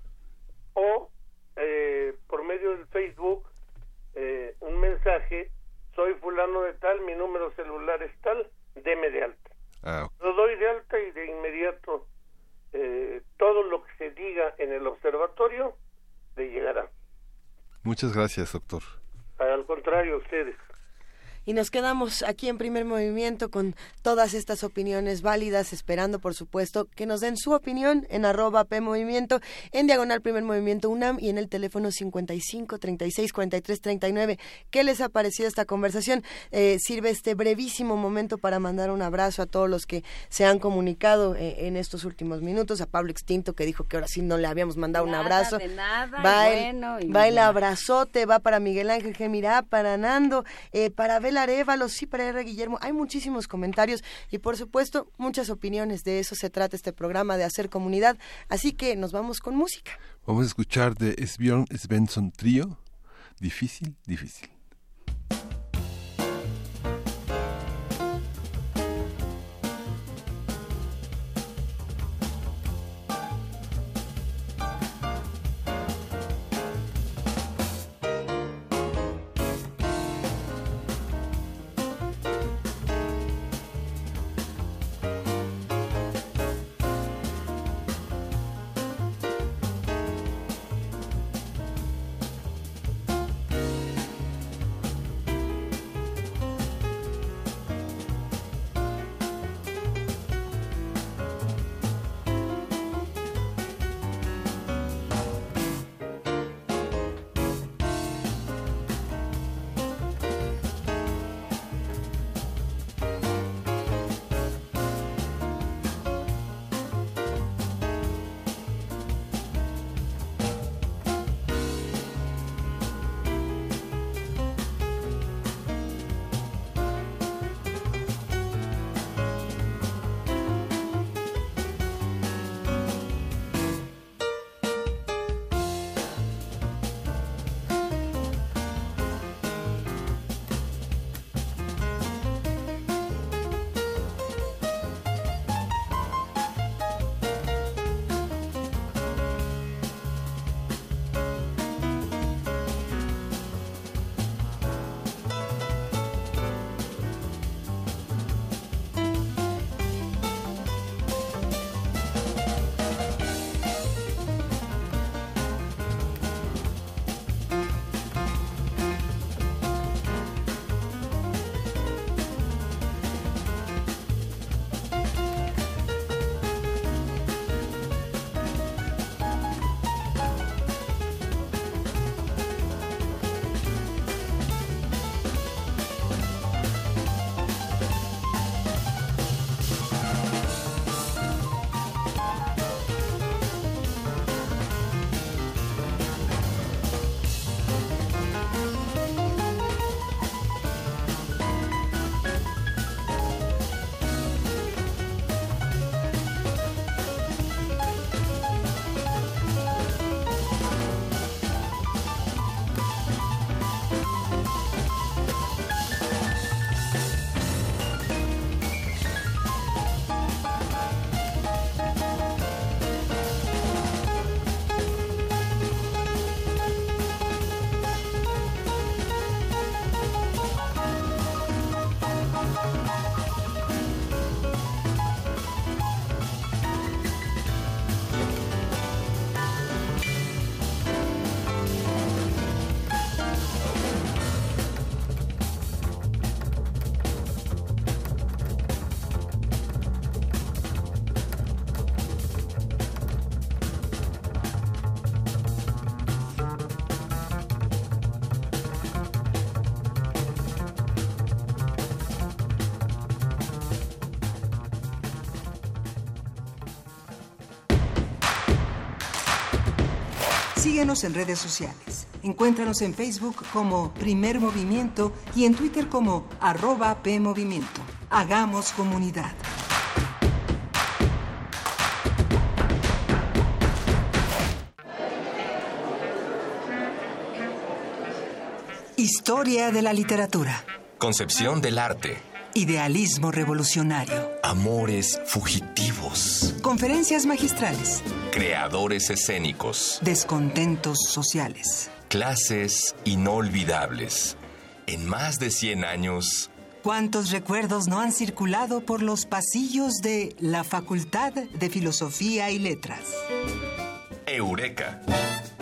o eh, por medio del Facebook eh, un mensaje, soy fulano de tal, mi número celular es tal, deme de alta. Ah. Lo doy de alta y de inmediato eh, todo lo que se diga en el observatorio le llegará. Muchas gracias, doctor. Al contrario, ustedes. Y nos quedamos aquí en primer movimiento con todas estas opiniones válidas, esperando, por supuesto, que nos den su opinión en arroba P Movimiento, en diagonal primer movimiento UNAM y en el teléfono 55 36 43 39. ¿Qué les ha parecido esta conversación? Eh, sirve este brevísimo momento para mandar un abrazo a todos los que se han comunicado eh, en estos últimos minutos. A Pablo Extinto, que dijo que ahora sí no le habíamos mandado un abrazo. de nada, va, el, bueno, va el abrazote, va para Miguel Ángel Gemirá, para Nando, eh, para Bel Arevalo, sí, para R. Guillermo. Hay muchísimos comentarios y, por supuesto, muchas opiniones. De eso se trata este programa, de hacer comunidad. Así que nos vamos con música. Vamos a escuchar de Sbjörn Svensson Trío. Difícil, difícil. Síguenos en redes sociales. Encuéntranos en Facebook como Primer Movimiento y en Twitter como arroba PMovimiento. Hagamos comunidad. Historia de la literatura. Concepción del arte. Idealismo revolucionario. Amores fugitivos. Conferencias magistrales. Creadores escénicos. Descontentos sociales. Clases inolvidables. En más de 100 años. ¿Cuántos recuerdos no han circulado por los pasillos de la Facultad de Filosofía y Letras? Eureka.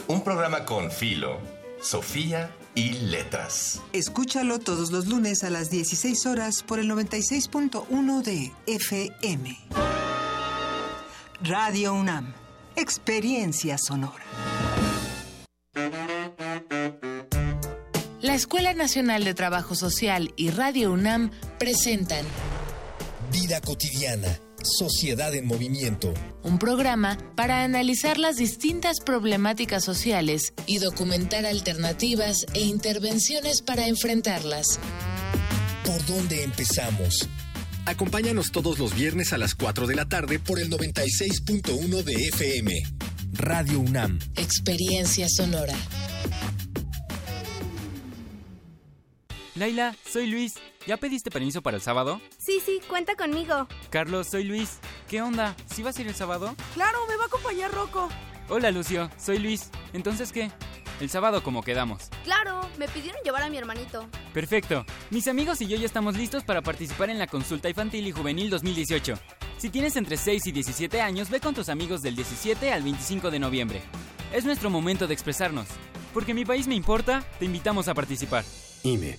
Un programa con Filo, Sofía y Letras. Escúchalo todos los lunes a las 16 horas por el 96.1 de FM. Radio UNAM. Experiencia sonora. La Escuela Nacional de Trabajo Social y Radio UNAM presentan Vida cotidiana, sociedad en movimiento. un programa para analizar las distintas problemáticas sociales y documentar alternativas e intervenciones para enfrentarlas. ¿Por dónde empezamos? Acompáñanos todos los viernes a las 4 de la tarde por el 96.1 de FM. Radio UNAM. Experiencia sonora. Laila, soy Luis. ¿Ya pediste permiso para el sábado? Sí, sí, cuenta conmigo. Carlos, soy Luis. ¿Qué onda? ¿Sí vas a ir el sábado? Claro, me va a acompañar Rocco. Hola, Lucio. Soy Luis. ¿Entonces qué? El sábado como quedamos. Claro, me pidieron llevar a mi hermanito. Perfecto. Mis amigos y yo ya estamos listos para participar en la consulta infantil y juvenil 2018. Si tienes entre 6 y 17 años, ve con tus amigos del 17 al 25 de noviembre. Es nuestro momento de expresarnos. Porque mi país me importa, te invitamos a participar. IME.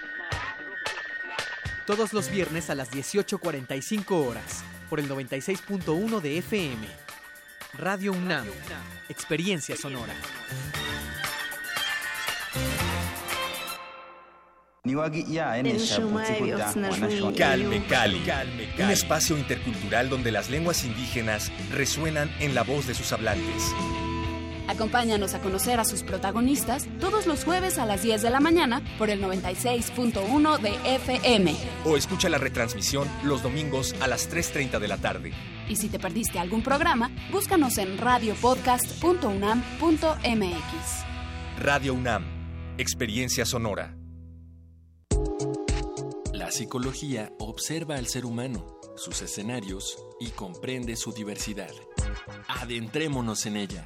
Todos los viernes a las 18.45 horas, por el 96.1 de FM. Radio UNAM, Experiencia Sonora. Calme Cali, un espacio intercultural donde las lenguas indígenas resuenan en la voz de sus hablantes. Acompáñanos a conocer a sus protagonistas todos los jueves a las 10 de la mañana por el 96.1 de FM. O escucha la retransmisión los domingos a las 3.30 de la tarde. Y si te perdiste algún programa, búscanos en radiopodcast.unam.mx. Radio UNAM, Experiencia Sonora. La psicología observa al ser humano, sus escenarios y comprende su diversidad. Adentrémonos en ella.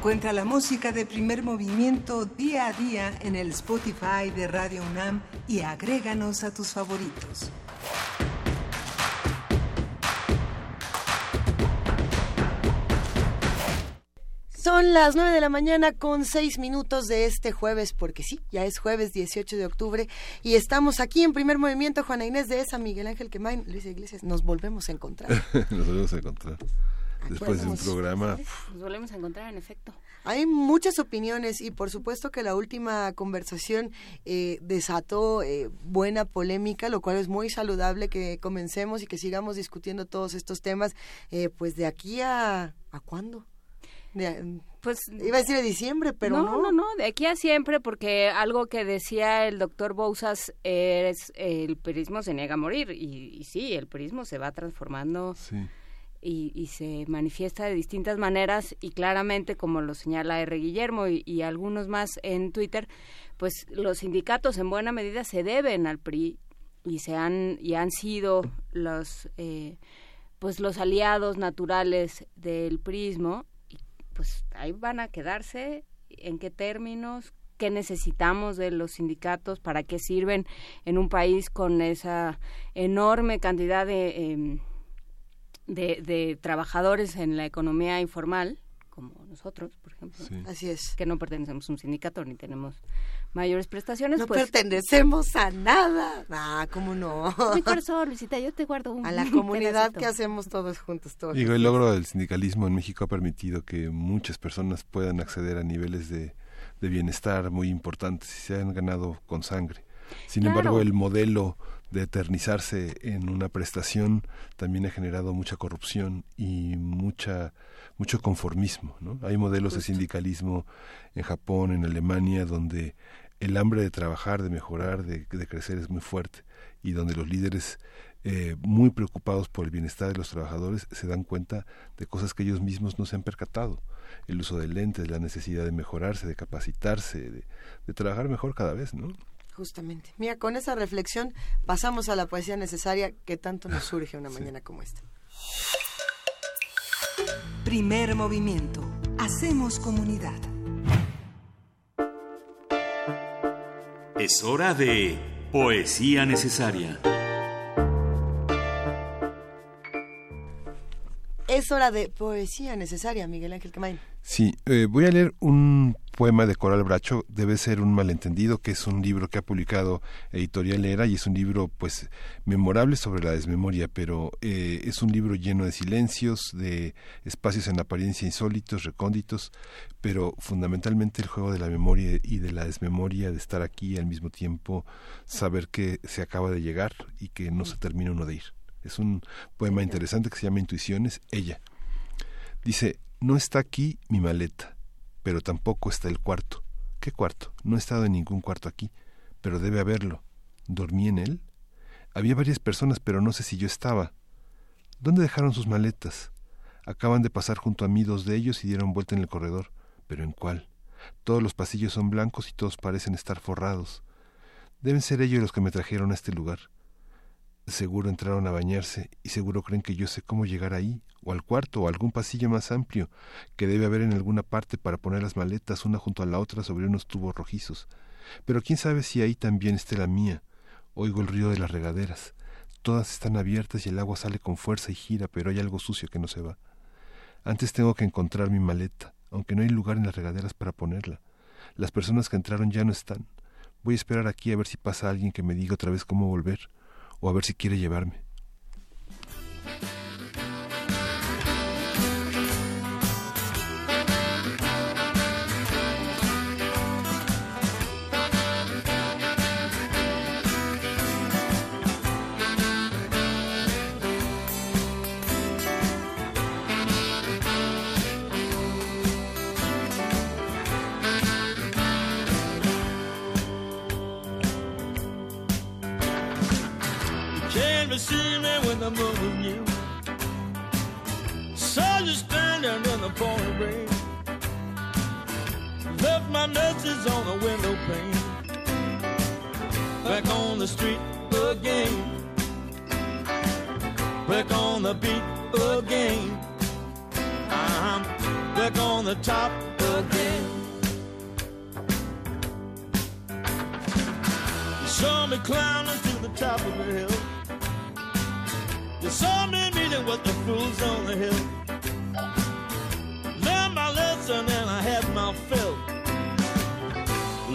Encuentra la música de primer movimiento día a día en el Spotify de Radio UNAM y agréganos a tus favoritos. Son las 9 de la mañana con 6 minutos de este jueves, porque sí, ya es jueves 18 de octubre y estamos aquí en primer movimiento, Juana Inés de esa, Miguel Ángel Quemain, Luis Iglesias, nos volvemos a encontrar. [laughs] Nos volvemos a encontrar. Después de un programa... Nos volvemos a encontrar, en efecto. Hay muchas opiniones y por supuesto que la última conversación eh, desató eh, buena polémica, lo cual es muy saludable que comencemos y que sigamos discutiendo todos estos temas, eh, pues de aquí a... ¿A cuándo? De- pues iba a decir de diciembre, pero no. no, no, no, de aquí a siempre, porque algo que decía el doctor Bousas es el perismo se niega a morir y, y sí, el perismo se va transformando y, y se manifiesta de distintas maneras y claramente, como lo señala R. Guillermo y, algunos más en Twitter, pues los sindicatos en buena medida se deben al PRI y se han y han sido los eh, pues los aliados naturales del prismo y pues ahí van a quedarse en qué términos qué necesitamos de los sindicatos para qué sirven en un país con esa enorme cantidad de em, de, de trabajadores en la economía informal como nosotros por ejemplo Así es. que no pertenecemos a un sindicato ni tenemos mayores prestaciones No pues pertenecemos a nada. Ah, ¿cómo no? mi corazón Luisita yo te guardo un A la [laughs] comunidad pedacito. que hacemos todos juntos. Todos Digo, el logro del sindicalismo en México ha permitido que muchas personas puedan acceder a niveles de, de bienestar muy importantes y se han ganado con sangre. Sin Claro. embargo, el modelo de eternizarse en una prestación también ha generado mucha corrupción y mucha mucho conformismo. ¿no? Hay modelos de sindicalismo en Japón, en Alemania, donde el hambre de trabajar, de mejorar, de, de crecer es muy fuerte y donde los líderes eh, muy preocupados por el bienestar de los trabajadores se dan cuenta de cosas que ellos mismos no se han percatado. El uso de lentes, la necesidad de mejorarse, de capacitarse, de, de trabajar mejor cada vez, ¿no? Justamente. Mira, con esa reflexión pasamos a la poesía necesaria que tanto nos surge una mañana como esta. Primer movimiento. Hacemos comunidad. Es hora de Poesía Necesaria. Es hora de poesía necesaria, Miguel Ángel Quemain. Sí, eh, voy a leer un poema de Coral Bracho, debe ser un malentendido, que es un libro que ha publicado Editorial Era y es un libro pues memorable sobre la desmemoria, pero eh, es un libro lleno de silencios, de espacios en apariencia insólitos, recónditos, pero fundamentalmente el juego de la memoria y de la desmemoria, de estar aquí y al mismo tiempo saber que se acaba de llegar y que no se termina uno de ir. Es un poema interesante que se llama Intuiciones, ella. Dice, no está aquí mi maleta, pero tampoco está el cuarto. ¿Qué cuarto? No he estado en ningún cuarto aquí, pero debe haberlo. ¿Dormí en él? Había varias personas, pero no sé si yo estaba. ¿Dónde dejaron sus maletas? Acaban de pasar junto a mí dos de ellos y dieron vuelta en el corredor. ¿Pero en cuál? Todos los pasillos son blancos y todos parecen estar forrados. Deben ser ellos los que me trajeron a este lugar. Seguro entraron a bañarse y seguro creen que yo sé cómo llegar ahí, o al cuarto, o algún pasillo más amplio, que debe haber en alguna parte para poner las maletas una junto a la otra sobre unos tubos rojizos. Pero quién sabe si ahí también esté la mía. Oigo el ruido de las regaderas. Todas están abiertas y el agua sale con fuerza y gira, pero hay algo sucio que no se va. Antes tengo que encontrar mi maleta, aunque no hay lugar en las regaderas para ponerla. Las personas que entraron ya no están. Voy a esperar aquí a ver si pasa alguien que me diga otra vez cómo volver, o a ver si quiere llevarme. To see me when the moon was new. Saw you standing in the pouring rain. Left my message on the window pane. Back on the street again. Back on the beat again. I'm back on the top again. You saw me climbing to the top of the hill. You saw me meeting with the fools on the hill. Learned my lesson and I had my fill.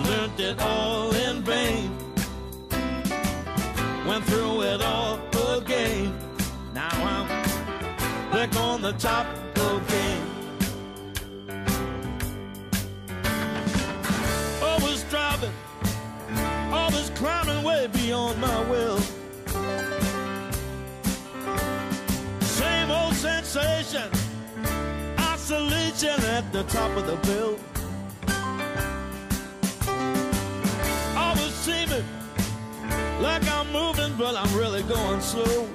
Learned it all in vain. Went through it all again. Now I'm back on the top again. Always driving, always climbing way beyond my will. Old sensation, isolation at the top of the bill. Always seeming like I'm moving, but I'm really going slow.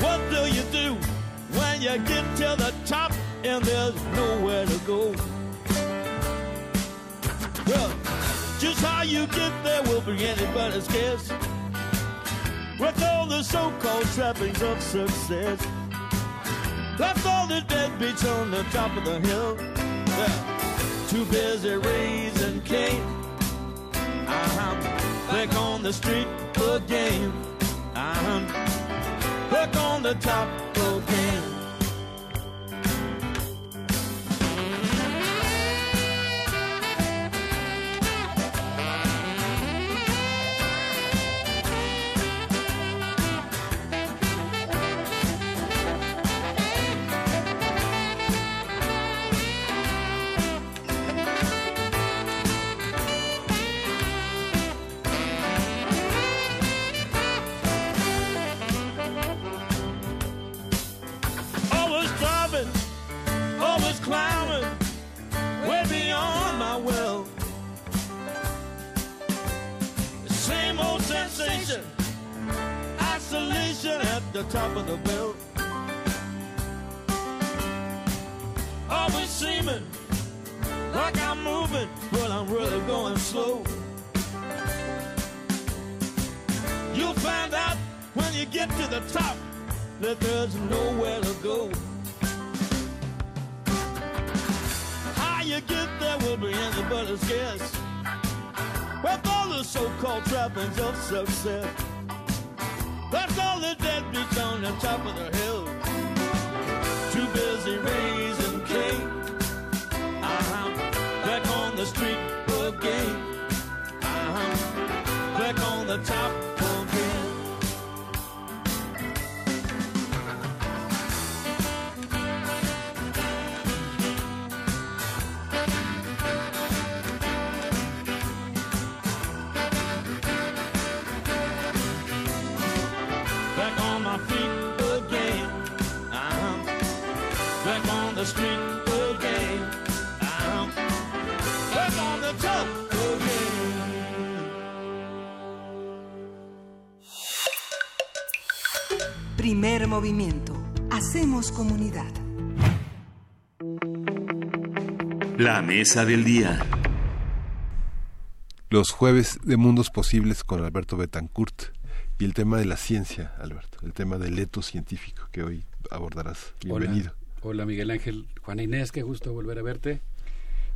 What do you do when you get to the top and there's nowhere to go? Well, just how you get there will be anybody's guess. With all the so-called trappings of success, left all the deadbeats on the top of the hill. Yeah. Too busy raising Cain. I'm back on the street again. Uh-huh. I'm back on the top again. La mesa del día. Los jueves de Mundos Posibles con Alberto Betancourt y el tema de la ciencia, Alberto, el tema del eto científico que hoy abordarás. Bienvenido. Hola, Hola, Miguel Ángel. Juana Inés, qué gusto volver a verte.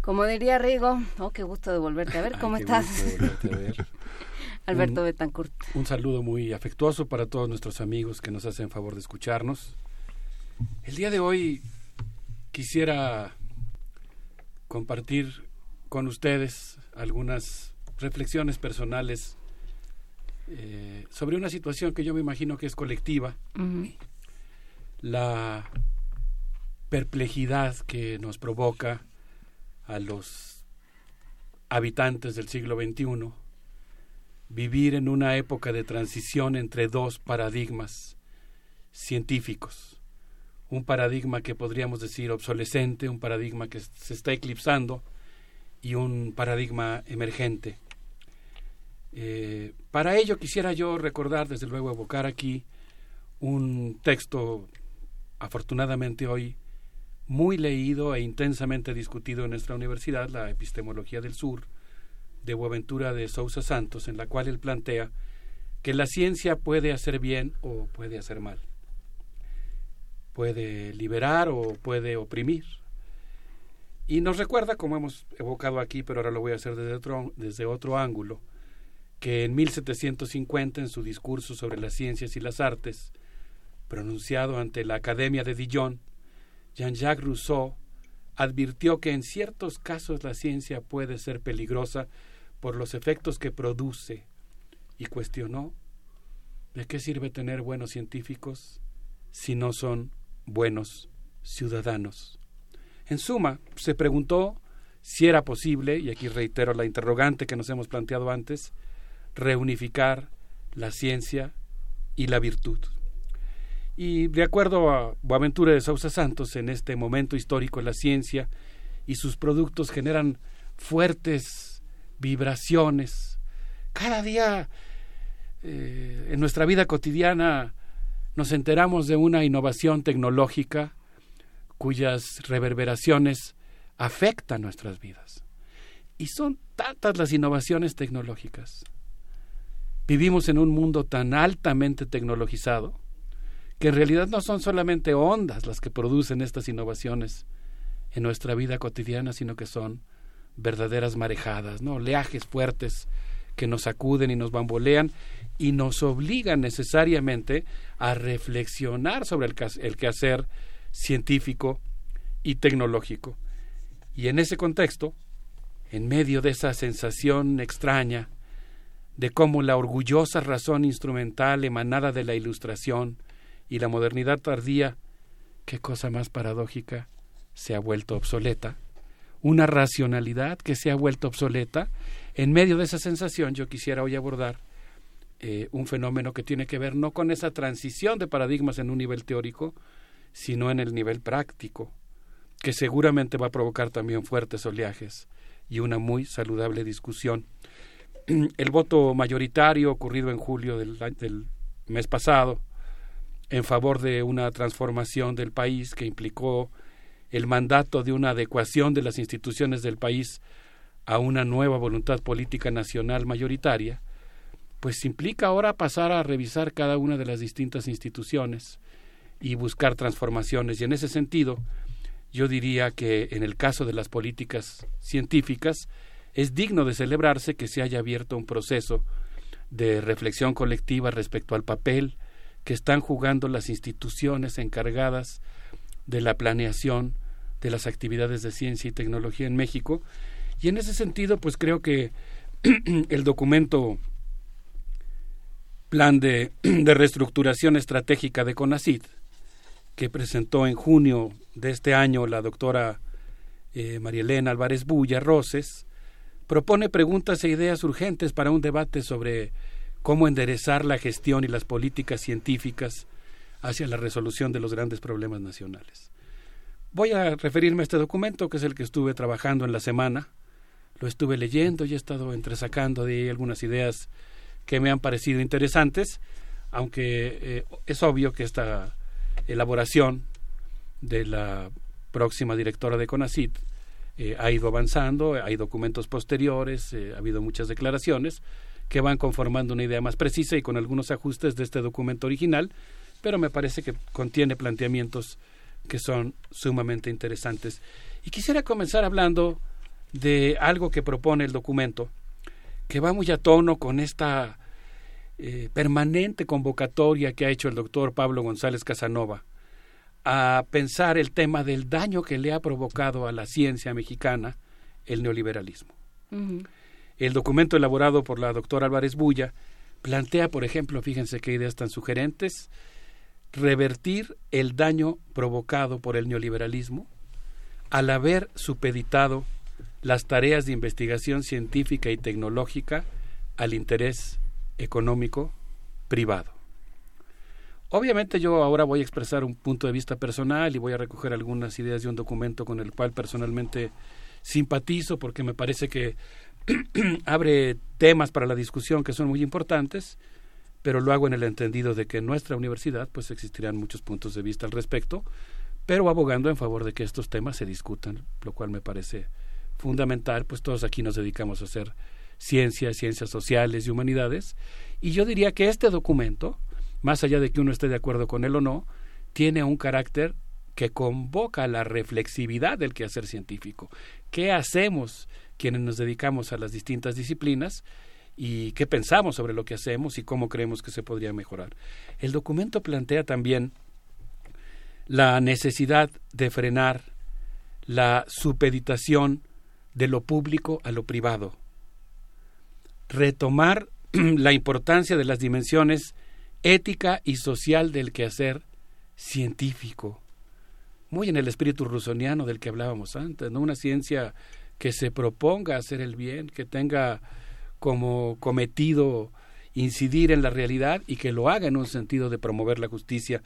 Como diría Rigo, oh, qué gusto de volverte a ver, ¿cómo Ay, qué estás? gusto volverte a ver. [laughs] Alberto Un- Betancourt. Un saludo muy afectuoso para todos nuestros amigos que nos hacen favor de escucharnos. El día de hoy quisiera compartir con ustedes algunas reflexiones personales eh, sobre una situación que yo me imagino que es colectiva, la perplejidad que nos provoca a los habitantes del siglo XXI vivir en una época de transición entre dos paradigmas científicos. Un paradigma que podríamos decir obsolescente, un paradigma que se está eclipsando y un paradigma emergente. Eh, para ello quisiera yo recordar, desde luego, evocar aquí un texto, afortunadamente hoy, muy leído e intensamente discutido en nuestra universidad, la Epistemología del Sur, de Boaventura de Sousa Santos, en la cual él plantea que la ciencia puede hacer bien o puede hacer mal. Puede liberar o puede oprimir. Y nos recuerda, como hemos evocado aquí, pero ahora lo voy a hacer desde otro, desde otro ángulo, que en 1750, en su discurso sobre las ciencias y las artes, pronunciado ante la Academia de Dijon, Jean-Jacques Rousseau advirtió que en ciertos casos la ciencia puede ser peligrosa por los efectos que produce y cuestionó ¿de qué sirve tener buenos científicos si no son buenos ciudadanos? En suma, se preguntó si era posible, y aquí reitero la interrogante que nos hemos planteado antes, reunificar la ciencia y la virtud. Y de acuerdo a Boaventura de Sousa Santos, en este momento histórico la ciencia y sus productos generan fuertes vibraciones. Cada día eh, en nuestra vida cotidiana nos enteramos de una innovación tecnológica cuyas reverberaciones afectan nuestras vidas. Y son tantas las innovaciones tecnológicas. Vivimos en un mundo tan altamente tecnologizado que en realidad no son solamente ondas las que producen estas innovaciones en nuestra vida cotidiana, sino que son verdaderas marejadas, ¿no? oleajes fuertes que nos sacuden y nos bambolean y nos obligan necesariamente a reflexionar sobre el, el quehacer científico y tecnológico. Y en ese contexto, en medio de esa sensación extraña de cómo la orgullosa razón instrumental emanada de la Ilustración y la modernidad tardía, qué cosa más paradójica, se ha vuelto obsoleta, una racionalidad que se ha vuelto obsoleta, en medio de esa sensación yo quisiera hoy abordar eh, un fenómeno que tiene que ver no con esa transición de paradigmas en un nivel teórico, sino en el nivel práctico, que seguramente va a provocar también fuertes oleajes y una muy saludable discusión. [clears throat] El voto mayoritario ocurrido en julio del, del mes pasado en favor de una transformación del país que implicó el mandato de una adecuación de las instituciones del país a una nueva voluntad política nacional mayoritaria, pues implica ahora pasar a revisar cada una de las distintas instituciones y buscar transformaciones. Y en ese sentido, yo diría que en el caso de las políticas científicas, es digno de celebrarse que se haya abierto un proceso de reflexión colectiva respecto al papel que están jugando las instituciones encargadas de la planeación de las actividades de ciencia y tecnología en México. Y en ese sentido, pues creo que [clears throat] el documento Plan de, [clears throat] Reestructuración Estratégica de CONACID, que presentó en junio de este año la doctora eh, María Elena Álvarez Bulla Roses, propone preguntas e ideas urgentes para un debate sobre cómo enderezar la gestión y las políticas científicas hacia la resolución de los grandes problemas nacionales. Voy a referirme a este documento, que es el que estuve trabajando en la semana. Lo estuve leyendo y he estado entresacando de ahí algunas ideas que me han parecido interesantes, aunque eh, es obvio que esta elaboración de la próxima directora de CONACIT eh, ha ido avanzando, hay documentos posteriores, eh, ha habido muchas declaraciones que van conformando una idea más precisa y con algunos ajustes de este documento original, pero me parece que contiene planteamientos que son sumamente interesantes. Y quisiera comenzar hablando de algo que propone el documento, que va muy a tono con esta eh, permanente convocatoria que ha hecho el doctor Pablo González Casanova a pensar el tema del daño que le ha provocado a la ciencia mexicana el neoliberalismo. El documento elaborado por la doctora Álvarez Bulla plantea, por ejemplo, fíjense qué ideas tan sugerentes, revertir el daño provocado por el neoliberalismo al haber supeditado las tareas de investigación científica y tecnológica al interés económico privado. Obviamente yo ahora voy a expresar un punto de vista personal y voy a recoger algunas ideas de un documento con el cual personalmente simpatizo porque me parece que [clears throat] abre temas para la discusión que son muy importantes, pero lo hago en el entendido de que en nuestra universidad pues existirán muchos puntos de vista al respecto, pero abogando en favor de que estos temas se discutan, lo cual me parece fundamental, pues todos aquí nos dedicamos a hacer ciencias, ciencias sociales y humanidades, y yo diría que este documento, más allá de que uno esté de acuerdo con él o no, tiene un carácter que convoca la reflexividad del quehacer científico. ¿Qué hacemos quienes nos dedicamos a las distintas disciplinas? Y qué pensamos sobre lo que hacemos y cómo creemos que se podría mejorar. El documento plantea también la necesidad de frenar la supeditación de lo público a lo privado, retomar [clears throat] la importancia de las dimensiones ética y social del quehacer científico, muy en el espíritu rusoniano del que hablábamos antes. Una ciencia que se proponga hacer el bien, que tenga como cometido incidir en la realidad y que lo haga en un sentido de promover la justicia.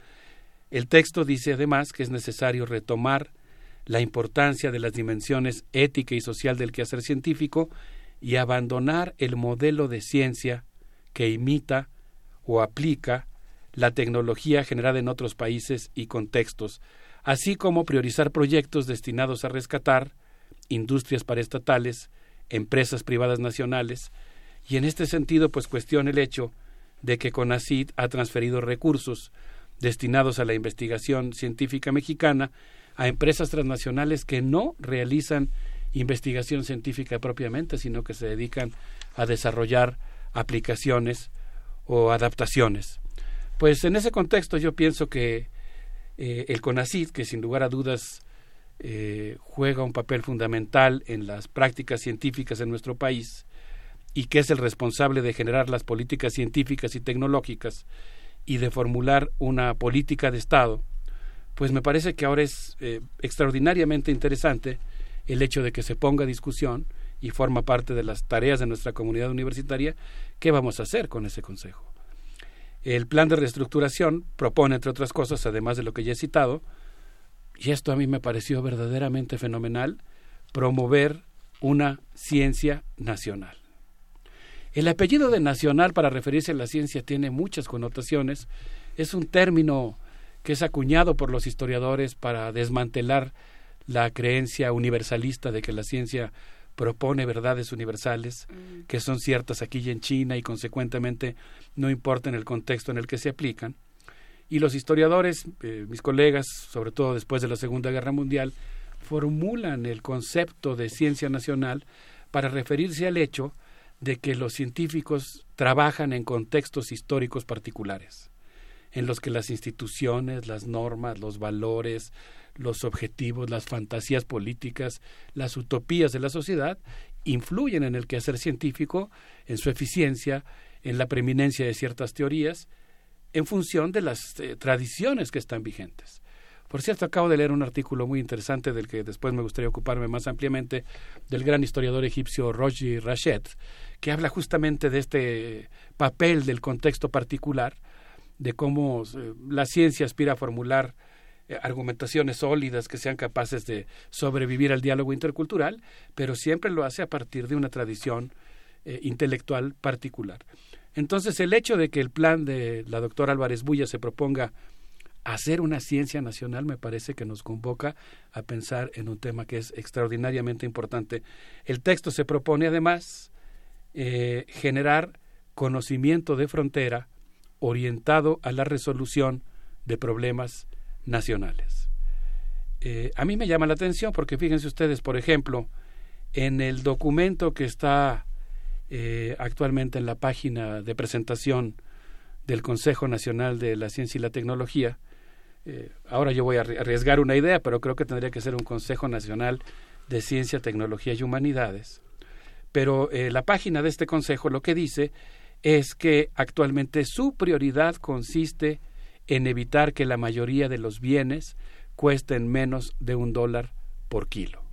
El texto dice además que es necesario retomar la importancia de las dimensiones ética y social del quehacer científico y abandonar el modelo de ciencia que imita o aplica la tecnología generada en otros países y contextos, así como priorizar proyectos destinados a rescatar industrias paraestatales, empresas privadas nacionales, y en este sentido pues cuestiona el hecho de que CONACID ha transferido recursos destinados a la investigación científica mexicana a empresas transnacionales que no realizan investigación científica propiamente, sino que se dedican a desarrollar aplicaciones o adaptaciones. Pues en ese contexto yo pienso que eh, el CONACID, que sin lugar a dudas eh, juega un papel fundamental en las prácticas científicas en nuestro país y que es el responsable de generar las políticas científicas y tecnológicas y de formular una política de Estado, pues me parece que ahora es eh, extraordinariamente interesante el hecho de que se ponga a discusión y forma parte de las tareas de nuestra comunidad universitaria, ¿qué vamos a hacer con ese Consejo? El plan de reestructuración propone, entre otras cosas, además de lo que ya he citado, y esto a mí me pareció verdaderamente fenomenal, promover una ciencia nacional. El apellido de nacional para referirse a la ciencia tiene muchas connotaciones, es un término que es acuñado por los historiadores para desmantelar la creencia universalista de que la ciencia propone verdades universales Mm. que son ciertas aquí y en China y consecuentemente no importa en el contexto en el que se aplican. Y los historiadores, eh, mis colegas, sobre todo después de la Segunda Guerra Mundial, formulan el concepto de ciencia nacional para referirse al hecho de que los científicos trabajan en contextos históricos particulares, en los que las instituciones, las normas, los valores, los objetivos, las fantasías políticas, las utopías de la sociedad influyen en el quehacer científico, en su eficiencia, en la preeminencia de ciertas teorías, en función de las eh, tradiciones que están vigentes. Por cierto, acabo de leer un artículo muy interesante del que después me gustaría ocuparme más ampliamente, del gran historiador egipcio Roji Rashed, que habla justamente de este papel del contexto particular, de cómo eh, la ciencia aspira a formular eh, argumentaciones sólidas que sean capaces de sobrevivir al diálogo intercultural, pero siempre lo hace a partir de una tradición eh, intelectual particular. Entonces, el hecho de que el plan de la doctora Álvarez Bulla se proponga hacer una ciencia nacional me parece que nos convoca a pensar en un tema que es extraordinariamente importante. El texto se propone además eh, generar conocimiento de frontera orientado a la resolución de problemas nacionales. Eh, a mí me llama la atención porque fíjense ustedes, por ejemplo, en el documento que está eh, actualmente en la página de presentación del Consejo Nacional de la Ciencia y la Tecnología, eh, ahora yo voy a arriesgar una idea, pero creo que tendría que ser un Consejo Nacional de Ciencia, Tecnología y Humanidades. Pero eh, la página de este Consejo lo que dice es que actualmente su prioridad consiste en evitar que la mayoría de los bienes cuesten menos de un dólar por kilo.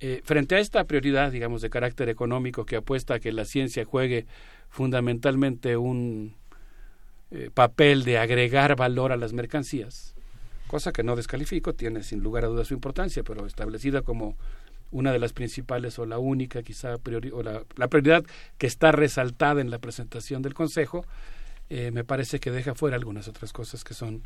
Eh, frente a esta prioridad, digamos, de carácter económico que apuesta a que la ciencia juegue fundamentalmente un eh, papel de agregar valor a las mercancías, cosa que no descalifico, tiene sin lugar a dudas su importancia, pero establecida como una de las principales o la única quizá priori o la, prioridad que está resaltada en la presentación del Consejo, eh, me parece que deja fuera algunas otras cosas que son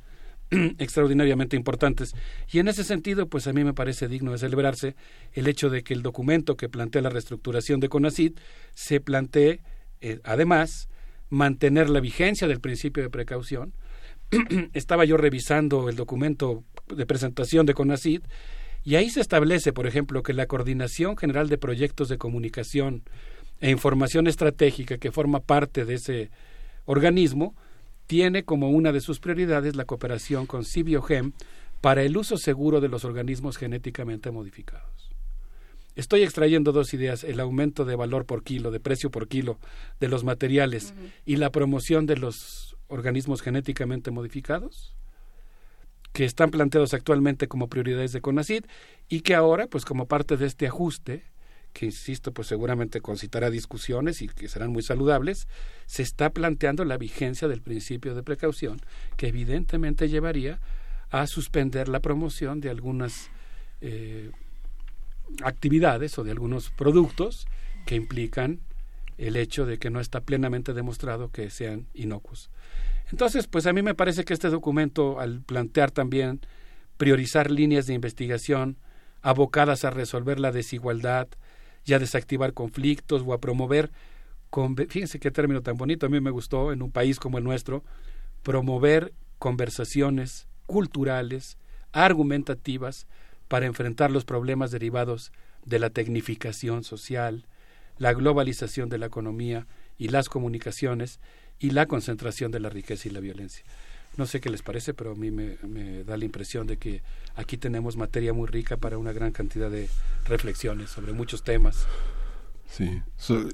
[clears throat] extraordinariamente importantes. Y en ese sentido, pues a mí me parece digno de celebrarse el hecho de que el documento que plantea la reestructuración de CONACID se plantee, eh, además, mantener la vigencia del principio de precaución, [clears throat] estaba yo revisando el documento de presentación de CONACID y ahí se establece, por ejemplo, que la Coordinación General de Proyectos de Comunicación e Información Estratégica, que forma parte de ese organismo, tiene como una de sus prioridades la cooperación con Cibiogem para el uso seguro de los organismos genéticamente modificados. Estoy extrayendo dos ideas, el aumento de valor por kilo, de precio por kilo de los materiales y la promoción de los organismos genéticamente modificados que están planteados actualmente como prioridades de CONACID y que ahora, pues como parte de este ajuste, que insisto, pues seguramente concitará discusiones y que serán muy saludables, se está planteando la vigencia del principio de precaución, que evidentemente llevaría a suspender la promoción de algunas eh, actividades o de algunos productos que implican el hecho de que no está plenamente demostrado que sean inocuos. Entonces, pues a mí me parece que este documento, al plantear también priorizar líneas de investigación abocadas a resolver la desigualdad y a desactivar conflictos o a promover, fíjense qué término tan bonito, a mí me gustó en un país como el nuestro, promover conversaciones culturales, argumentativas, para enfrentar los problemas derivados de la tecnificación social, la globalización de la economía y las comunicaciones y la concentración de la riqueza y la violencia. No sé qué les parece, pero a mí me, me, da la impresión de que aquí tenemos materia muy rica para una gran cantidad de reflexiones sobre muchos temas. Sí,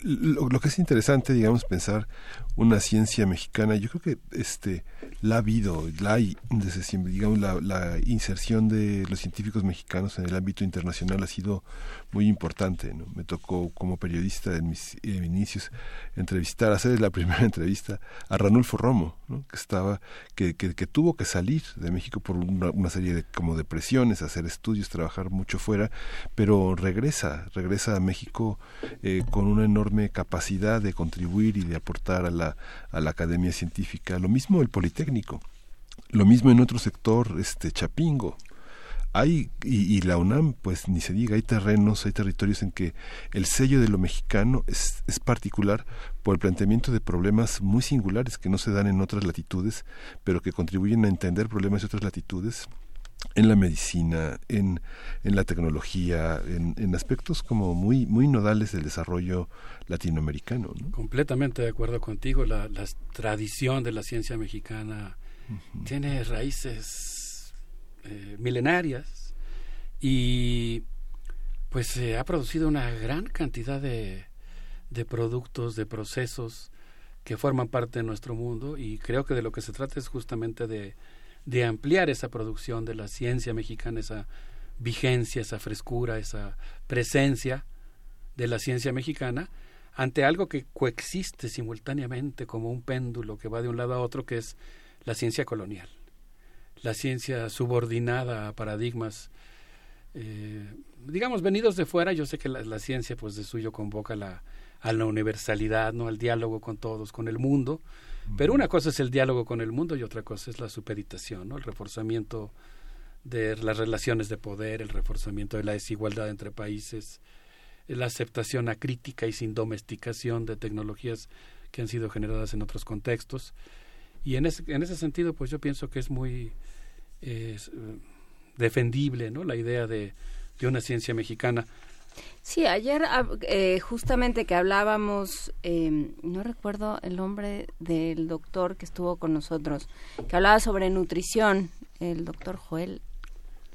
lo, que es interesante, digamos, pensar una ciencia mexicana, yo creo que este la ha habido, la hay desde siempre, digamos, la, la, inserción de los científicos mexicanos en el ámbito internacional ha sido muy importante. ¿no? Me tocó como periodista en mis, inicios entrevistar, hacer la [laughs] primera entrevista a Ranulfo Romo, ¿no? que estaba, que, que, tuvo que salir de México por una, una, serie de como de presiones, hacer estudios, trabajar mucho fuera, pero regresa, regresa a México con una enorme capacidad de contribuir y de aportar a la, a la academia científica. Lo mismo el Politécnico. Lo mismo en otro sector, este Chapingo, hay y, la UNAM pues ni se diga hay terrenos hay territorios en que el sello de lo mexicano es, es, particular por el planteamiento de problemas muy singulares que no se dan en otras latitudes pero que contribuyen a entender problemas de otras latitudes en la medicina, en, en la tecnología, en, en, aspectos como muy, muy nodales del desarrollo latinoamericano. Completamente de acuerdo contigo, la, la tradición de la ciencia mexicana tiene raíces eh, milenarias y pues se ha producido una gran cantidad de, de productos, de procesos que forman parte de nuestro mundo y creo que de lo que se trata es justamente de, de ampliar esa producción de la ciencia mexicana, esa vigencia, esa frescura, esa presencia de la ciencia mexicana ante algo que coexiste simultáneamente como un péndulo que va de un lado a otro, que es la ciencia colonial la ciencia subordinada a paradigmas, eh, digamos, venidos de fuera. Yo sé que la, ciencia, pues de suyo, convoca la, a la universalidad, no al diálogo con todos, con el mundo. Pero una cosa es el diálogo con el mundo y otra cosa es la supeditación, ¿no? el reforzamiento de las relaciones de poder, el reforzamiento de la desigualdad entre países, la aceptación acrítica y sin domesticación de tecnologías que han sido generadas en otros contextos. Y en ese, en ese sentido, pues yo pienso que es muy eh, defendible, ¿no? La idea de, de una ciencia mexicana. Sí, ayer eh, justamente que hablábamos, eh, no recuerdo el nombre del doctor que estuvo con nosotros, que hablaba sobre nutrición, el doctor Joel,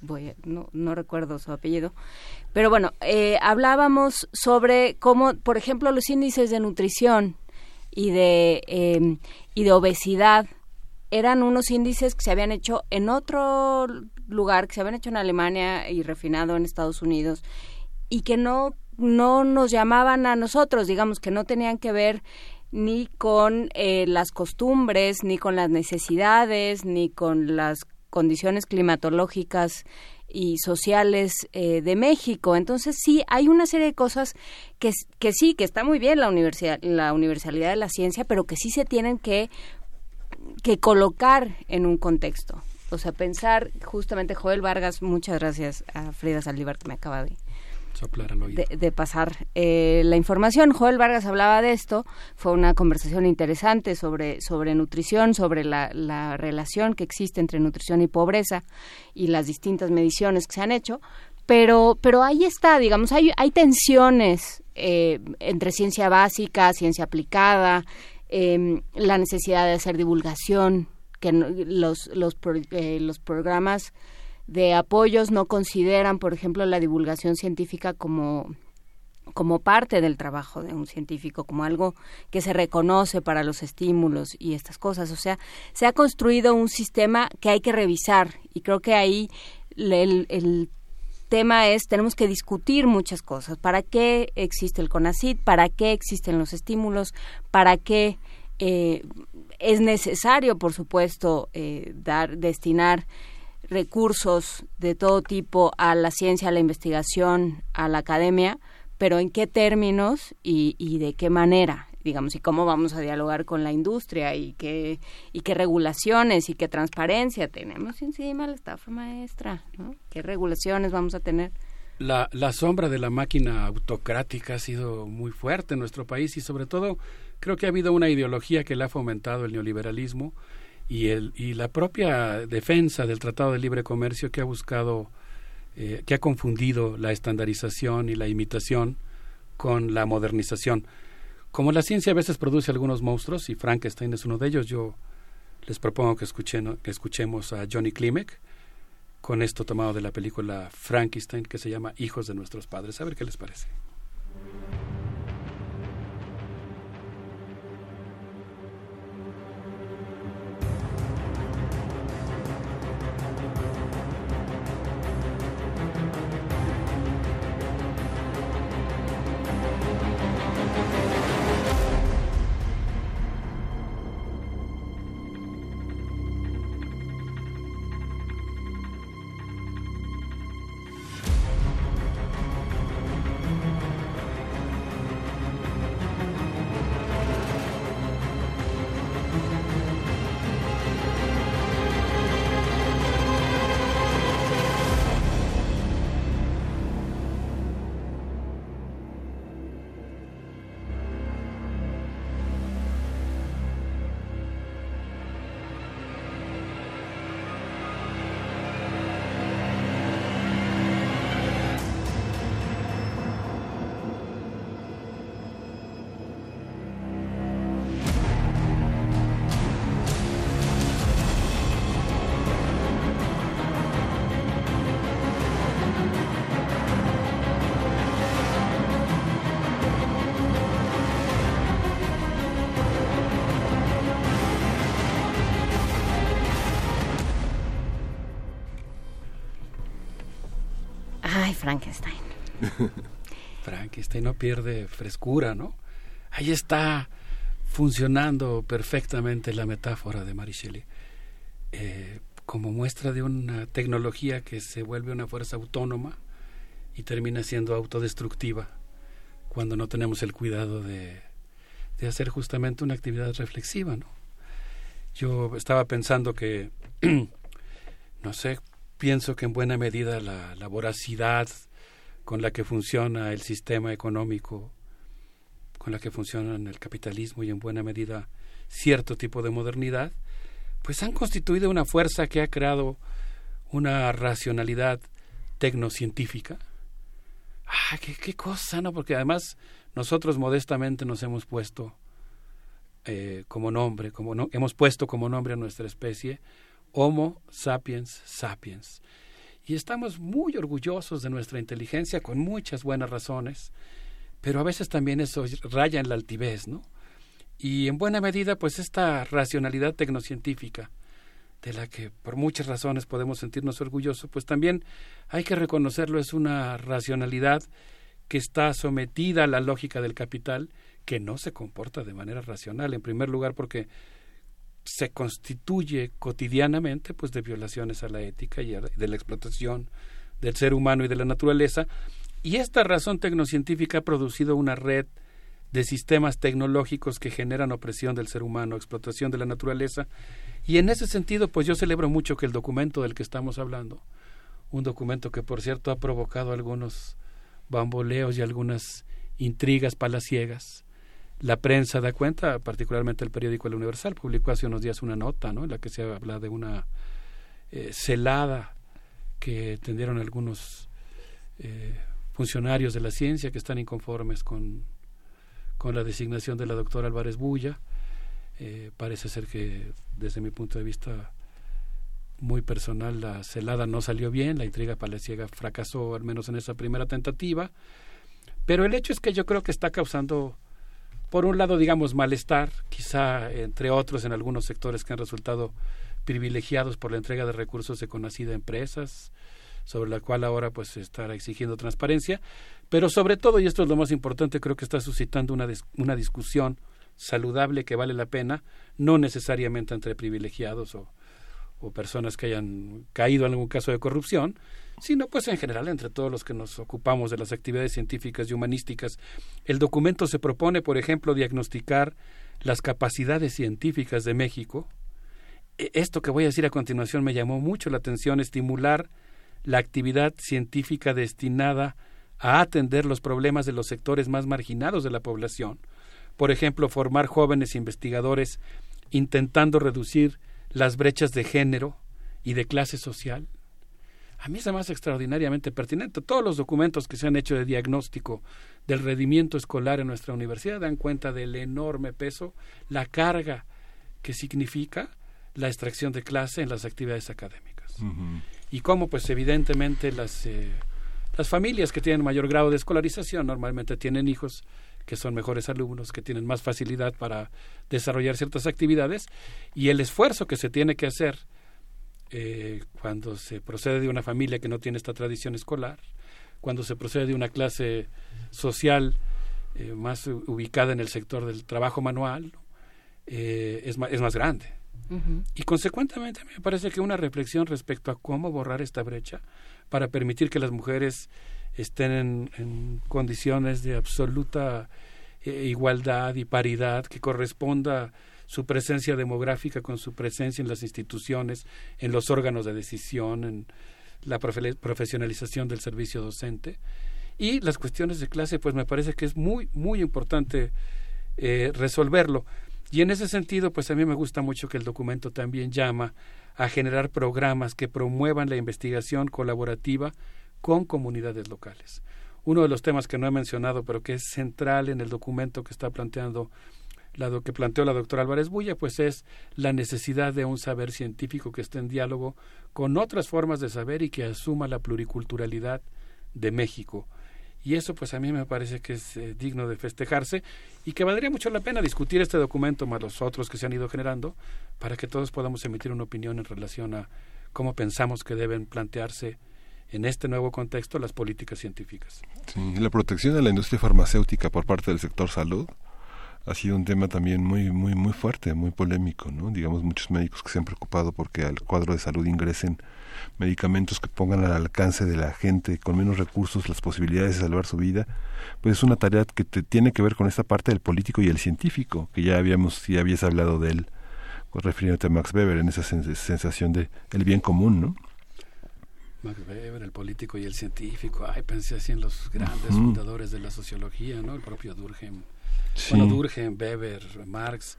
voy no, no recuerdo su apellido, pero bueno, eh, hablábamos sobre cómo, por ejemplo, los índices de nutrición y de, em, y de obesidad eran unos índices que se habían hecho en otro lugar, que se habían hecho en Alemania y refinado en Estados Unidos, y que no, no nos llamaban a nosotros, digamos, que no tenían que ver ni con eh, las costumbres, ni con las necesidades, ni con las condiciones climatológicas y sociales eh, de México. Entonces sí, hay una serie de cosas que, que sí, que está muy bien la, universidad, la universalidad de la ciencia, pero que sí se tienen que que colocar en un contexto. O sea, pensar justamente Joel Vargas, muchas gracias a Frida Saldívar que me acaba de, de, pasar eh, la información. Joel Vargas hablaba de esto, fue una conversación interesante sobre, sobre nutrición, sobre la, la relación que existe entre nutrición y pobreza y las distintas mediciones que se han hecho, pero, pero ahí está, digamos, hay, hay tensiones eh, entre ciencia básica, ciencia aplicada, eh, la necesidad de hacer divulgación, que los, los, eh, los programas de apoyos no consideran, por ejemplo, la divulgación científica como como parte del trabajo de un científico, como algo que se reconoce para los estímulos y estas cosas. O sea, se ha construido un sistema que hay que revisar y creo que ahí el, el tema es, tenemos que discutir muchas cosas. ¿Para qué existe el CONACID? ¿Para qué existen los estímulos? ¿Para qué eh, es necesario, por supuesto, eh, dar, destinar recursos de todo tipo a la ciencia, a la investigación, a la academia, pero en qué términos y, de qué manera digamos, y cómo vamos a dialogar con la industria y qué, y qué regulaciones y qué transparencia tenemos encima la estafa maestra, ¿no? ¿Qué regulaciones vamos a tener? La, la sombra de la máquina autocrática ha sido muy fuerte en nuestro país y sobre todo creo que ha habido una ideología que le ha fomentado el neoliberalismo y, el, y la propia defensa del Tratado de Libre Comercio que ha buscado, eh, que ha confundido la estandarización y la imitación con la modernización. Como la ciencia a veces produce algunos monstruos, y Frankenstein es uno de ellos, yo les propongo que, escuchen, que escuchemos a Johnny Klimek con esto tomado de la película Frankenstein que se llama Hijos de nuestros padres. A ver qué les parece. Frankenstein. [laughs] Frankenstein no pierde frescura, ¿no? Ahí está funcionando perfectamente la metáfora de Mary. Eh, como muestra de una tecnología que se vuelve una fuerza autónoma y termina siendo autodestructiva cuando no tenemos el cuidado de, de hacer justamente una actividad reflexiva, ¿no? Yo estaba pensando que, [clears throat] no sé, pienso que en buena medida la, voracidad con la que funciona el sistema económico, con la que funciona el capitalismo y en buena medida cierto tipo de modernidad, pues han constituido una fuerza que ha creado una racionalidad tecnocientífica. Ah, qué, cosa, ¿no? Porque además nosotros modestamente nos hemos puesto eh, como nombre, como no, hemos puesto como nombre a nuestra especie Homo sapiens sapiens. Y estamos muy orgullosos de nuestra inteligencia con muchas buenas razones, pero a veces también eso raya en la altivez, ¿no? Y en buena medida, pues esta racionalidad tecnocientífica, de la que por muchas razones podemos sentirnos orgullosos, pues también hay que reconocerlo, es una racionalidad que está sometida a la lógica del capital, que no se comporta de manera racional, en primer lugar porque se constituye cotidianamente pues de violaciones a la ética y de la explotación del ser humano y de la naturaleza y esta razón tecnocientífica ha producido una red de sistemas tecnológicos que generan opresión del ser humano, explotación de la naturaleza y en ese sentido pues yo celebro mucho que el documento del que estamos hablando, un documento que por cierto ha provocado algunos bamboleos y algunas intrigas palaciegas. La prensa da cuenta, particularmente el periódico El Universal, publicó hace unos días una nota ¿no? en la que se habla de una eh, celada que tendieron algunos eh, funcionarios de la ciencia que están inconformes con, con la designación de la doctora Álvarez Bulla. Eh, parece ser que, desde mi punto de vista muy personal, la celada no salió bien, la intriga palaciega fracasó, al menos en esa primera tentativa. Pero el hecho es que yo creo que está causando, por un lado, digamos, malestar, quizá entre otros en algunos sectores que han resultado privilegiados por la entrega de recursos de conocida empresas, sobre la cual ahora pues se estará exigiendo transparencia, pero sobre todo, y esto es lo más importante, creo que está suscitando una, una discusión saludable que vale la pena, no necesariamente entre privilegiados o, o personas que hayan caído en algún caso de corrupción, sino pues en general entre todos los que nos ocupamos de las actividades científicas y humanísticas. El documento se propone, por ejemplo, diagnosticar las capacidades científicas de México. E, esto que voy a decir a continuación me llamó mucho la atención, estimular la actividad científica destinada a atender los problemas de los sectores más marginados de la población. Por ejemplo, formar jóvenes investigadores intentando reducir las brechas de género y de clase social. A mí es más extraordinariamente pertinente. Todos los documentos que se han hecho de diagnóstico del rendimiento escolar en nuestra universidad dan cuenta del enorme peso, la carga que significa la extracción de clase en las actividades académicas. Y cómo, pues evidentemente, las, eh, las familias que tienen mayor grado de escolarización normalmente tienen hijos que son mejores alumnos, que tienen más facilidad para desarrollar ciertas actividades y el esfuerzo que se tiene que hacer eh, cuando se procede de una familia que no tiene esta tradición escolar, cuando se procede de una clase social eh, más ubicada en el sector del trabajo manual, eh, es, es más grande. Y consecuentemente me parece que una reflexión respecto a cómo borrar esta brecha para permitir que las mujeres estén en, condiciones de absoluta eh, igualdad y paridad, que corresponda su presencia demográfica con su presencia en las instituciones, en los órganos de decisión, en la profesionalización del servicio docente. Y las cuestiones de clase, pues me parece que es muy, muy importante eh, resolverlo. Y en ese sentido, pues a mí me gusta mucho que el documento también llama a generar programas que promuevan la investigación colaborativa con comunidades locales. Uno de los temas que no he mencionado, pero que es central en el documento que está planteando la que planteó la doctora Álvarez Bulla, pues es la necesidad de un saber científico que esté en diálogo con otras formas de saber y que asuma la pluriculturalidad de México. Y eso pues a mí me parece que es eh, digno de festejarse y que valdría mucho la pena discutir este documento más los otros que se han ido generando para que todos podamos emitir una opinión en relación a cómo pensamos que deben plantearse en este nuevo contexto las políticas científicas. Sí, la protección de la industria farmacéutica por parte del sector salud ha sido un tema también muy muy muy fuerte, muy polémico, ¿no? Digamos muchos médicos que se han preocupado porque al cuadro de salud ingresen medicamentos que pongan al alcance de la gente con menos recursos las posibilidades de salvar su vida, pues es una tarea que tiene que ver con esta parte del político y el científico, que ya habíamos ya habías hablado de él refiriéndote a Max Weber en esa sensación de el bien común, ¿no? Max Weber, el político y el científico. Ay, pensé así en los grandes fundadores de la sociología, ¿no? El propio Durkheim. Bueno, Durkheim, Weber, Marx.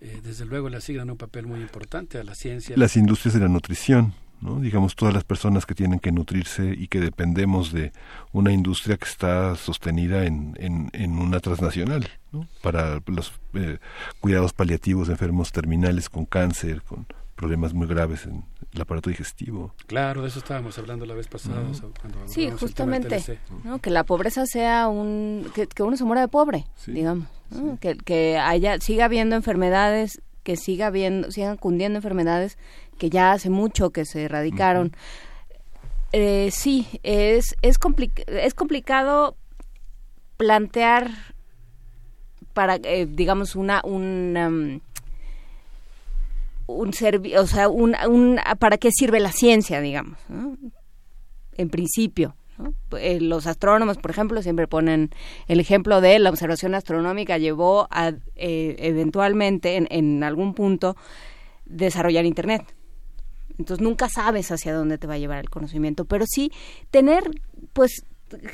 Eh, desde luego le asignan un papel muy importante a la ciencia. Las industrias de la nutrición, ¿no? Digamos, todas las personas que tienen que nutrirse y que dependemos de una industria que está sostenida en, en, en una transnacional, ¿no? Para los eh, cuidados paliativos de enfermos terminales con cáncer, con problemas muy graves en el aparato digestivo. Claro, de eso estábamos hablando la vez pasada. sí, justamente, ¿no? que la pobreza sea un... que, uno se muera de pobre, digamos. Que, que haya, siga habiendo enfermedades, que siga habiendo, sigan cundiendo enfermedades que ya hace mucho que se erradicaron. eh, sí, es, es, es complicado plantear para, eh, digamos, una... una un o sea, un, un, ¿para qué sirve la ciencia, digamos? En principio. Eh, los astrónomos, por ejemplo, siempre ponen el ejemplo de la observación astronómica llevó a eh, eventualmente, en, en algún punto, desarrollar Internet. Entonces nunca sabes hacia dónde te va a llevar el conocimiento, pero sí tener, pues,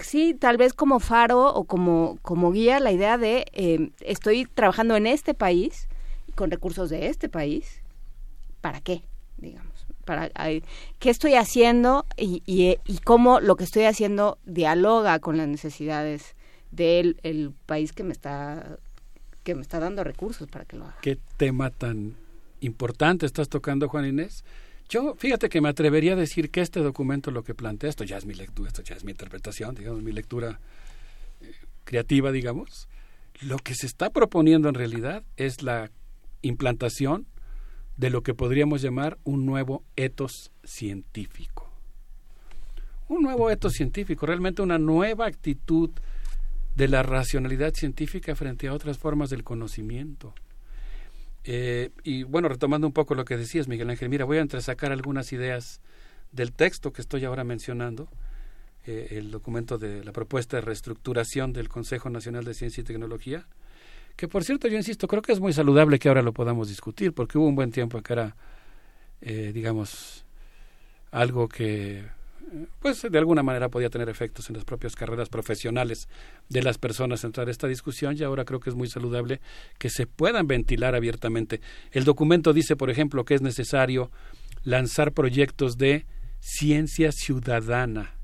sí, tal vez como faro o como, como guía la idea de eh, estoy trabajando en este país, con recursos de este país, ¿para qué? Digamos, para qué estoy haciendo y, cómo lo que estoy haciendo dialoga con las necesidades del el país que me está que me está dando recursos para que lo haga. Qué tema tan importante estás tocando, Juan Inés. Yo, fíjate que me atrevería a decir que este documento lo que plantea, esto ya es mi lectura, esto ya es mi interpretación, digamos, mi lectura eh, creativa, digamos, lo que se está proponiendo en realidad es la implantación de lo que podríamos llamar un nuevo etos científico. Un nuevo etos científico, realmente una nueva actitud de la racionalidad científica frente a otras formas del conocimiento. Eh, y bueno, retomando un poco lo que decías, Miguel Ángel, mira, voy a entresacar algunas ideas del texto que estoy ahora mencionando, eh, el documento de la propuesta de reestructuración del Consejo Nacional de Ciencia y Tecnología, que por cierto, yo insisto, creo que es muy saludable que ahora lo podamos discutir, porque hubo un buen tiempo que era, eh, digamos, algo que pues de alguna manera podía tener efectos en las propias carreras profesionales de las personas entrar a esta discusión y ahora creo que es muy saludable que se puedan ventilar abiertamente. El documento dice, por ejemplo, que es necesario lanzar proyectos de ciencia ciudadana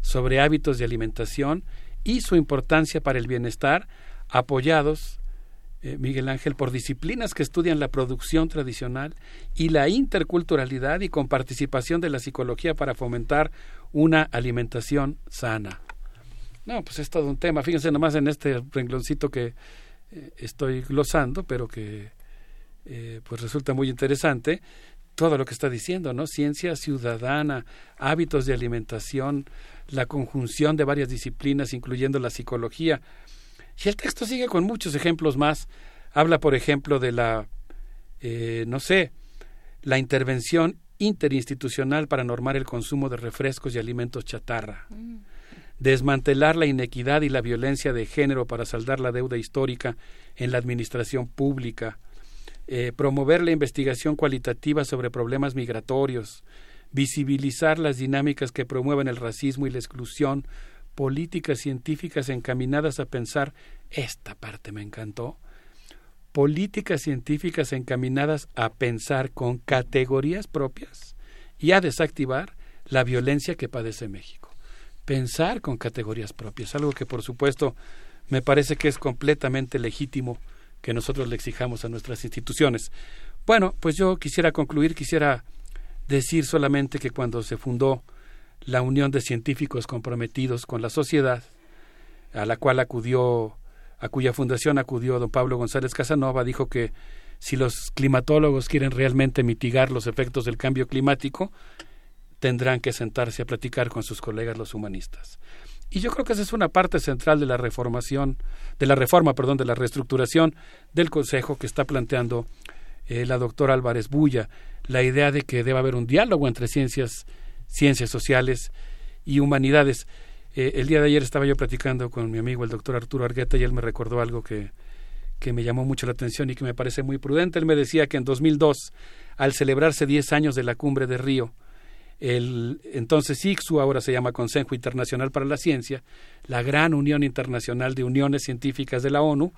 sobre hábitos de alimentación y su importancia para el bienestar, apoyados eh, Miguel Ángel, por disciplinas que estudian la producción tradicional y la interculturalidad y con participación de la psicología para fomentar una alimentación sana. No, pues es todo un tema. Fíjense nomás en este rengloncito que eh, estoy glosando, pero que eh, pues resulta muy interesante todo lo que está diciendo, ¿no? Ciencia ciudadana, hábitos de alimentación, la conjunción de varias disciplinas, incluyendo la psicología, y el texto sigue con muchos ejemplos más. Habla, por ejemplo, de la, eh, no sé, la intervención interinstitucional para normar el consumo de refrescos y alimentos chatarra. Mm. Desmantelar la inequidad y la violencia de género para saldar la deuda histórica en la administración pública. Eh, promover la investigación cualitativa sobre problemas migratorios. Visibilizar las dinámicas que promueven el racismo y la exclusión políticas científicas encaminadas a pensar, esta parte me encantó, políticas científicas encaminadas a pensar con categorías propias y a desactivar la violencia que padece México. Pensar con categorías propias, algo que por supuesto me parece que es completamente legítimo que nosotros le exijamos a nuestras instituciones. Bueno, pues yo quisiera concluir, quisiera decir solamente que cuando se fundó la Unión de Científicos Comprometidos con la Sociedad, a la cual acudió, a cuya fundación acudió don Pablo González Casanova, dijo que si los climatólogos quieren realmente mitigar los efectos del cambio climático, tendrán que sentarse a platicar con sus colegas los humanistas. Y yo creo que esa es una parte central de la reformación, de la reforma, perdón, de la reestructuración del Consejo que está planteando eh, la doctora Álvarez Bulla, la idea de que debe haber un diálogo entre ciencias ciencias sociales y humanidades. Eh, el día de ayer estaba yo platicando con mi amigo el doctor Arturo Argueta y él me recordó algo que, que me llamó mucho la atención y que me parece muy prudente. Él me decía que en 2002, al celebrarse 10 años de la cumbre de Río, el entonces ICSU, ahora se llama Consejo Internacional para la Ciencia, la gran unión internacional de uniones científicas de la ONU,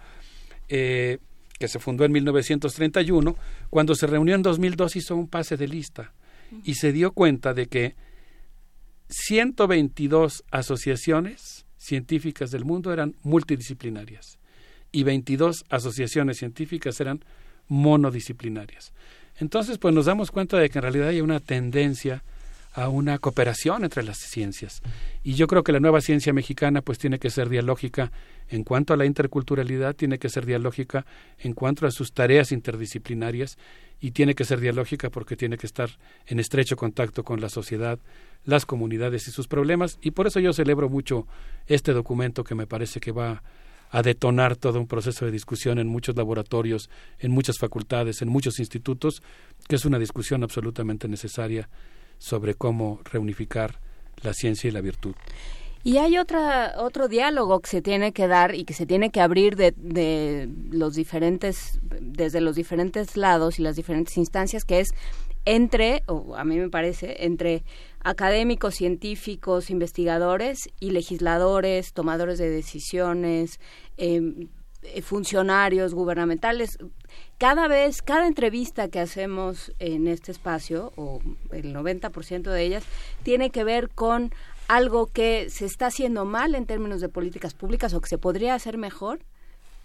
eh, que se fundó en 1931, cuando se reunió en 2002 hizo un pase de lista y se dio cuenta de que 122 asociaciones científicas del mundo eran multidisciplinarias y 22 asociaciones científicas eran monodisciplinarias. Entonces, pues nos damos cuenta de que en realidad hay una tendencia a una cooperación entre las ciencias. Y yo creo que la nueva ciencia mexicana pues tiene que ser dialógica en cuanto a la interculturalidad, tiene que ser dialógica en cuanto a sus tareas interdisciplinarias y tiene que ser dialógica porque tiene que estar en estrecho contacto con la sociedad, las comunidades y sus problemas. Y por eso yo celebro mucho este documento que me parece que va a detonar todo un proceso de discusión en muchos laboratorios, en muchas facultades, en muchos institutos, que es una discusión absolutamente necesaria sobre cómo reunificar la ciencia y la virtud. Y hay otra, otro diálogo que se tiene que dar y que se tiene que abrir de, de los diferentes, desde los diferentes lados y las diferentes instancias, que es entre, o a mí me parece, entre académicos, científicos, investigadores y legisladores, tomadores de decisiones, em, eh, funcionarios gubernamentales. Cada vez, cada entrevista que hacemos en este espacio, o el 90% de ellas, tiene que ver con algo que se está haciendo mal en términos de políticas públicas o que se podría hacer mejor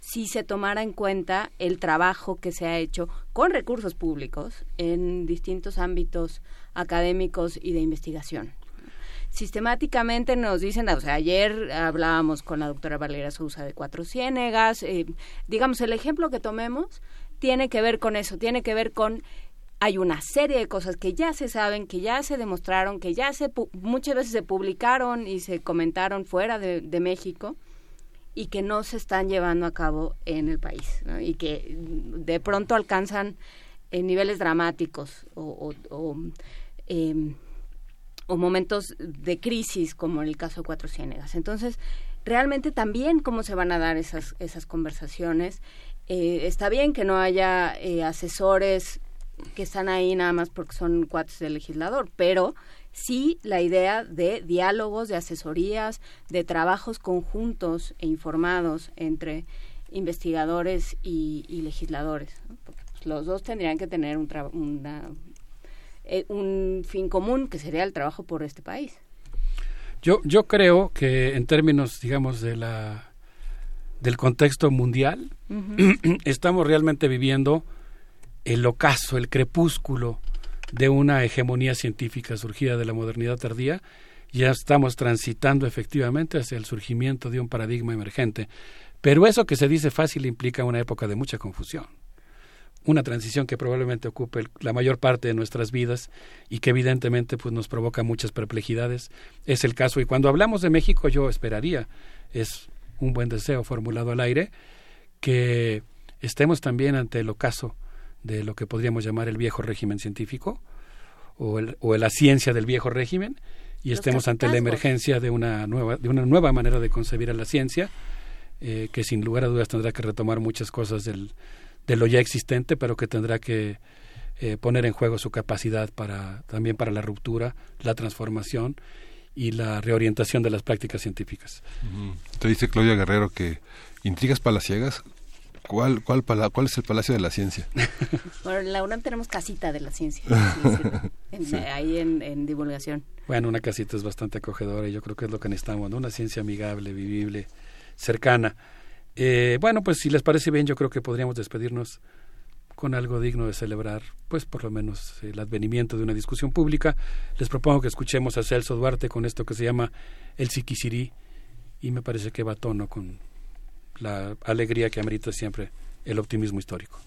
si se tomara en cuenta el trabajo que se ha hecho con recursos públicos en distintos ámbitos académicos y de investigación. Sistemáticamente nos dicen, o sea, ayer hablábamos con la doctora Valeria Sousa de Cuatro Ciénegas, eh, digamos, el ejemplo que tomemos tiene que ver con eso, tiene que ver con hay una serie de cosas que ya se saben, que ya se demostraron, que ya se muchas veces se publicaron y se comentaron fuera de, México y que no se están llevando a cabo en el país y que de pronto alcanzan eh, niveles dramáticos em, o, momentos de crisis como en el caso de Cuatro Ciénegas. Entonces, realmente también cómo se van a dar esas, esas conversaciones. Eh, está bien que no haya eh, asesores que están ahí nada más porque son cuates del legislador, pero sí la idea de diálogos, de asesorías, de trabajos conjuntos e informados entre investigadores y, legisladores. Pues, los dos tendrían que tener un, eh, un fin común, que sería el trabajo por este país. Yo, yo creo que en términos, digamos, de la del contexto mundial, [clears throat] estamos realmente viviendo el ocaso, el crepúsculo de una hegemonía científica surgida de la modernidad tardía, ya estamos transitando efectivamente hacia el surgimiento de un paradigma emergente. Pero eso que se dice fácil implica una época de mucha confusión. Una transición que probablemente ocupe la mayor parte de nuestras vidas y que evidentemente pues, nos provoca muchas perplejidades. Es el caso. Y cuando hablamos de México, yo esperaría, es un buen deseo formulado al aire, que estemos también ante el ocaso de lo que podríamos llamar el viejo régimen científico o, el, o la ciencia del viejo régimen y estemos ante la emergencia de una nueva de una nueva manera de concebir a la ciencia eh, que sin lugar a dudas tendrá que retomar muchas cosas del, de lo ya existente pero que tendrá que eh, poner en juego su capacidad para también para la ruptura la transformación y la reorientación de las prácticas científicas. Te dice Claudia Guerrero que intrigas palaciegas ¿Cuál, cuál, cuál es el Palacio de la Ciencia? [laughs] bueno, en la UNAM tenemos casita de la ciencia, [laughs] ahí en, divulgación. Bueno, una casita es bastante acogedora y yo creo que es lo que necesitamos, ¿no? una ciencia amigable, vivible, cercana. Eh, bueno, pues si les parece bien, yo creo que podríamos despedirnos con algo digno de celebrar, pues por lo menos el advenimiento de una discusión pública. Les propongo que escuchemos a Celso Duarte con esto que se llama El Siquisirí y me parece que va a tono con la alegría que amerita siempre el optimismo histórico.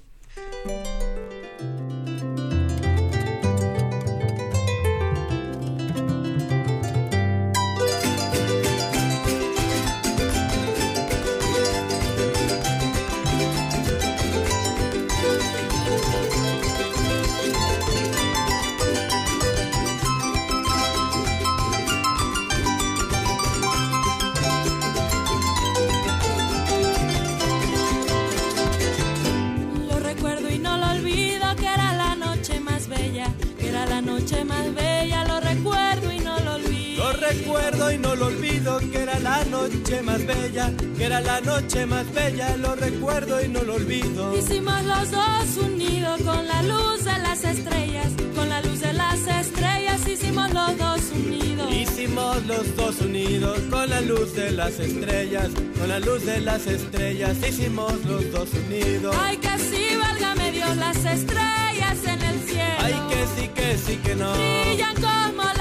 Noche más bella, que era la noche más bella, lo recuerdo y no lo olvido. Hicimos los dos unidos con la luz de las estrellas, con la luz de las estrellas, hicimos los dos unidos. Hicimos los dos unidos con la luz de las estrellas, con la luz de las estrellas, hicimos los dos unidos. Ay, que sí, válgame Dios, las estrellas en el cielo. Ay, que sí, que sí, que no. Brillan como.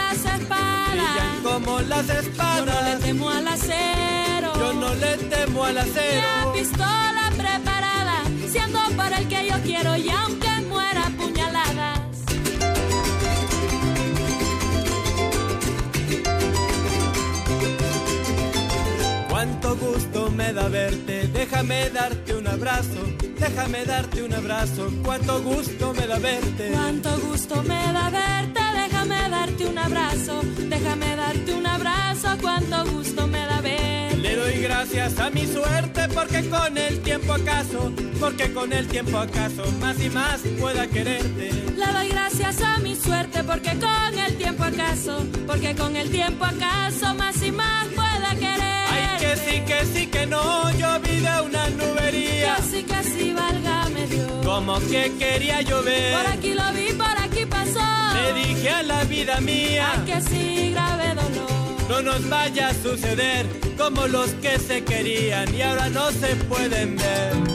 Brillan como las espadas. Yo no le temo al acero. Yo no le temo al acero. La pistola preparada, siendo por el que yo quiero y aunque muera puñaladas. Cuánto gusto me da verte, déjame darte un abrazo, déjame darte un abrazo, cuánto gusto me da verte. Cuánto gusto me da verte, déjame darte un abrazo, déjame darte un abrazo, cuánto gusto me da verte. Le doy gracias a mi suerte porque con el tiempo acaso, porque con el tiempo acaso más y más pueda quererte. Le doy gracias a mi suerte porque con el tiempo acaso, porque con el tiempo acaso más y más pueda que sí, que sí, que no, yo vi de una nubería. Que sí, que sí, válgame Dios. Como que quería llover. Por aquí lo vi, por aquí pasó. Le dije a la vida mía. Ay, que sí, grave dolor. No nos vaya a suceder como los que se querían y ahora no se pueden ver.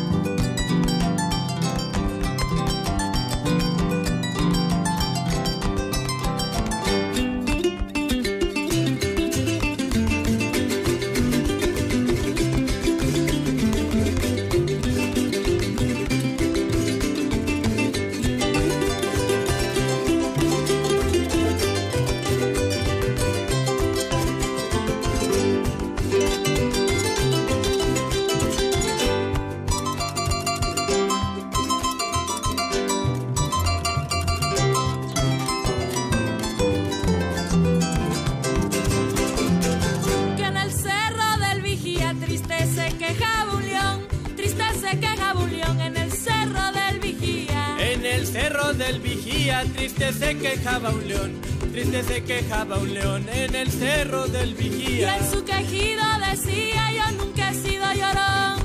Y en su quejido decía yo nunca he sido llorón,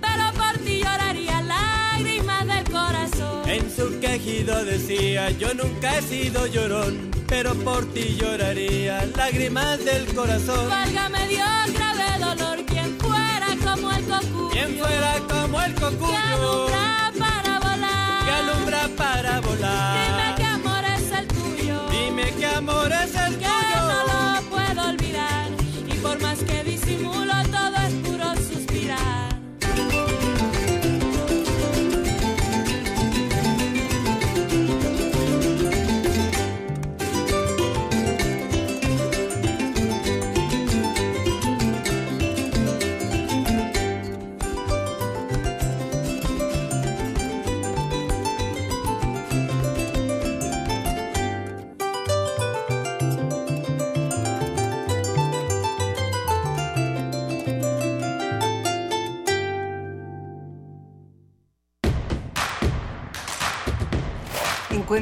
pero por ti lloraría lágrimas del corazón. En su quejido decía yo nunca he sido llorón, pero por ti lloraría lágrimas del corazón. Válgame Dios, grave dolor, quien fuera como el cocuyo. Quien fuera como el cocuyo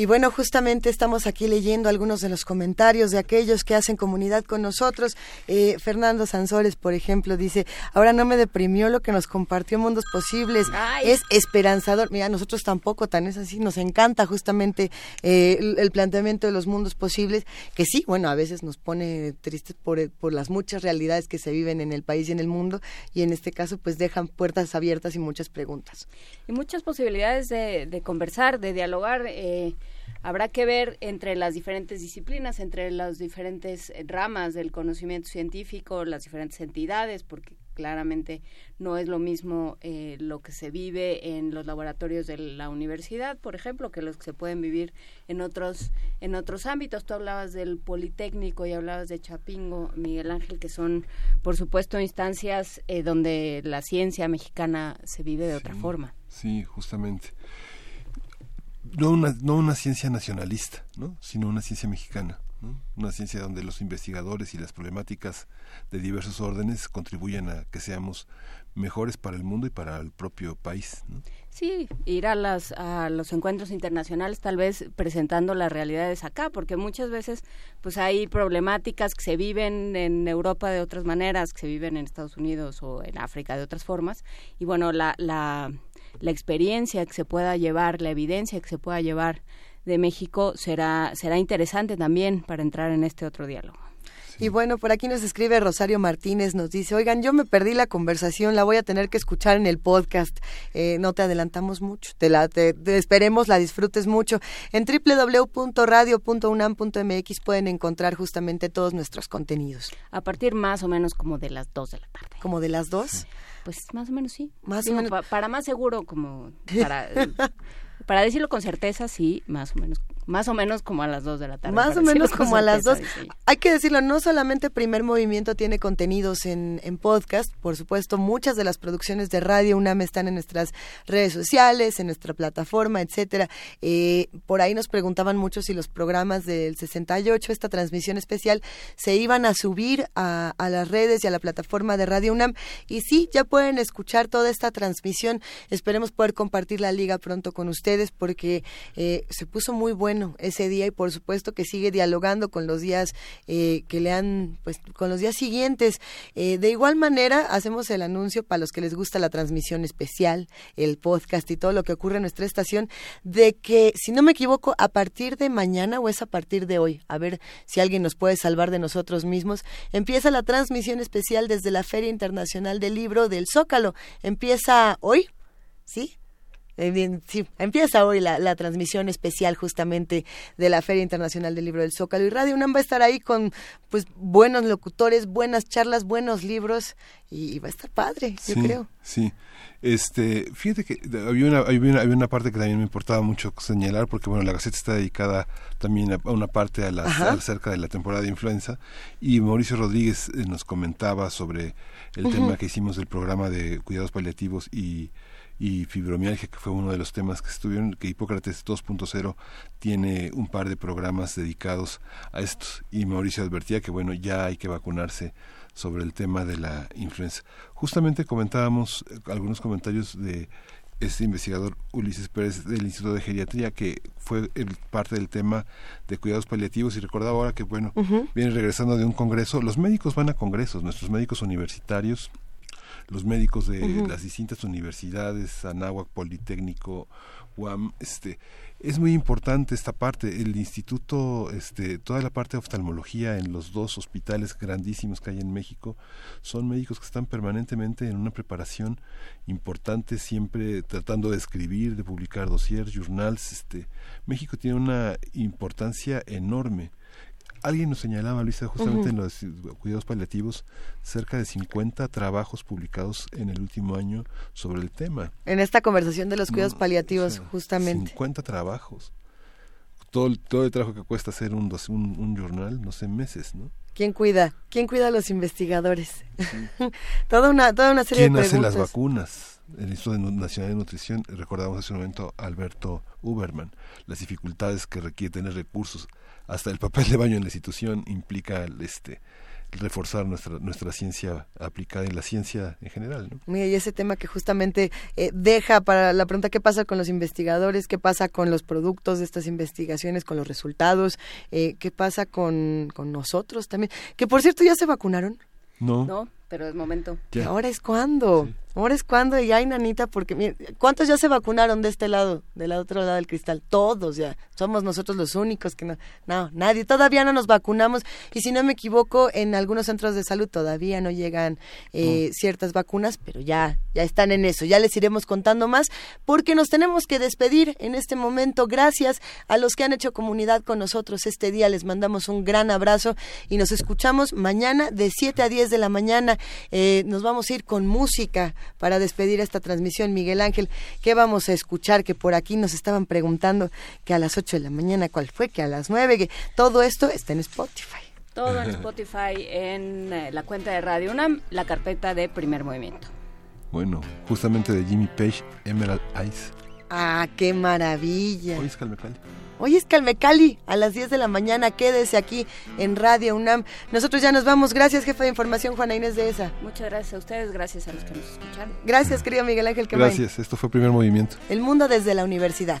Y bueno, justamente estamos aquí leyendo algunos de los comentarios de aquellos que hacen comunidad con nosotros. Eh, Fernando Sansores, por ejemplo, dice, ahora no me deprimió lo que nos compartió Mundos Posibles. Ay. Es esperanzador. Mira, nosotros tampoco tan es así. Nos encanta justamente eh, el, el planteamiento de los mundos posibles, que sí, bueno, a veces nos pone tristes por, por las muchas realidades que se viven en el país y en el mundo. Y en este caso, pues dejan puertas abiertas y muchas preguntas. y muchas posibilidades de, de conversar, de dialogar. eh, habrá que ver entre las diferentes disciplinas, entre las diferentes eh, ramas del conocimiento científico, las diferentes entidades, porque claramente no es lo mismo eh, lo que se vive en los laboratorios de la universidad, por ejemplo, que los que se pueden vivir en otros en otros ámbitos. Tú hablabas del Politécnico y hablabas de Chapingo, Miguel Ángel, que son, por supuesto, instancias eh, donde la ciencia mexicana se vive de otra forma. Sí, justamente. No una, no una ciencia nacionalista, ¿no? sino una ciencia mexicana. Una ciencia donde los investigadores y las problemáticas de diversos órdenes contribuyen a que seamos mejores para el mundo y para el propio país. ¿no? Sí, ir a, las, a los encuentros internacionales tal vez presentando las realidades acá, porque muchas veces pues hay problemáticas que se viven en Europa de otras maneras, que se viven en Estados Unidos o en África de otras formas, y bueno, la, la, la experiencia que se pueda llevar, la evidencia que se pueda llevar de México será, será interesante también para entrar en este otro diálogo. Y bueno, por aquí nos escribe Rosario Martínez, nos dice, oigan, yo me perdí la conversación, la voy a tener que escuchar en el podcast. Eh, no te adelantamos mucho, te la, te- te esperemos, la disfrutes mucho. En www.radio.unam.mx pueden encontrar justamente todos nuestros contenidos. A partir más o menos como de las 2 de la tarde. ¿Como de las dos? Pues más o menos sí. Más Digo, o menos. pa- para más seguro, como [laughs] para, para decirlo con certeza, sí, más o menos Más o menos como a las 2 de la tarde. Más o menos [laughs] como a las 2. Hay que decirlo, no solamente Primer Movimiento tiene contenidos en, en, podcast, por supuesto, muchas de las producciones de Radio UNAM están en nuestras redes sociales, en nuestra plataforma, etcétera. Eh, por ahí nos preguntaban mucho si los programas del 68, esta transmisión especial, se iban a subir a, a las redes y a la plataforma de Radio UNAM. Y sí, ya pueden escuchar toda esta transmisión. Esperemos poder compartir la liga pronto con ustedes porque eh, se puso muy ese día y por supuesto que sigue dialogando con los días eh, que le han, pues con los días siguientes. Eh, de igual manera, hacemos el anuncio para los que les gusta la transmisión especial, el podcast y todo lo que ocurre en nuestra estación, de que, si no me equivoco, a partir de mañana o es a partir de hoy, a ver si alguien nos puede salvar de nosotros mismos, empieza la transmisión especial desde la Feria Internacional del Libro del Zócalo. Empieza hoy, ¿sí? Eh, sí, empieza hoy la, la, transmisión especial justamente de la Feria Internacional del Libro del Zócalo y Radio UNAM va a estar ahí con pues buenos locutores, buenas charlas, buenos libros y, va a estar padre, yo creo. Sí, este, fíjate que había una, había una, había una parte que también me importaba mucho señalar porque bueno la Gaceta está dedicada también a, una parte a la, acerca de la temporada de influenza y Mauricio Rodríguez eh, nos comentaba sobre el tema que hicimos del programa de cuidados paliativos y y fibromialgia, que fue uno de los temas que estuvieron, que Hipócrates 2.0 tiene un par de programas dedicados a estos y Mauricio advertía que bueno, ya hay que vacunarse sobre el tema de la influenza. Justamente comentábamos eh, algunos comentarios de este investigador Ulises Pérez del Instituto de Geriatría, que fue el, parte del tema de cuidados paliativos y recordaba ahora que, bueno, viene regresando de un congreso. Los médicos van a congresos, nuestros médicos universitarios los médicos de las distintas universidades, Anáhuac, Politécnico, UAM, este, es muy importante esta parte. El instituto, este, toda la parte de oftalmología en los dos hospitales grandísimos que hay en México, son médicos que están permanentemente en una preparación importante, siempre tratando de escribir, de publicar dossiers, journals. Este, México tiene una importancia enorme Alguien nos señalaba, Luisa, justamente en los cuidados paliativos, cerca de 50 trabajos publicados en el último año sobre el tema. En esta conversación de los cuidados paliativos, justamente. 50 trabajos. Todo el, todo el trabajo que cuesta hacer un, un, un journal, no sé, meses, ¿no? ¿Quién cuida? ¿Quién cuida a los investigadores? [laughs] toda, una, toda una serie de preguntas. ¿Quién hace las vacunas? El Instituto Nacional de Nutrición, recordamos hace un momento Alberto Uberman, las dificultades que requiere tener recursos hasta el papel de baño en la institución implica este reforzar nuestra nuestra ciencia aplicada en la ciencia en general. ¿no? Mira, y ese tema que justamente eh, deja para la pregunta qué pasa con los investigadores, qué pasa con los productos de estas investigaciones, con los resultados, eh, qué pasa con, con nosotros también. Que por cierto, ¿ya se vacunaron? No. No, pero es momento. Ahora es cuando. Ahora es cuando y hay nanita porque ¿cuántos ya se vacunaron de este lado, del otro lado del cristal? Todos ya. Somos nosotros los únicos que no, no, nadie. Todavía no nos vacunamos y si no me equivoco, en algunos centros de salud todavía no llegan eh, ciertas vacunas, pero ya, ya están en eso. Ya les iremos contando más porque nos tenemos que despedir en este momento. Gracias a los que han hecho comunidad con nosotros este día. Les mandamos un gran abrazo y nos escuchamos mañana de 7 a 10 de la mañana. Eh, nos vamos a ir con música para despedir esta transmisión. Miguel Ángel, ¿qué vamos a escuchar? Que por aquí nos estaban preguntando que a las 8 de la mañana, ¿cuál fue? Que a las 9, que todo esto está en Spotify. Todo en [laughs] Spotify, en eh, la cuenta de Radio UNAM, la carpeta de primer movimiento. Bueno, justamente de Jimmy Page, Emerald Eyes. Ah, qué maravilla. Hoy es Calmecali. Hoy es Calmecali, a las 10 de la mañana. Quédese aquí en Radio UNAM. Nosotros ya nos vamos. Gracias, jefe de información, Juana Inés de ESA. Muchas gracias a ustedes, gracias a los que nos escucharon. Gracias, querido Miguel Ángel Gracias, esto fue Primer Movimiento. El mundo desde la universidad.